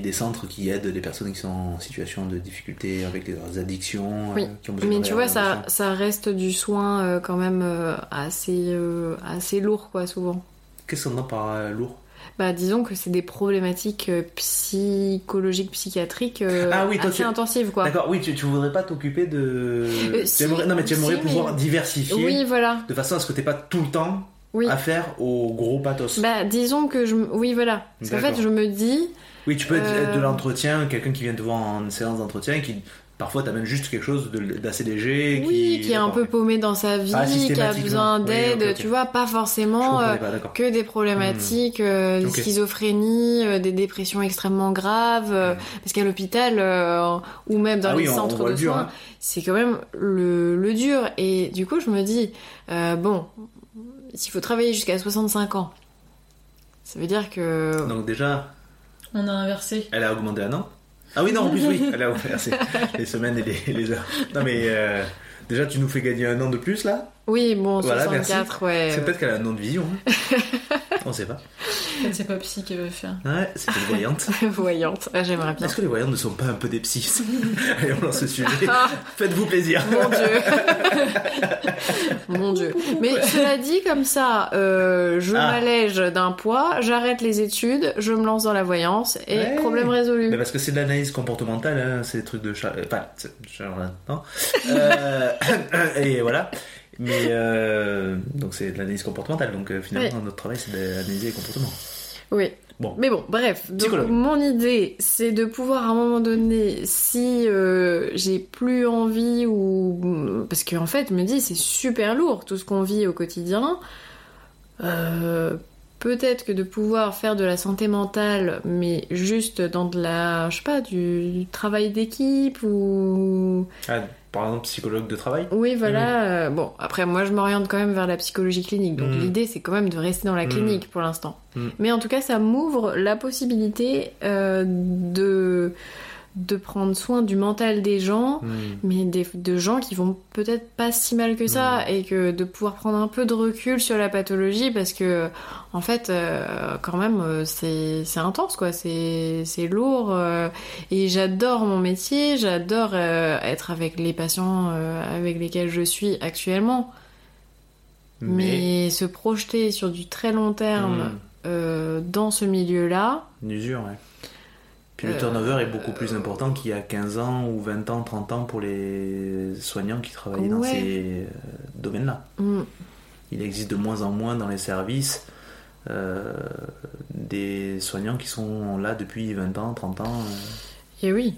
des centres qui aident les personnes qui sont en situation de difficulté avec leurs addictions. Oui, qui ont Mais de tu vois, ça, ça reste du soin euh, quand même euh, assez, euh, assez lourd, quoi, souvent. Qu'est-ce qu'on entend par lourd? Bah, disons que c'est des problématiques psychologiques, psychiatriques Ah oui, toi, assez tu- intensives, quoi. D'accord, oui, tu, tu voudrais pas t'occuper de. Tu si, aimerais- non, mais tu aimerais si, pouvoir mais- diversifier Oui, voilà. de façon à ce que t'aies pas tout le temps Oui. à faire au gros pathos. Bah, disons que je. Oui, voilà. Parce qu'en fait, je me dis. oui, tu peux être, être de l'entretien, quelqu'un qui vient te voir en séance d'entretien et qui parfois t'amène juste quelque chose de- d'assez léger. Oui, qui est un peu paumé dans sa vie, Ah, qui a besoin Oui, d'aide, tu vois, pas forcément euh, pas, que des problématiques, euh, des schizophrénies, euh, des dépressions extrêmement graves, euh, parce qu'à l'hôpital euh, ou même dans Ah les oui, on- on centres de soins, hein. c'est quand même le, le dur. Et du coup, je me dis, euh, bon, s'il faut travailler jusqu'à 65 ans, ça veut dire que... Donc déjà, On a inversé. elle a augmenté un an. Ah oui, non, en plus, oui, elle a augmenté les semaines et les, les heures. Non, mais euh, déjà, tu nous fais gagner un an de plus là. Oui, bon, Voilà, 64, ouais. C'est peut-être qu'elle a un nom de vision. hein. on sait pas. C'est pas psy qui veut faire. Ouais, c'est une voyante. Voyante, Ah, j'aimerais bien. Est-ce que les voyantes ne sont pas un peu des psys Allez, on lance ce sujet. Ah. Faites-vous plaisir. Mon dieu. Mon dieu. Mais cela dit, comme ça, euh, je Ah. m'allège d'un poids, j'arrête les études, je me lance dans la voyance et Ouais. problème résolu. Mais parce que c'est de l'analyse comportementale, hein, c'est des trucs de chat. Enfin, c'est charlatan. Euh, et voilà. Mais euh, donc c'est de l'analyse comportementale. Donc euh, finalement, notre travail, c'est d'analyser les comportements. Oui. Bon. Mais bon, bref. Donc, mon idée, c'est de pouvoir à un moment donné, si euh, j'ai plus envie ou parce qu'en fait, je me dis c'est super lourd tout ce qu'on vit au quotidien. Peut-être que de pouvoir faire de la santé mentale, mais juste dans de la, je sais pas, du, du travail d'équipe ou Ah, par exemple, psychologue de travail oui, voilà. euh, bon, après, moi, je m'oriente quand même vers la psychologie clinique. Donc, Mm. l'idée, c'est quand même de rester dans la Mm. clinique pour l'instant. Mm. Mais en tout cas, ça m'ouvre la possibilité euh, de, de prendre soin du mental des gens, Hmm. mais des, de gens qui vont peut-être pas si mal que ça, et que de pouvoir prendre un peu de recul sur la pathologie, parce que, en fait, euh, quand même, euh, c'est intense, quoi. C'est lourd. euh, et j'adore mon métier, j'adore euh, être avec les patients avec lesquels je suis actuellement. Mais, se projeter sur du très long terme Hmm. dans ce milieu-là, Une usure, ouais. Puis le Euh, turnover est beaucoup plus important qu'il y a 15 ans ou 20 ans, 30 ans pour les soignants qui travaillaient dans Ouais. ces euh, domaines-là. hmm, Il existe de moins en moins dans les services euh, des soignants qui sont là depuis 20 ans, 30 ans. et oui.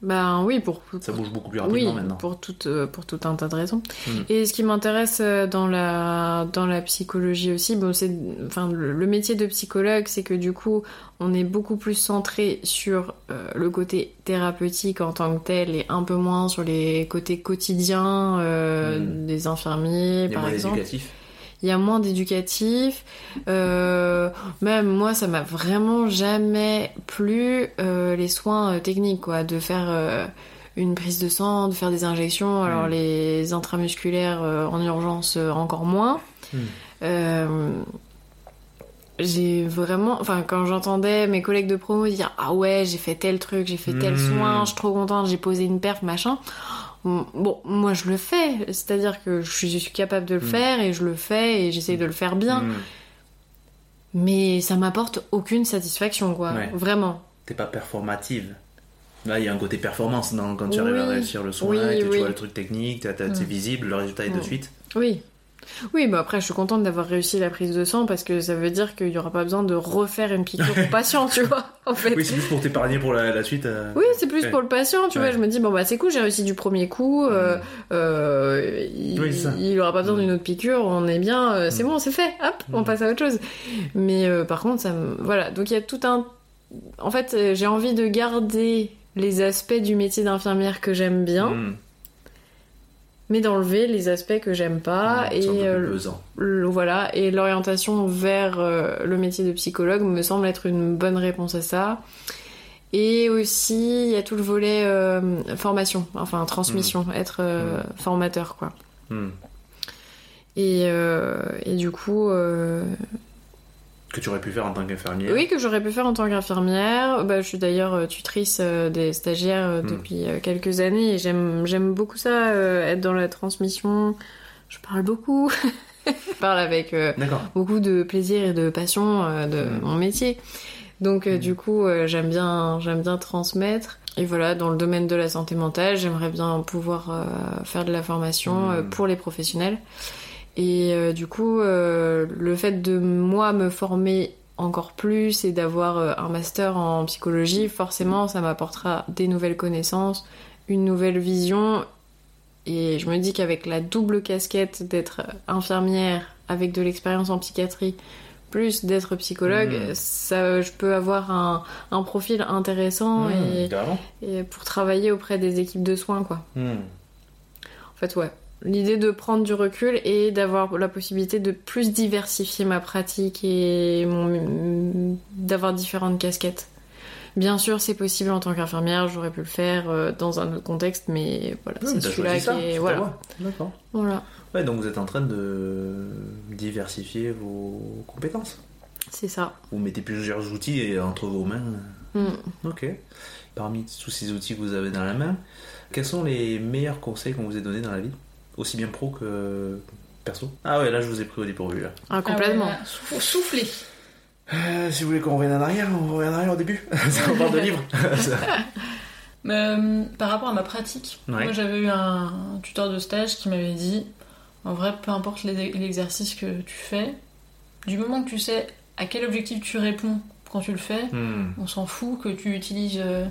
Ben oui, pour, ça bouge beaucoup plus oui, rapidement maintenant. pour tout, euh, pour tout un tas de raisons. Mm. Et ce qui m'intéresse euh, dans la, dans la psychologie aussi, bon, c'est, enfin, le, le métier de psychologue, c'est que du coup, on est beaucoup plus centré sur euh, le côté thérapeutique en tant que tel et un peu moins sur les côtés quotidiens euh, Mm. des infirmiers, par exemple. Il y a moins d'éducatif. Euh, même moi, ça m'a vraiment jamais plu euh, les soins euh, techniques, quoi, de faire une prise de sang, de faire des injections. Alors Mm. les intramusculaires en urgence encore moins. Mm. J'ai vraiment, enfin, quand j'entendais mes collègues de promo dire ah ouais, j'ai fait tel truc, j'ai fait tel Mm. soin, je suis trop contente, j'ai posé une perf, machin. Bon, moi je le fais, c'est-à-dire que je suis, je suis capable de le Mm. faire et je le fais et j'essaye de le faire bien, Hmm. mais ça m'apporte aucune satisfaction, quoi. Ouais. Vraiment. T'es pas performative. Là, il y a un côté performance dans, quand tu Oui. arrives à réussir le soin, Oui, et que tu vois le truc technique, c'est Mm. visible, le résultat est de Mm. suite. Oui. Oui, bah après, je suis contente d'avoir réussi la prise de sang parce que ça veut dire qu'il n'y aura pas besoin de refaire une piqûre au patient, tu vois, en fait. Oui, c'est juste pour t'épargner pour la, la suite. euh. Oui, c'est plus Ouais. pour le patient, tu Ouais. vois. Je me dis, bon, bah, c'est cool, j'ai réussi du premier coup. euh, euh, il, Oui, c'est ça. il aura pas besoin Mm. d'une autre piqûre, on est bien, c'est Mm. bon, c'est fait, hop, on Mm. passe à autre chose. Mais par contre, ça me. Voilà, donc il y a tout un. En fait, j'ai envie de garder les aspects du métier d'infirmière que j'aime bien, Hmm. Mais d'enlever les aspects que j'aime pas. Hmm, et euh, le- voilà, et l'orientation vers euh, le métier de psychologue me semble être une bonne réponse à ça. Et aussi, il y a tout le volet euh, formation, enfin transmission, être euh, formateur, quoi. Hmm. Et, et du coup, Que tu aurais pu faire en tant qu'infirmière. oui, que j'aurais pu faire en tant qu'infirmière. Bah, je suis d'ailleurs euh, tutrice euh, des stagiaires euh, Mm. depuis quelques années et j'aime, j'aime beaucoup ça, être dans la transmission. Je parle beaucoup. je parle avec beaucoup de plaisir et de passion de Mm. mon métier. Donc euh, Mm. du coup, j'aime bien, j'aime bien transmettre. Et voilà, dans le domaine de la santé mentale, j'aimerais bien pouvoir faire de la formation pour les professionnels. Et euh, du coup, euh, le fait de moi me former encore plus et d'avoir euh, un master en psychologie, forcément, ça m'apportera des nouvelles connaissances, une nouvelle vision. Et je me dis qu'avec la double casquette d'être infirmière avec de l'expérience en psychiatrie, plus d'être psychologue, Mm. ça, je peux avoir un, un profil intéressant Hmm, et, pour travailler auprès des équipes de soins, quoi. Hmm. En fait, ouais. L'idée de prendre du recul et d'avoir la possibilité de plus diversifier ma pratique et mon... d'avoir différentes casquettes. Bien sûr, c'est possible en tant qu'infirmière, j'aurais pu le faire euh, dans un autre contexte, mais voilà, c'est celui-là qui est. Voilà. D'accord. voilà, Ouais, donc vous êtes en train de diversifier vos compétences. c'est ça. Vous mettez plusieurs outils entre vos mains. Mm. Ok. Parmi tous ces outils que vous avez dans la main, quels sont les meilleurs conseils qu'on vous ait donnés dans la vie? Aussi bien pro que perso Ah ouais, là je vous ai pris au dépourvu. Là. Ah, complètement. Ah ouais, là, sou- souffler. Euh, si vous voulez qu'on revienne en arrière, on revient en arrière au début. Ça, on parle de livres. Mais, euh, par rapport à ma pratique, Ouais. moi j'avais eu un, un tuteur de stage qui m'avait dit en vrai, peu importe l'exercice que tu fais, du moment que tu sais à quel objectif tu réponds quand tu le fais. Hmm. On s'en fout que tu utilises euh,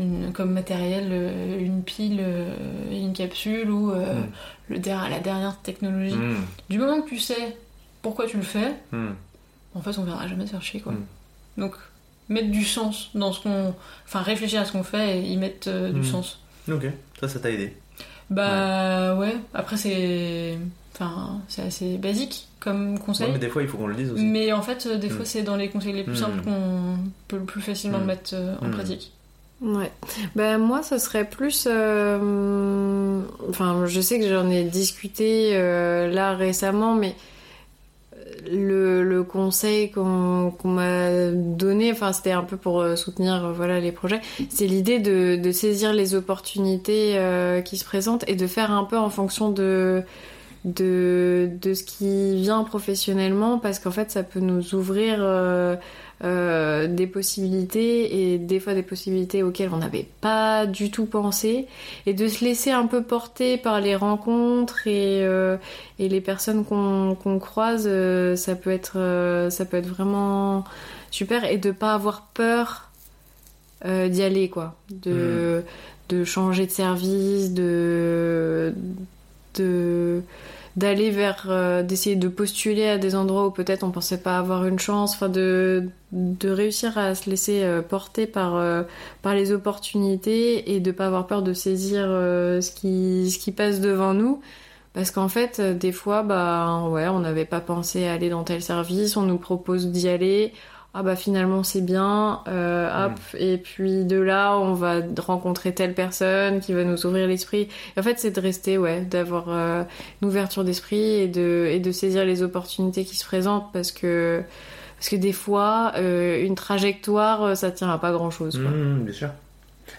une, comme matériel euh, une pile euh, et une capsule ou euh, Mm. le der- la dernière technologie. Hmm. Du moment que tu sais pourquoi tu le fais, Hmm. en fait, on verra jamais te faire chier, quoi. Donc, mettre du sens dans ce qu'on... Enfin, réfléchir à ce qu'on fait et y mettre euh, du sens. Ok, ça, ça t'a aidé. Bah, ouais. Après, c'est... Enfin, c'est assez basique comme conseil. Ouais, mais des fois, il faut qu'on le dise aussi. Mais en fait, des fois, c'est dans les conseils les plus simples qu'on peut le plus facilement le mettre en pratique. Ouais. Ben moi, ça serait plus. euh, Enfin, je sais que j'en ai discuté euh, là récemment, mais le, le conseil qu'on m'a donné, enfin, c'était un peu pour euh, soutenir euh, voilà les projets. C'est l'idée de, de saisir les opportunités euh, qui se présentent et de faire un peu en fonction de de, de ce qui vient professionnellement parce qu'en fait ça peut nous ouvrir euh, des possibilités et des fois des possibilités auxquelles on n'avait pas du tout pensé. Et de se laisser un peu porter par les rencontres et, euh, et les personnes qu'on croise euh, ça peut être ça peut être vraiment super. Et de pas avoir peur d'y aller quoi. De de changer de service de de d'aller vers euh, d'essayer de postuler à des endroits où peut-être on pensait pas avoir une chance enfin de de réussir à se laisser euh, porter par euh, par les opportunités et de pas avoir peur de saisir ce qui ce qui passe devant nous. Parce qu'en fait des fois bah ouais on n'avait pas pensé à aller dans tel service on nous propose d'y aller ah bah finalement c'est bien, euh, hop, et puis de là on va rencontrer telle personne qui va nous ouvrir l'esprit. En fait c'est de rester, ouais, d'avoir euh, une ouverture d'esprit et de, et de saisir les opportunités qui se présentent parce que, parce que des fois euh, une trajectoire ça tient à pas grand chose. Quoi. Hmm, bien sûr.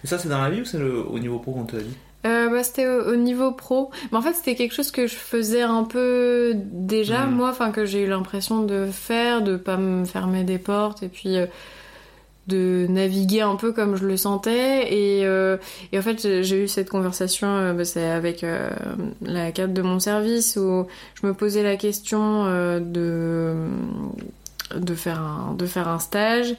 Et ça, c'est dans la vie ou c'est au niveau pro qu'on te l'a dit? Euh, bah, c'était au, au niveau pro. Mais en fait, c'était quelque chose que je faisais un peu déjà, Mhm. moi, enfin, que j'ai eu l'impression de faire, de pas me fermer des portes et puis euh, de naviguer un peu comme je le sentais. Et, euh, et en fait, j'ai- eu cette conversation, euh, bah, c'est avec la cadre de mon service où je me posais la question de, de, faire un, de faire un stage.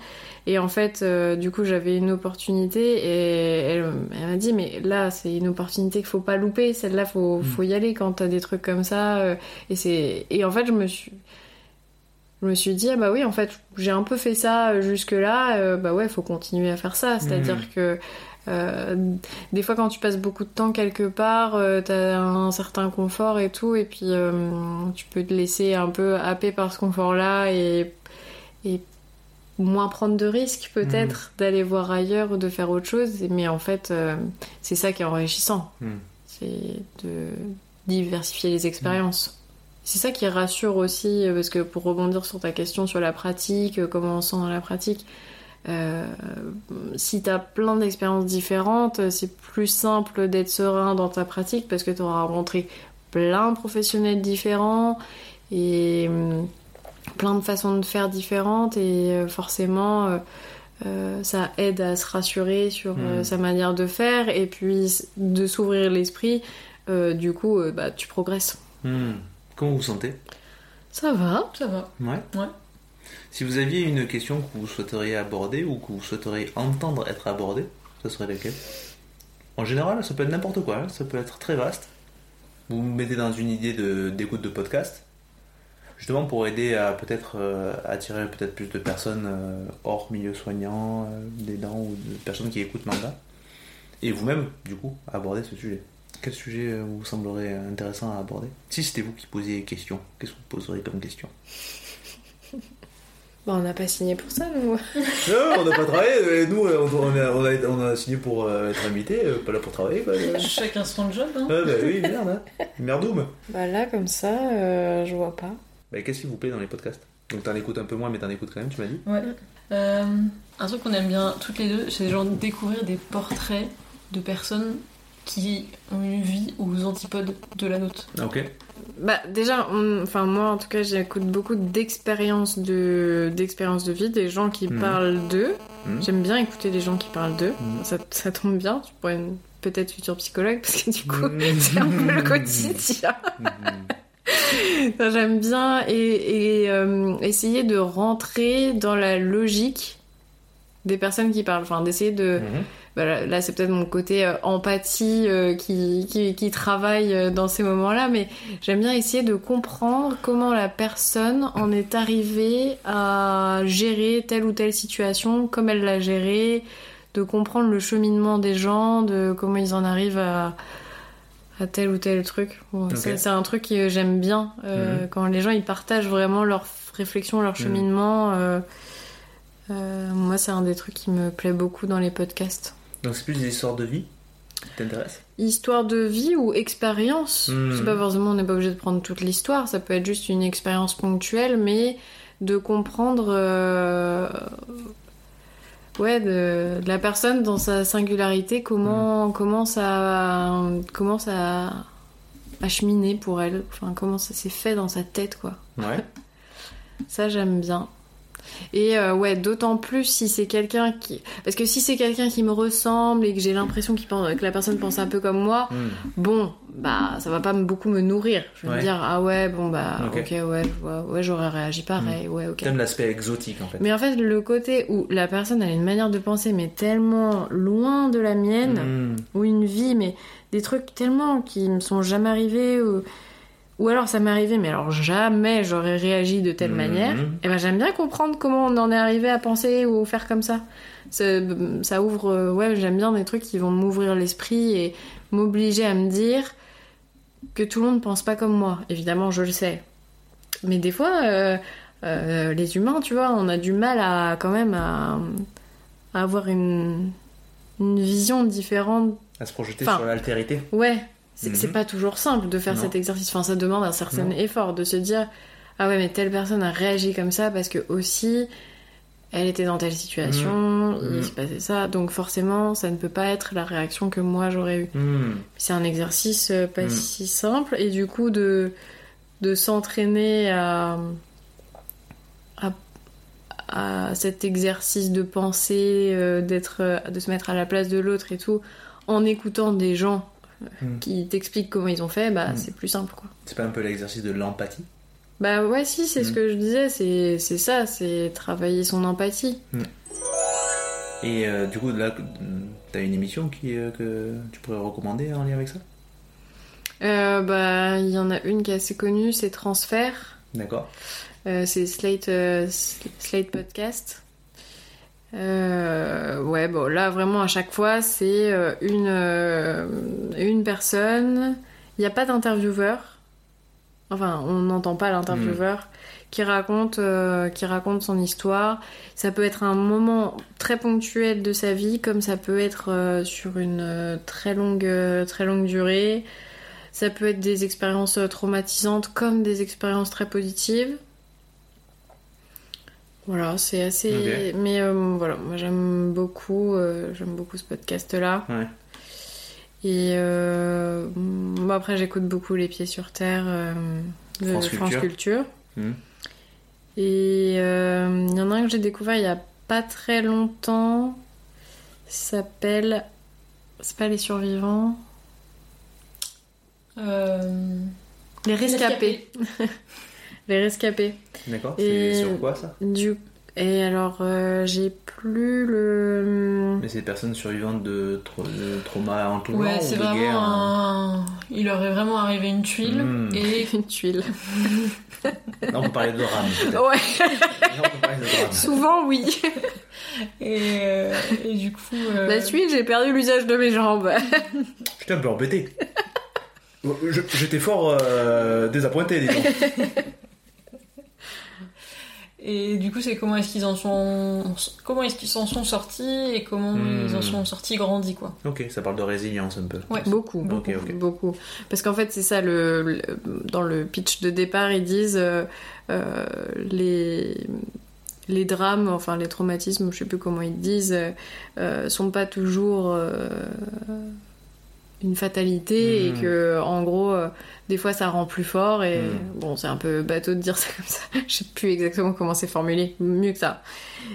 Et en fait, euh, du coup, j'avais une opportunité et elle, elle m'a dit, mais là, c'est une opportunité qu'il faut pas louper. Celle-là, faut, Mm. faut y aller quand t'as des trucs comme ça. euh, et c'est, et en fait, je me suis, je me suis dit, ah bah oui, en fait, j'ai un peu fait ça jusque-là. euh, bah ouais, faut continuer à faire ça. C'est-à-dire Mm. que euh, des fois, quand tu passes beaucoup de temps quelque part, euh, t'as un certain confort et tout, et puis euh, tu peux te laisser un peu happer par ce confort-là et, et moins prendre de risques peut-être d'aller voir ailleurs ou de faire autre chose. Mais en fait, euh, c'est ça qui est enrichissant. Hmm. C'est de diversifier les expériences. C'est ça qui rassure aussi, euh, parce que pour rebondir sur ta question sur la pratique, euh, comment on se sent dans la pratique, euh, si t'as plein d'expériences différentes, c'est plus simple d'être serein dans ta pratique parce que tu auras rencontré plein de professionnels différents et hum, plein de façons de faire différentes et euh, forcément euh, euh, ça aide à se rassurer sur Mm. sa manière de faire et puis de s'ouvrir l'esprit. du coup, bah, tu progresses. Hmm. Comment vous vous sentez? Ça va. Ça va. Ouais. Ouais. Si vous aviez une question que vous souhaiteriez aborder ou que vous souhaiteriez entendre être abordée, ce serait laquelle? En général, ça peut être n'importe quoi, hein. ça peut être très vaste. Vous vous mettez dans une idée de- d'écoute de, podcast, justement pour aider à peut-être euh, attirer peut-être plus de personnes euh, hors milieu soignant, euh, des dents ou de personnes qui écoutent manga. Et vous-même, du coup, aborder ce sujet. Quel sujet euh, vous semblerait intéressant à aborder? Si c'était vous qui posiez les questions, qu'est-ce que vous poseriez comme question? Bah, on n'a pas signé pour ça, nous. Non, on n'a pas travaillé. Nous, on a, on a- on a signé pour être invité, pas là pour travailler. Ouais, Chacun son job, hein. bah oui, merde. Hein. Merdoum. Bah là, comme ça, euh, je vois pas. Bah, Qu'est-ce qui vous plaît dans les podcasts? Donc t'en écoutes un peu moins, mais t'en écoutes quand même, tu m'as dit? Ouais. Euh, un truc qu'on aime bien toutes les deux, c'est genre découvrir des portraits de personnes qui ont une vie aux antipodes de la nôtre. Ok. Bah déjà, on- enfin moi en tout cas, j'écoute beaucoup d'expériences de d'expériences de vie, des gens qui Mhm. parlent d'eux. Mhm. J'aime bien écouter les gens qui parlent d'eux. Mhm. Ça, ça tombe bien. Tu pourrais une- peut-être futur psychologue parce que du coup, c'est un peu le quotidien. J'aime bien et, et, euh, essayer de rentrer dans la logique des personnes qui parlent. Enfin, d'essayer de. Mhm. bah, là, là, c'est peut-être mon côté euh, empathie euh, qui, qui, qui travaille dans ces moments-là, mais j'aime bien essayer de comprendre comment la personne en est arrivée à gérer telle ou telle situation, comme elle l'a gérée, de comprendre le cheminement des gens, de comment ils en arrivent à, à tel ou tel truc. Bon, C'est un truc que j'aime bien, euh, Mhm. quand les gens ils partagent vraiment leurs réflexions, leur Mhm. cheminement. euh, euh, moi, c'est un des trucs qui me plaît beaucoup dans les podcasts. Donc c'est plus des histoires de vie qui t'intéressent Histoire de vie ou expérience. Mhm. C'est pas forcément, on n'est pas obligé de prendre toute l'histoire, ça peut être juste une expérience ponctuelle, mais de comprendre. euh, Ouais, de, de la personne dans sa singularité, comment, comment ça, comment ça a cheminé pour elle, enfin comment ça s'est fait dans sa tête, quoi. Ouais. Ça, j'aime bien. Et euh, ouais, d'autant plus si c'est quelqu'un qui. Parce que si c'est quelqu'un qui me ressemble et que j'ai l'impression pense... que la personne pense un peu comme moi, Hmm. bon, bah ça va pas beaucoup me nourrir. Je vais Ouais. me dire, ah ouais, bon bah, Ok. ouais, ouais, j'aurais réagi pareil, ouais, ok. T'aimes l'aspect exotique en fait. Mais en fait, le côté où la personne a une manière de penser, mais tellement loin de la mienne, Hmm. ou une vie, mais des trucs tellement qui me sont jamais arrivés, ou, ou alors ça m'est arrivé, mais alors jamais j'aurais réagi de telle Mhm. manière, et ben j'aime bien comprendre comment on en est arrivé à penser ou faire comme ça. Ça, ça ouvre, euh, ouais, j'aime bien des trucs qui vont m'ouvrir l'esprit et m'obliger à me dire que tout le monde pense pas comme moi. Évidemment, je le sais. Mais des fois, euh, euh, les humains, tu vois, on a du mal à quand même à, à avoir une, une vision différente À se projeter Enfin, sur l'altérité. Ouais, c'est Mhm. pas toujours simple de faire Non. cet exercice. Enfin, ça demande un certain Non. effort de se dire ah ouais, mais telle personne a réagi comme ça parce que aussi elle était dans telle situation, il Mhm. s'est passé ça, donc forcément ça ne peut pas être la réaction que moi j'aurais eue. C'est un exercice euh, pas Mhm. si simple et du coup de de s'entraîner à, à à cet exercice de pensée, euh, d'être, euh, de se mettre à la place de l'autre et tout, en écoutant des gens Mm. qui t'expliquent comment ils ont fait, bah Mm. c'est plus simple quoi. C'est pas un peu l'exercice de l'empathie Bah ouais, si, c'est ce Mm. que je disais, c'est, c'est ça, c'est travailler son empathie. Et euh, du coup, là, t'as une émission qui, euh, que tu pourrais recommander en lien avec ça? Euh, bah, il y en a une qui est assez connue, c'est Transfert. D'accord. Euh, c'est Slate, euh, Slate Podcast. Euh, ouais, bon, là vraiment à chaque fois c'est euh, une, euh, une personne. Il n'y a pas d'intervieweur. Enfin, on n'entend pas l'intervieweur qui raconte euh, qui raconte son histoire. Ça peut être un moment très ponctuel de sa vie, comme ça peut être sur une très longue très longue durée. Ça peut être des expériences traumatisantes comme des expériences très positives. Voilà, c'est assez. Mais euh, voilà, moi j'aime beaucoup, euh, j'aime beaucoup ce podcast-là. Ouais. Et euh, moi après j'écoute beaucoup Les Pieds sur Terre euh, de France France, Culture. Culture. Mhm. Et euh, il y en a un que j'ai découvert il y a pas très longtemps. Ça s'appelle. C'est pas Les Survivants. Euh, Les Rescapés. Les Rescapés. D'accord. Et- C'est sur quoi ça? Du... Et alors, euh, j'ai plus le. Mais c'est des personnes survivantes de, tra- de trauma en tout genre Ouais, ou c'est de vraiment guerre hein un. Il leur est vraiment arrivé une tuile Mm. et Une tuile. Non, on peut parler de drame. Ouais, Non, on peut parler de drame. souvent oui. et, euh, et du coup. euh, La tuile, j'ai perdu l'usage de mes jambes. J'étais un peu embêté. J'étais fort euh, désappointé, dis donc. Et du coup, c'est comment est-ce qu'ils en sont, comment est-ce qu'ils s'en sont sortis et comment Hmm. ils en sont sortis grandis quoi. Ok, ça parle de résilience un peu. Ouais. Beaucoup, beaucoup, beaucoup. Parce qu'en fait, c'est ça, le, le- dans le pitch de départ, ils disent euh, euh, les, les drames, enfin les traumatismes, je sais plus comment ils disent, euh, sont pas toujours euh, une fatalité et que, en gros, euh, des fois ça rend plus fort. Et Mhm. bon, c'est un peu bateau de dire ça comme ça. Je sais plus exactement comment c'est formulé, mieux que ça.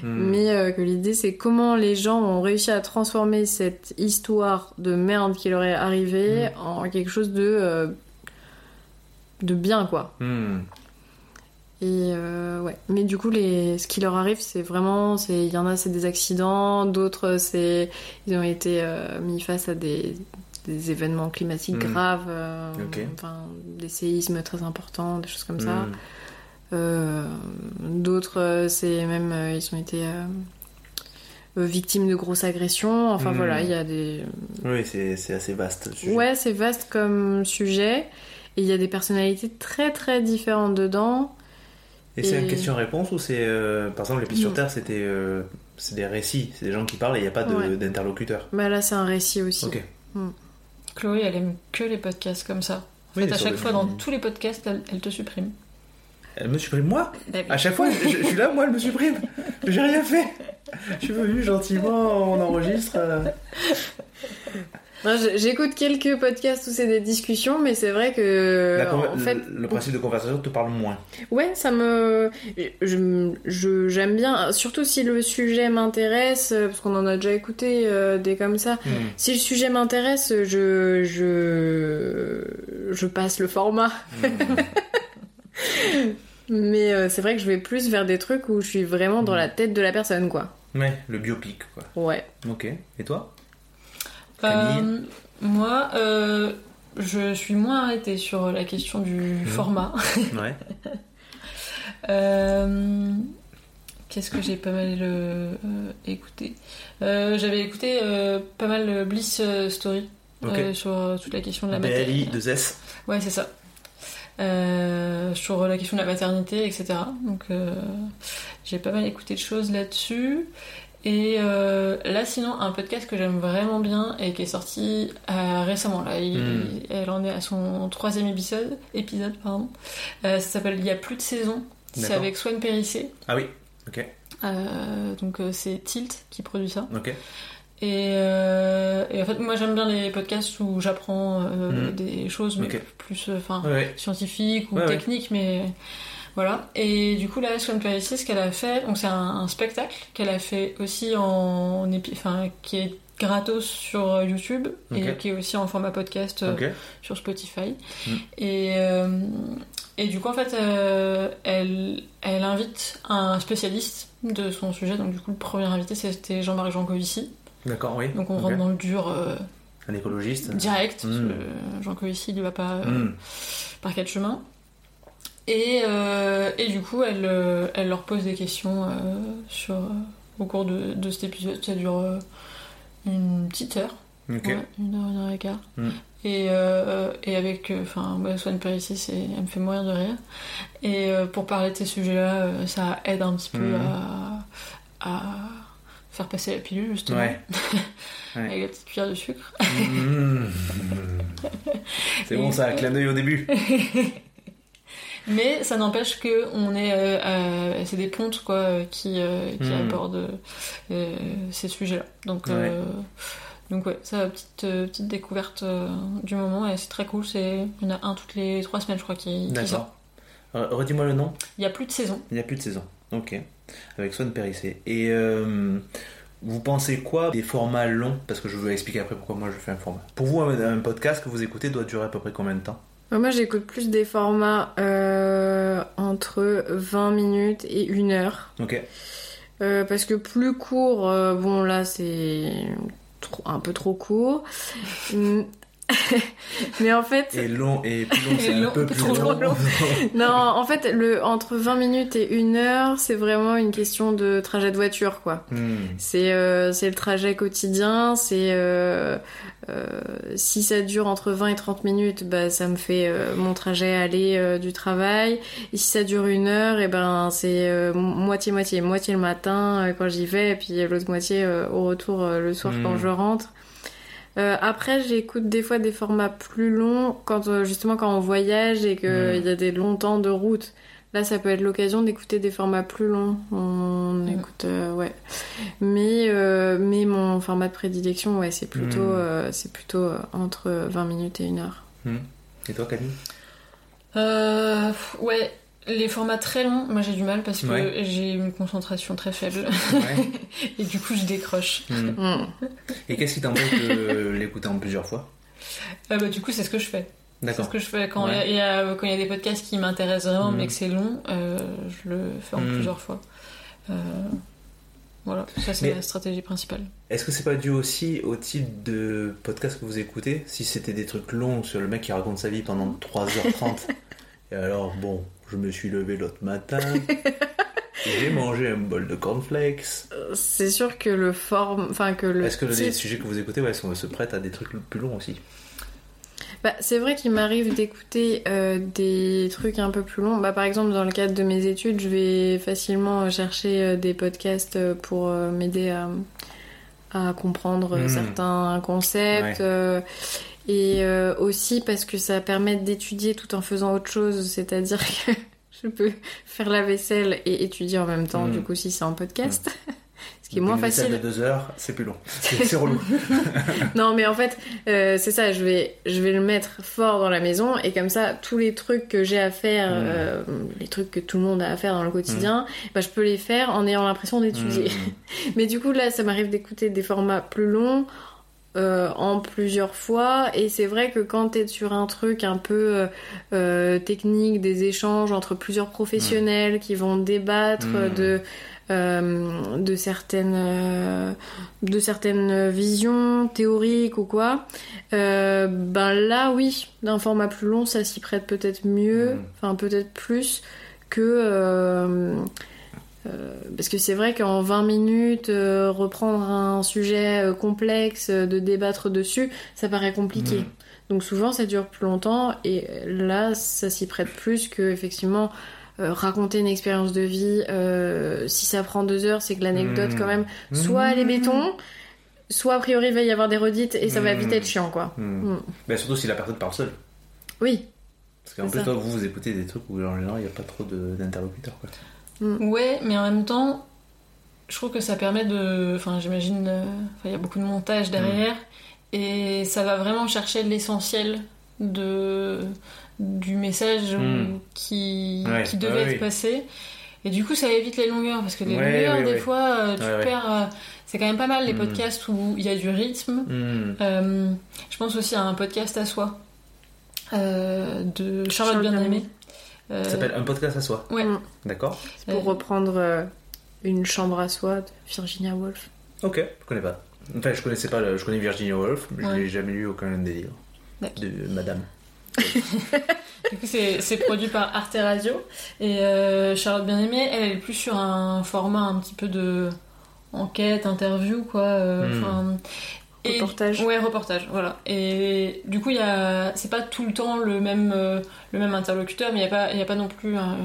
Hmm. Mais euh, que l'idée, c'est comment les gens ont réussi à transformer cette histoire de merde qui leur est arrivée en quelque chose de, euh, de bien, quoi. Hmm. Et ouais. Mais du coup, les... ce qui leur arrive, c'est vraiment. c'est- Il y en a, c'est des accidents, d'autres, c'est. Ils ont été mis face à des, des événements climatiques Mhm. graves, euh, enfin, des séismes très importants, des choses comme ça. Hmm. Euh, d'autres, euh, c'est même. ils ont été. victimes de grosses agressions. Enfin Mhm. voilà, il y a des. Oui, c'est assez vaste. ce sujet. Ouais, c'est vaste comme sujet. Et il y a des personnalités très très différentes dedans. Et c'est une question-réponse ou c'est. euh, par exemple, les Pieds sur. Terre, c'était. euh, c'est des récits, c'est des gens qui parlent et il n'y a pas Ouais. d'interlocuteur. Bah là, c'est un récit aussi. Ok. Chloé, elle aime que les podcasts comme ça. En Oui, fait, à chaque fois, dans tous les podcasts, elle, elle te supprime. Elle me supprime moi? Bah oui. À chaque fois, je, je suis là, moi, elle me supprime. J'ai rien fait. Je suis venu gentiment, on enregistre. J'écoute quelques podcasts où c'est des discussions, mais c'est vrai que. Fait, le, principe de conversation te parle moins. ouais, ça me. je- je- J'aime bien, surtout si le sujet m'intéresse, parce qu'on en a déjà écouté euh, des comme ça. Hmm. Si le sujet m'intéresse, je, je, je passe le format. Mais euh, c'est vrai que je vais plus vers des trucs où je suis vraiment dans la tête de la personne, quoi. Ouais, le biopic, quoi. Ouais. Ok. Et toi? Camille moi, euh, je suis moins arrêtée sur la question du Mhm. format. Ouais. Euh, Qu'est-ce que j'ai pas mal euh, euh, écouté? Euh, J'avais écouté euh, pas mal euh, Bliss euh, Story euh, sur euh, toute la question de la maternité. BLI, 2S. Ouais, c'est ça. Euh, sur la question de la maternité, etc. Donc, euh, j'ai pas mal écouté de choses là-dessus. Et euh, là, sinon, un podcast que j'aime vraiment bien et qui est sorti euh, récemment. Là, Il- Mm. elle en est à son troisième épisode. épisode pardon. Euh, ça s'appelle Il y a plus de saison. C'est avec Swan Périssé. Ah oui. Ok. Donc c'est Tilt qui produit ça. Ok. Et, euh, et en fait, moi j'aime bien les podcasts où j'apprends euh, Mhm. des choses, mais plus enfin ouais. scientifiques ou Ouais, ouais. techniques, mais voilà. Et du coup, là, Swan Périssé, ce qu'elle a fait, donc c'est un, un spectacle qu'elle a fait aussi en épi- enfin qui est gratos sur YouTube et qui est aussi en format podcast euh, sur Spotify. Mm. Et, euh, et du coup, en fait, euh, elle, elle invite un spécialiste de son sujet. Donc, du coup, le premier invité, c'était Jean-Marie Jancovici. D'accord, oui. Donc, on rentre dans le dur Un écologiste. direct. parce Mm. que Jancovici, il ne va pas Hmm. par quel chemin. Et, euh, et du coup, elle, euh, elle leur pose des questions euh, sur, euh, au cours de, de cet épisode. Ça dure une petite heure. Ouais, une heure, une heure et quart. Mm. Et, et avec, enfin, moi, Swan Périssé, c'est, elle me fait mourir de rire. Et pour parler de ces sujets-là, ça aide un petit peu Mm. à, à faire passer la pilule, justement, Ouais. avec la petite cuillère de sucre. Mmh. C'est bon ça, clin d'œil au début. Mais ça n'empêche que on est, euh, euh, c'est des pontes quoi, euh, qui, euh, qui Mm. abordent ces sujets-là. Donc, euh, donc ouais, ça petite petite découverte du moment et c'est très cool. C'est il y en a un toutes les trois semaines, je crois, qui, qui sort. D'accord. Redis-moi le nom. Il y a plus de saison. Il n'y a plus de saison. Ok. Avec Swan Périssé. Et vous pensez quoi des formats longs? Parce que je vais expliquer après pourquoi moi je fais un format. Pour vous, un, podcast que vous écoutez doit durer à peu près combien de temps? Moi, j'écoute plus des formats euh, entre 20 minutes et 1 heure. Ok. Euh, parce que plus court, euh, bon là c'est un peu trop court. Mm. Mais en fait, Et long et plus long, c'est un long, peu plus trop long. long. non, en fait, le, entre 20 minutes et 1 heure, c'est vraiment une question de trajet de voiture, quoi. Hmm. C'est euh, c'est le trajet quotidien, c'est... euh, euh, si ça dure entre 20 et 30 minutes, bah, ça me fait euh, mon trajet aller euh, du travail. Et si ça dure une heure, et ben c'est euh, moitié-moitié. Moitié le matin euh, quand j'y vais, et puis l'autre moitié euh, au retour euh, le soir Mm. quand je rentre. Euh, après, j'écoute des fois des formats plus longs quand euh, justement quand on voyage et qu'il Mm. y a des longs temps de route. Là, ça peut être l'occasion d'écouter des formats plus longs. On écoute, euh, ouais. Mais, euh, mais mon format de prédilection, ouais, c'est plutôt, Mm. euh, c'est plutôt euh, entre 20 minutes et 1 heure. Hmm. Et toi, Camille? Euh, ouais, les formats très longs, moi j'ai du mal parce que Ouais. j'ai une concentration très faible Ouais. et du coup je décroche. Hmm. Mm. Et qu'est-ce qui t'empêche de l'écouter en plusieurs fois? Ah bah du coup c'est ce que je fais. C'est D'accord. ce que je fais quand il Ouais. y, a- il y a quand il y a des podcasts qui m'intéressent vraiment, mais que c'est long, euh, je le fais en plusieurs fois. Euh, voilà, ça c'est la stratégie principale. Est-ce que c'est pas dû aussi au type de podcast que vous écoutez? Si c'était des trucs longs sur le mec qui raconte sa vie pendant 3h30, et alors bon, je me suis levé l'autre matin, j'ai mangé un bol de cornflakes. C'est sûr que le forme, enfin que le. Est-ce que les sujets que vous écoutez ouais, sont- se prêtent à des trucs plus longs aussi Bah, c'est vrai qu'il m'arrive d'écouter euh, des trucs un peu plus longs. Bah, par exemple, dans le cadre de mes études, je vais facilement chercher euh, des podcasts euh, pour euh, m'aider à, à comprendre Mhm. certains concepts. Ouais. Et euh, aussi parce que ça permet d'étudier tout en faisant autre chose. C'est-à-dire que je peux faire la vaisselle et étudier en même temps, Mhm. du coup, si c'est en podcast. Ce qui est moins facile. de 2 heures, c'est plus long. C'est relou. Non, mais en fait, euh, c'est ça, je vais, je vais le mettre fort dans la maison et comme ça, tous les trucs que j'ai à faire, Mm. euh, les trucs que tout le monde a à faire dans le quotidien, bah, je peux les faire en ayant l'impression d'étudier. Mm. Mais du coup, là, ça m'arrive d'écouter des formats plus longs. Euh, en plusieurs fois et c'est vrai que quand t'es sur un truc un peu euh, euh, technique des échanges entre plusieurs professionnels qui vont débattre Mm. de euh, de certaines de certaines visions théoriques ou quoi ben là oui d'un format plus long ça s'y prête peut-être mieux Mm. enfin peut-être plus que parce que c'est vrai qu'en 20 minutes, euh, reprendre un sujet euh, complexe, euh, de débattre dessus, ça paraît compliqué. Mm. Donc souvent ça dure plus longtemps et là ça s'y prête plus que effectivement euh, raconter une expérience de vie. euh, si ça prend deux heures, c'est que l'anecdote Mm. quand même, soit elle est béton, soit a priori il va y avoir des redites et ça va Mm. vite être chiant quoi. Mm. Mm. Ben, surtout si la personne parle seule. Oui, Parce qu'en plus, ça. toi, vous, vous écoutez des trucs où en général, il n'y a pas trop d'interlocuteurs. quoi. Ouais, mais en même temps, je trouve que ça permet de. Enfin, j'imagine. euh, enfin, Il y a beaucoup de montage derrière. Et ça va vraiment chercher l'essentiel de du message Mm. qui, Ouais, qui devait être oui. passé. Et du coup, ça évite les longueurs. Parce que les Ouais, longueurs, des fois, euh, tu Ouais, perds. euh, c'est quand même pas mal les Mm. podcasts où il y a du rythme. Mm. Euh, je pense aussi à un podcast à soi de Charlotte Charlotte Bien-Aimée. Ça s'appelle Un podcast à soi. Ouais. Mm. D'accord c'est pour Euh, reprendre euh, une chambre à soi de Virginia Woolf. Ok, je connais pas. Enfin, je connaissais pas, le- je connais Virginia Woolf, mais je n'ai jamais lu aucun des livres de Madame. Du coup, c'est produit par Arte Radio. Et euh, Charlotte Bien-Aimée, elle, elle est plus sur un format un petit peu de enquête, interview, quoi. euh, Hmm. Et- Reportage. Ouais, reportage, voilà. Et du coup, il y a... c'est pas tout le temps le même, euh, le même interlocuteur, mais il n'y a, pas- il y a pas non plus un,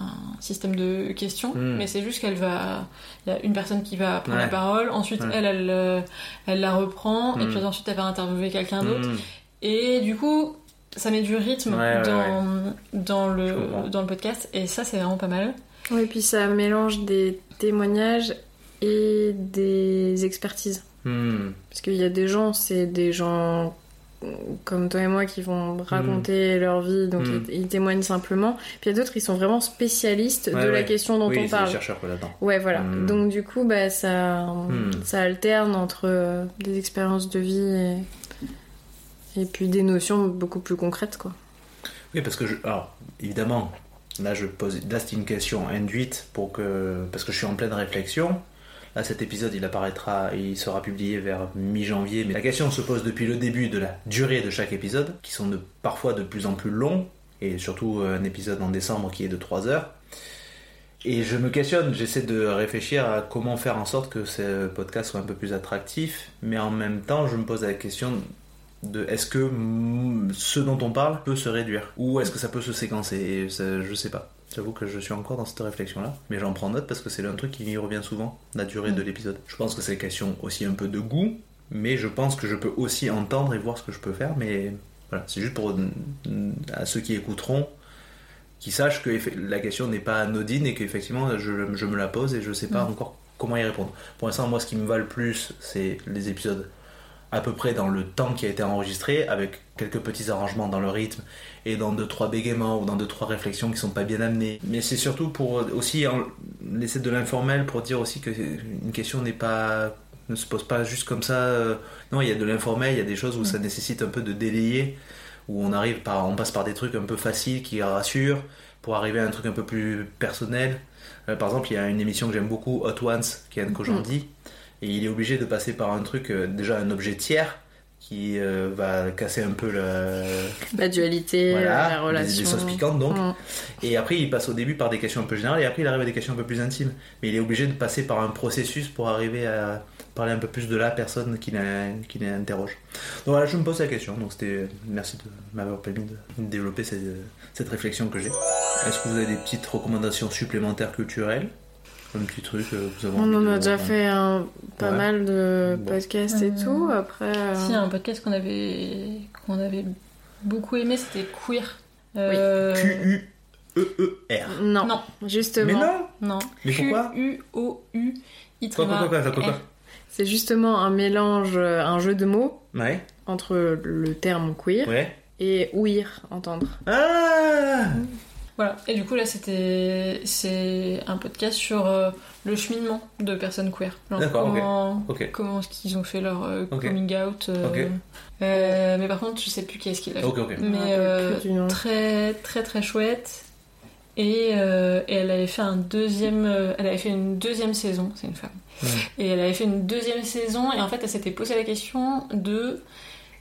un système de questions. Hmm. Mais c'est juste qu'elle va. Il y a une personne qui va prendre la parole, ensuite, Ouais. elle, elle, euh, elle la reprend, et Hmm. puis ensuite, elle va interviewer quelqu'un d'autre. Mm. Et du coup, ça met du rythme Ouais, ouais, dans, dans, le, dans le podcast, et ça, c'est vraiment pas mal. Oui, et puis ça mélange des témoignages et des expertises. Mm. Parce qu'il y a des gens, c'est des gens comme toi et moi qui vont raconter leur vie, donc Mm. ils, ils témoignent simplement. Puis il y a d'autres, ils sont vraiment spécialistes Ouais, de la question dont Oui, on parle. des chercheurs quoi, là-dedans. Ouais, voilà. Donc du coup, bah, ça, ça alterne entre euh, des expériences de vie et, et puis des notions beaucoup plus concrètes, quoi. Oui, parce que je. Alors, évidemment, là, je pose. Là, c'est une question induite pour que. Parce que je suis en pleine réflexion. Là, cet épisode, il apparaîtra, il sera publié vers mi-janvier. Mais la question se pose depuis le début de la durée de chaque épisode, qui sont parfois de plus en plus longs, et surtout euh, un épisode en décembre qui est de 3 heures. Et je me questionne, j'essaie de réfléchir à comment faire en sorte que ce podcast soit un peu plus attractif, mais en même temps, je me pose la question de est-ce que ce dont on parle peut se réduire? Ou est-ce que ça peut se séquencer? Et ça, je sais pas j'avoue que je suis encore dans cette réflexion là mais j'en prends note parce que c'est un truc qui revient souvent la durée de l'épisode. Je pense que c'est question aussi un peu de goût mais je pense que je peux aussi entendre et voir ce que je peux faire mais voilà c'est juste pour mm, à ceux qui écouteront qui sachent que la question n'est pas anodine et qu'effectivement je, je me la pose et je sais pas Mm. encore comment y répondre. Pour l'instant moi ce qui me va le plus c'est les épisodes à peu près dans le temps qui a été enregistré, avec quelques petits arrangements dans le rythme et dans deux trois bégaiements ou dans deux trois réflexions qui sont pas bien amenées. Mais c'est surtout pour aussi en- laisser de l'informel pour dire aussi que une question n'est pas ne se pose pas juste comme ça. euh, Non, il y a de l'informel, il y a des choses où ça nécessite un peu de délayer, où on arrive par, on passe par des trucs un peu faciles qui rassurent pour arriver à un truc un peu plus personnel. Euh, par exemple, il y a une émission que j'aime beaucoup, Hot Ones, qui est Anne Kojandi, et il est obligé de passer par un truc, euh, déjà un objet tiers, qui euh, va casser un peu La dualité, voilà, la des- relation. des, sauces piquantes donc. Mm. Et après, il passe au début par des questions un peu générales, et après, il arrive à des questions un peu plus intimes. Mais il est obligé de passer par un processus pour arriver à parler un peu plus de la personne qui l'interroge. Donc voilà, je me pose la question. Donc c'était merci de m'avoir permis de de développer cette, cette réflexion que j'ai. Est-ce que vous avez des petites recommandations supplémentaires culturelles? Un petit truc euh, vous avez On en a déjà fait un, pas Ouais. mal de Bon. podcasts et Euh, tout. Après, euh, Si, un podcast qu'on avait, qu'on avait beaucoup aimé, c'était Queer. Euh, Q-U-E-E-R. non, Non, justement. Mais non non. Mais pourquoi Q-U-O-U. Quoi, quoi, quoi, quoi, quoi, quoi C'est justement un mélange, euh, un jeu de mots Ouais, entre le terme queer ouais. et ouïr, entendre. Ah Voilà. Et du coup, là, c'était, c'est un podcast sur euh, le cheminement de personnes queer. D'accord, comment, comment est-ce qu'ils ont fait leur euh, coming out. euh, euh, mais par contre, je sais plus qui est-ce qui l'a fait. Mais euh, très très très chouette. Et, euh, et elle avait fait un deuxième, euh, elle avait fait une deuxième saison. C'est une femme. Et elle avait fait une deuxième saison. Et en fait, elle s'était posé la question de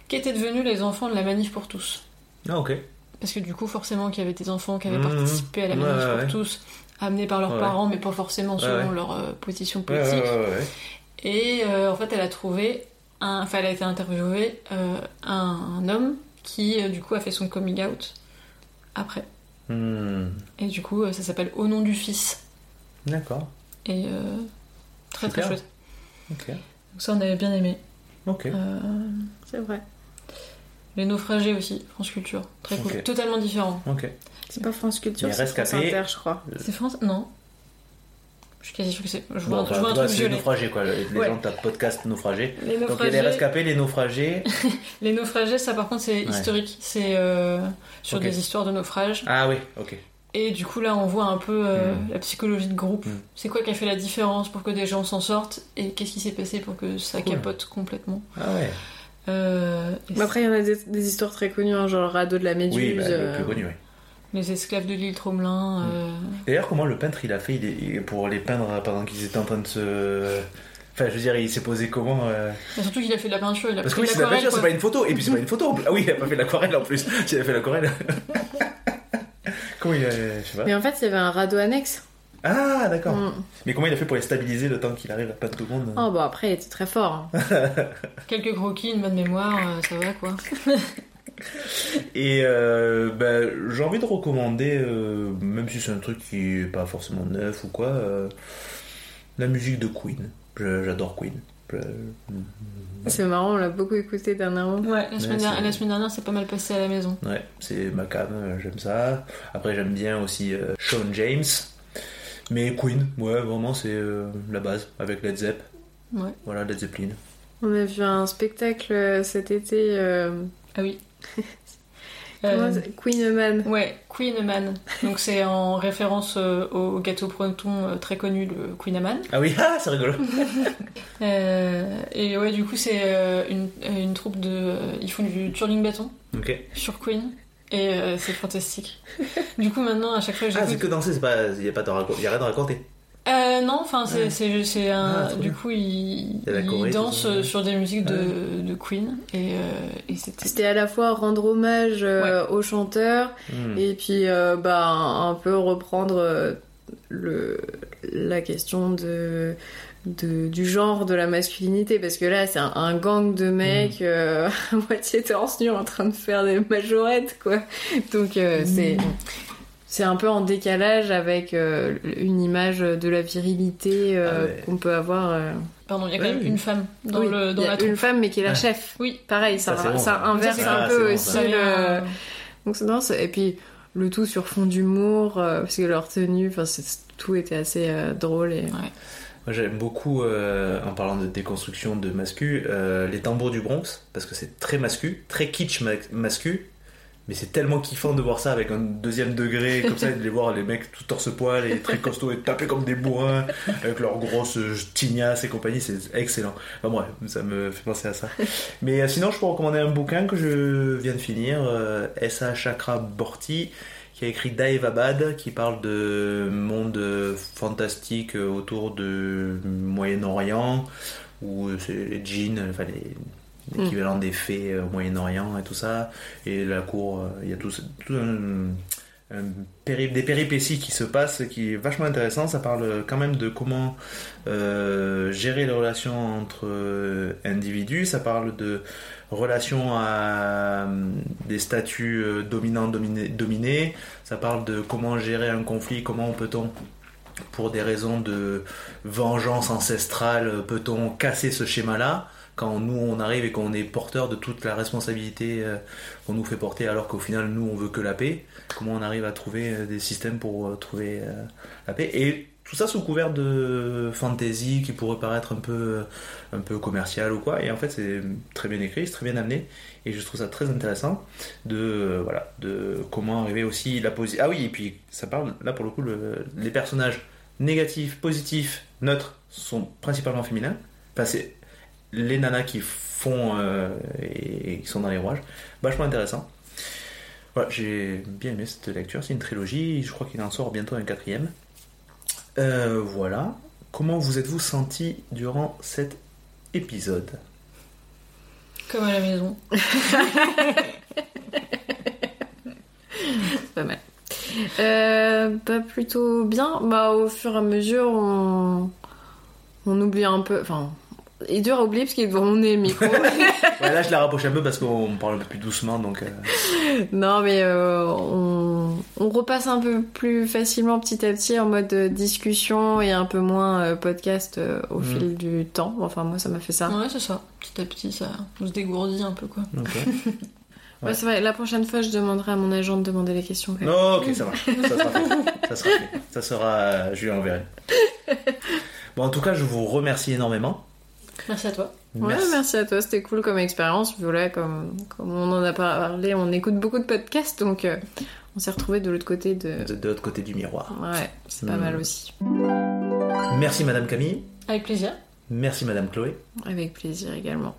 qu'étaient devenus les enfants de la manif pour tous. Ah, ok. Parce que du coup, forcément, qu'il y avait des enfants qui avaient Mhm. participé à la ouais, pour tous, amenés par leurs parents, mais pas forcément selon leur euh, position politique. Et euh, en fait, elle a trouvé, un... enfin, elle a été interviewée euh, un, un homme qui, euh, du coup, a fait son coming out après. Hmm, Et du coup, ça s'appelle Au nom du fils. D'accord. Et très très Super. chouette. Ok. Donc ça, on avait bien aimé. Ok. C'est vrai. Les naufragés aussi, France Culture. Très cool. Totalement différent. Ok. C'est pas France Culture, Les c'est France. Inter, je crois. C'est France Non. Je suis quasi sûre que c'est. Je Bon, vois, un- enfin, je vois un truc c'est les naufragés, quoi. Les Ouais. gens tapent podcast naufragés. Les Donc il y a naufragés, les rescapés, les naufragés. les naufragés, ça par contre, c'est Ouais. historique. C'est euh, sur des histoires de naufrage. Ah oui, ok. Et du coup, là, on voit un peu euh, Mm. la psychologie de groupe. Mm. C'est quoi qui a fait la différence pour que des gens s'en sortent et qu'est-ce qui s'est passé pour que ça Cool. capote complètement? Ah ouais. Euh, après, il y en a des, des histoires très connues, hein, genre le radeau de la Méduse. Oui, bah, le euh, plus connu, oui. Les esclaves de l'île Tromelin. Mm. euh, D'ailleurs, comment le peintre il a fait il est- pour les peindre pendant qu'ils étaient en train de se. Enfin, je veux dire, il s'est posé comment euh, surtout qu'il a fait de la peinture, il a Parce que oui, de c'est de la peinture, c'est pas une photo. Et puis c'est pas une photo. Ah oui, il a pas fait de l'aquarelle en plus. Il a fait l'aquarelle. comment il a. Je sais pas. Mais en fait, il y avait un radeau annexe. Ah, d'accord. Mm. Mais comment il a fait pour les stabiliser le temps qu'il arrive à tout le monde Oh, bah après, il était très fort. hein. Quelques croquis, une bonne mémoire, euh, ça va quoi. Et euh, bah, j'ai envie de recommander, euh, même si c'est un truc qui est pas forcément neuf ou quoi, euh, la musique de Queen. J'adore Queen. Je- C'est marrant, on l'a beaucoup écouté dernièrement. Ouais, la semaine, Ouais, dernière, c'est- la semaine dernière, c'est pas mal passé à la maison. Ouais, c'est ma cam, j'aime ça. Après, j'aime bien aussi euh, Sean James. Mais Queen, ouais, vraiment, c'est euh, la base, avec Led Zepp. Ouais. Voilà, Led Zeppelin. On a vu un spectacle euh, cet été. euh, Ah oui. Euh, Queen Man. Ouais, Queen Man. Donc c'est en référence euh, au gâteau euh, très connu, le Queen Man. Ah oui, ah, c'est rigolo. Euh, et ouais, du coup, c'est euh, une, une troupe de. ils font du turning bâton ok. sur Queen. Et euh, c'est fantastique. Du coup, maintenant, à chaque fois que Ah, c'est j'écoute. que danser, c'est pas. Il y a pas de raco- y a rien de raconter. Euh, non, enfin, c'est Ouais. c'est- c'est un. Ah, du coup, il, il danse ouais. sur des musiques de, de Queen. Et, euh, et c'était. C'était à la fois rendre hommage euh, aux chanteurs Hmm. et puis euh, bah, un, peu reprendre le, la question de, de- du genre de la masculinité parce que là c'est un, un gang de mecs euh, à moitié torse nu en train de faire des majorettes quoi donc euh, c'est c'est un peu en décalage avec euh, une image de la virilité euh, Ah ouais. qu'on peut avoir euh. Pardon, il y a quand même oui. une femme dans, Oui, le, dans il y a la troupe. une femme mais qui est la Ouais. chef Oui. pareil ça, Ça, bon, inverse Ça, un peu aussi le donc c'est danse et puis le tout sur fond d'humour euh, parce que leur tenue enfin tout était assez euh, drôle et Moi, j'aime beaucoup, euh, en parlant de déconstruction de mascu, euh, les tambours du Bronx, parce que c'est très mascu, très kitsch ma- mascu, mais c'est tellement kiffant de voir ça avec un deuxième degré, comme ça, de les voir les mecs tout torse-poil et très costauds et taper comme des bourrins avec leurs grosses tignasses et compagnie, c'est excellent. Enfin bref, ça me fait penser à ça. Mais euh, sinon, je peux recommander un bouquin que je viens de finir, euh, S.A. Chakra Borti, qui a écrit Daevabad, qui parle de monde fantastique autour de Moyen-Orient, où c'est les djinns, enfin l'équivalent des fées au Moyen-Orient et tout ça. Et la cour, euh, il y a tout, tout un des péripéties qui se passent qui est vachement intéressant. Ça parle quand même de comment euh, gérer les relations entre euh, individus. Ça parle de relations à euh, des statuts dominants dominés, dominés. Ça parle de comment gérer un conflit, comment peut-on pour des raisons de vengeance ancestrale, peut-on casser ce schéma-là quand nous on arrive et qu'on est porteur de toute la responsabilité euh, qu'on nous fait porter alors qu'au final nous on veut que la paix comment on arrive à trouver euh, des systèmes pour euh, trouver la paix? Et tout ça sous couvert de fantasy qui pourrait paraître un peu un peu commercial ou quoi. Et en fait c'est très bien écrit c'est très bien amené. Et je trouve ça très intéressant de voilà de comment arriver aussi la position ah oui et puis ça parle là pour le coup le- les personnages négatifs positifs neutres sont principalement féminins. Enfin c'est les nanas qui font euh, et, et qui sont dans les rouages. Vachement intéressant. Voilà, j'ai bien aimé cette lecture. C'est une trilogie. Je crois qu'il en sort bientôt un quatrième. Euh, voilà. Comment vous êtes-vous senti durant cet épisode? Comme à la maison. Pas mal. Euh, bah plutôt bien. Bah au fur et à mesure, on, on oublie un peu. Enfin, est dur à oublier parce qu'il est devant mon nez, le micro. Ouais, Là, je la rapproche un peu parce qu'on parle un peu plus doucement. Donc, euh, non, mais euh, on, on repasse un peu plus facilement petit à petit en mode euh, discussion et un peu moins euh, podcast euh, au Mm. fil du temps. Enfin, moi, ça m'a fait ça. Ouais, c'est ça. Petit à petit, ça on se dégourdit un peu, quoi. ok. Ouais, c'est vrai. La prochaine fois, je demanderai à mon agent de demander les questions. quand même. Non, ok, ça marche. Ça sera fait. Ça sera fait. Ça sera. Je lui enverrai. Bon, en tout cas, je vous remercie énormément. Merci à toi. Ouais, merci à toi, c'était cool comme expérience. Voilà, comme, comme on en a parlé, on écoute beaucoup de podcasts, donc euh, on s'est retrouvés de l'autre côté de. De, de l'autre côté du miroir. Ouais, c'est pas Hmm. mal aussi. Merci, Madame Camille. Avec plaisir. Merci, Madame Chloé. Avec plaisir également.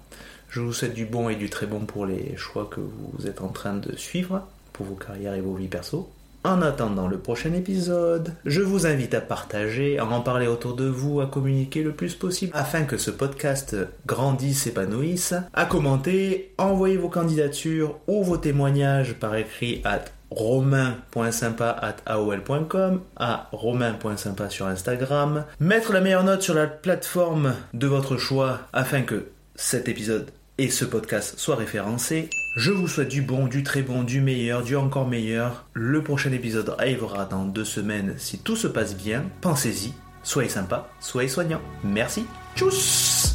Je vous souhaite du bon et du très bon pour les choix que vous êtes en train de suivre pour vos carrières et vos vies perso. En attendant le prochain épisode, je vous invite à partager, à en parler autour de vous, à communiquer le plus possible afin que ce podcast grandisse, s'épanouisse, à commenter, envoyer vos candidatures ou vos témoignages par écrit à romain.sympa@aol.com, à romain.sympa sur Instagram, mettre la meilleure note sur la plateforme de votre choix afin que cet épisode et ce podcast soient référencés. Je vous souhaite du bon, du très bon, du meilleur, du encore meilleur. Le prochain épisode arrivera dans deux semaines si tout se passe bien. Pensez-y, soyez sympa, soyez soignant. Merci. Tchuss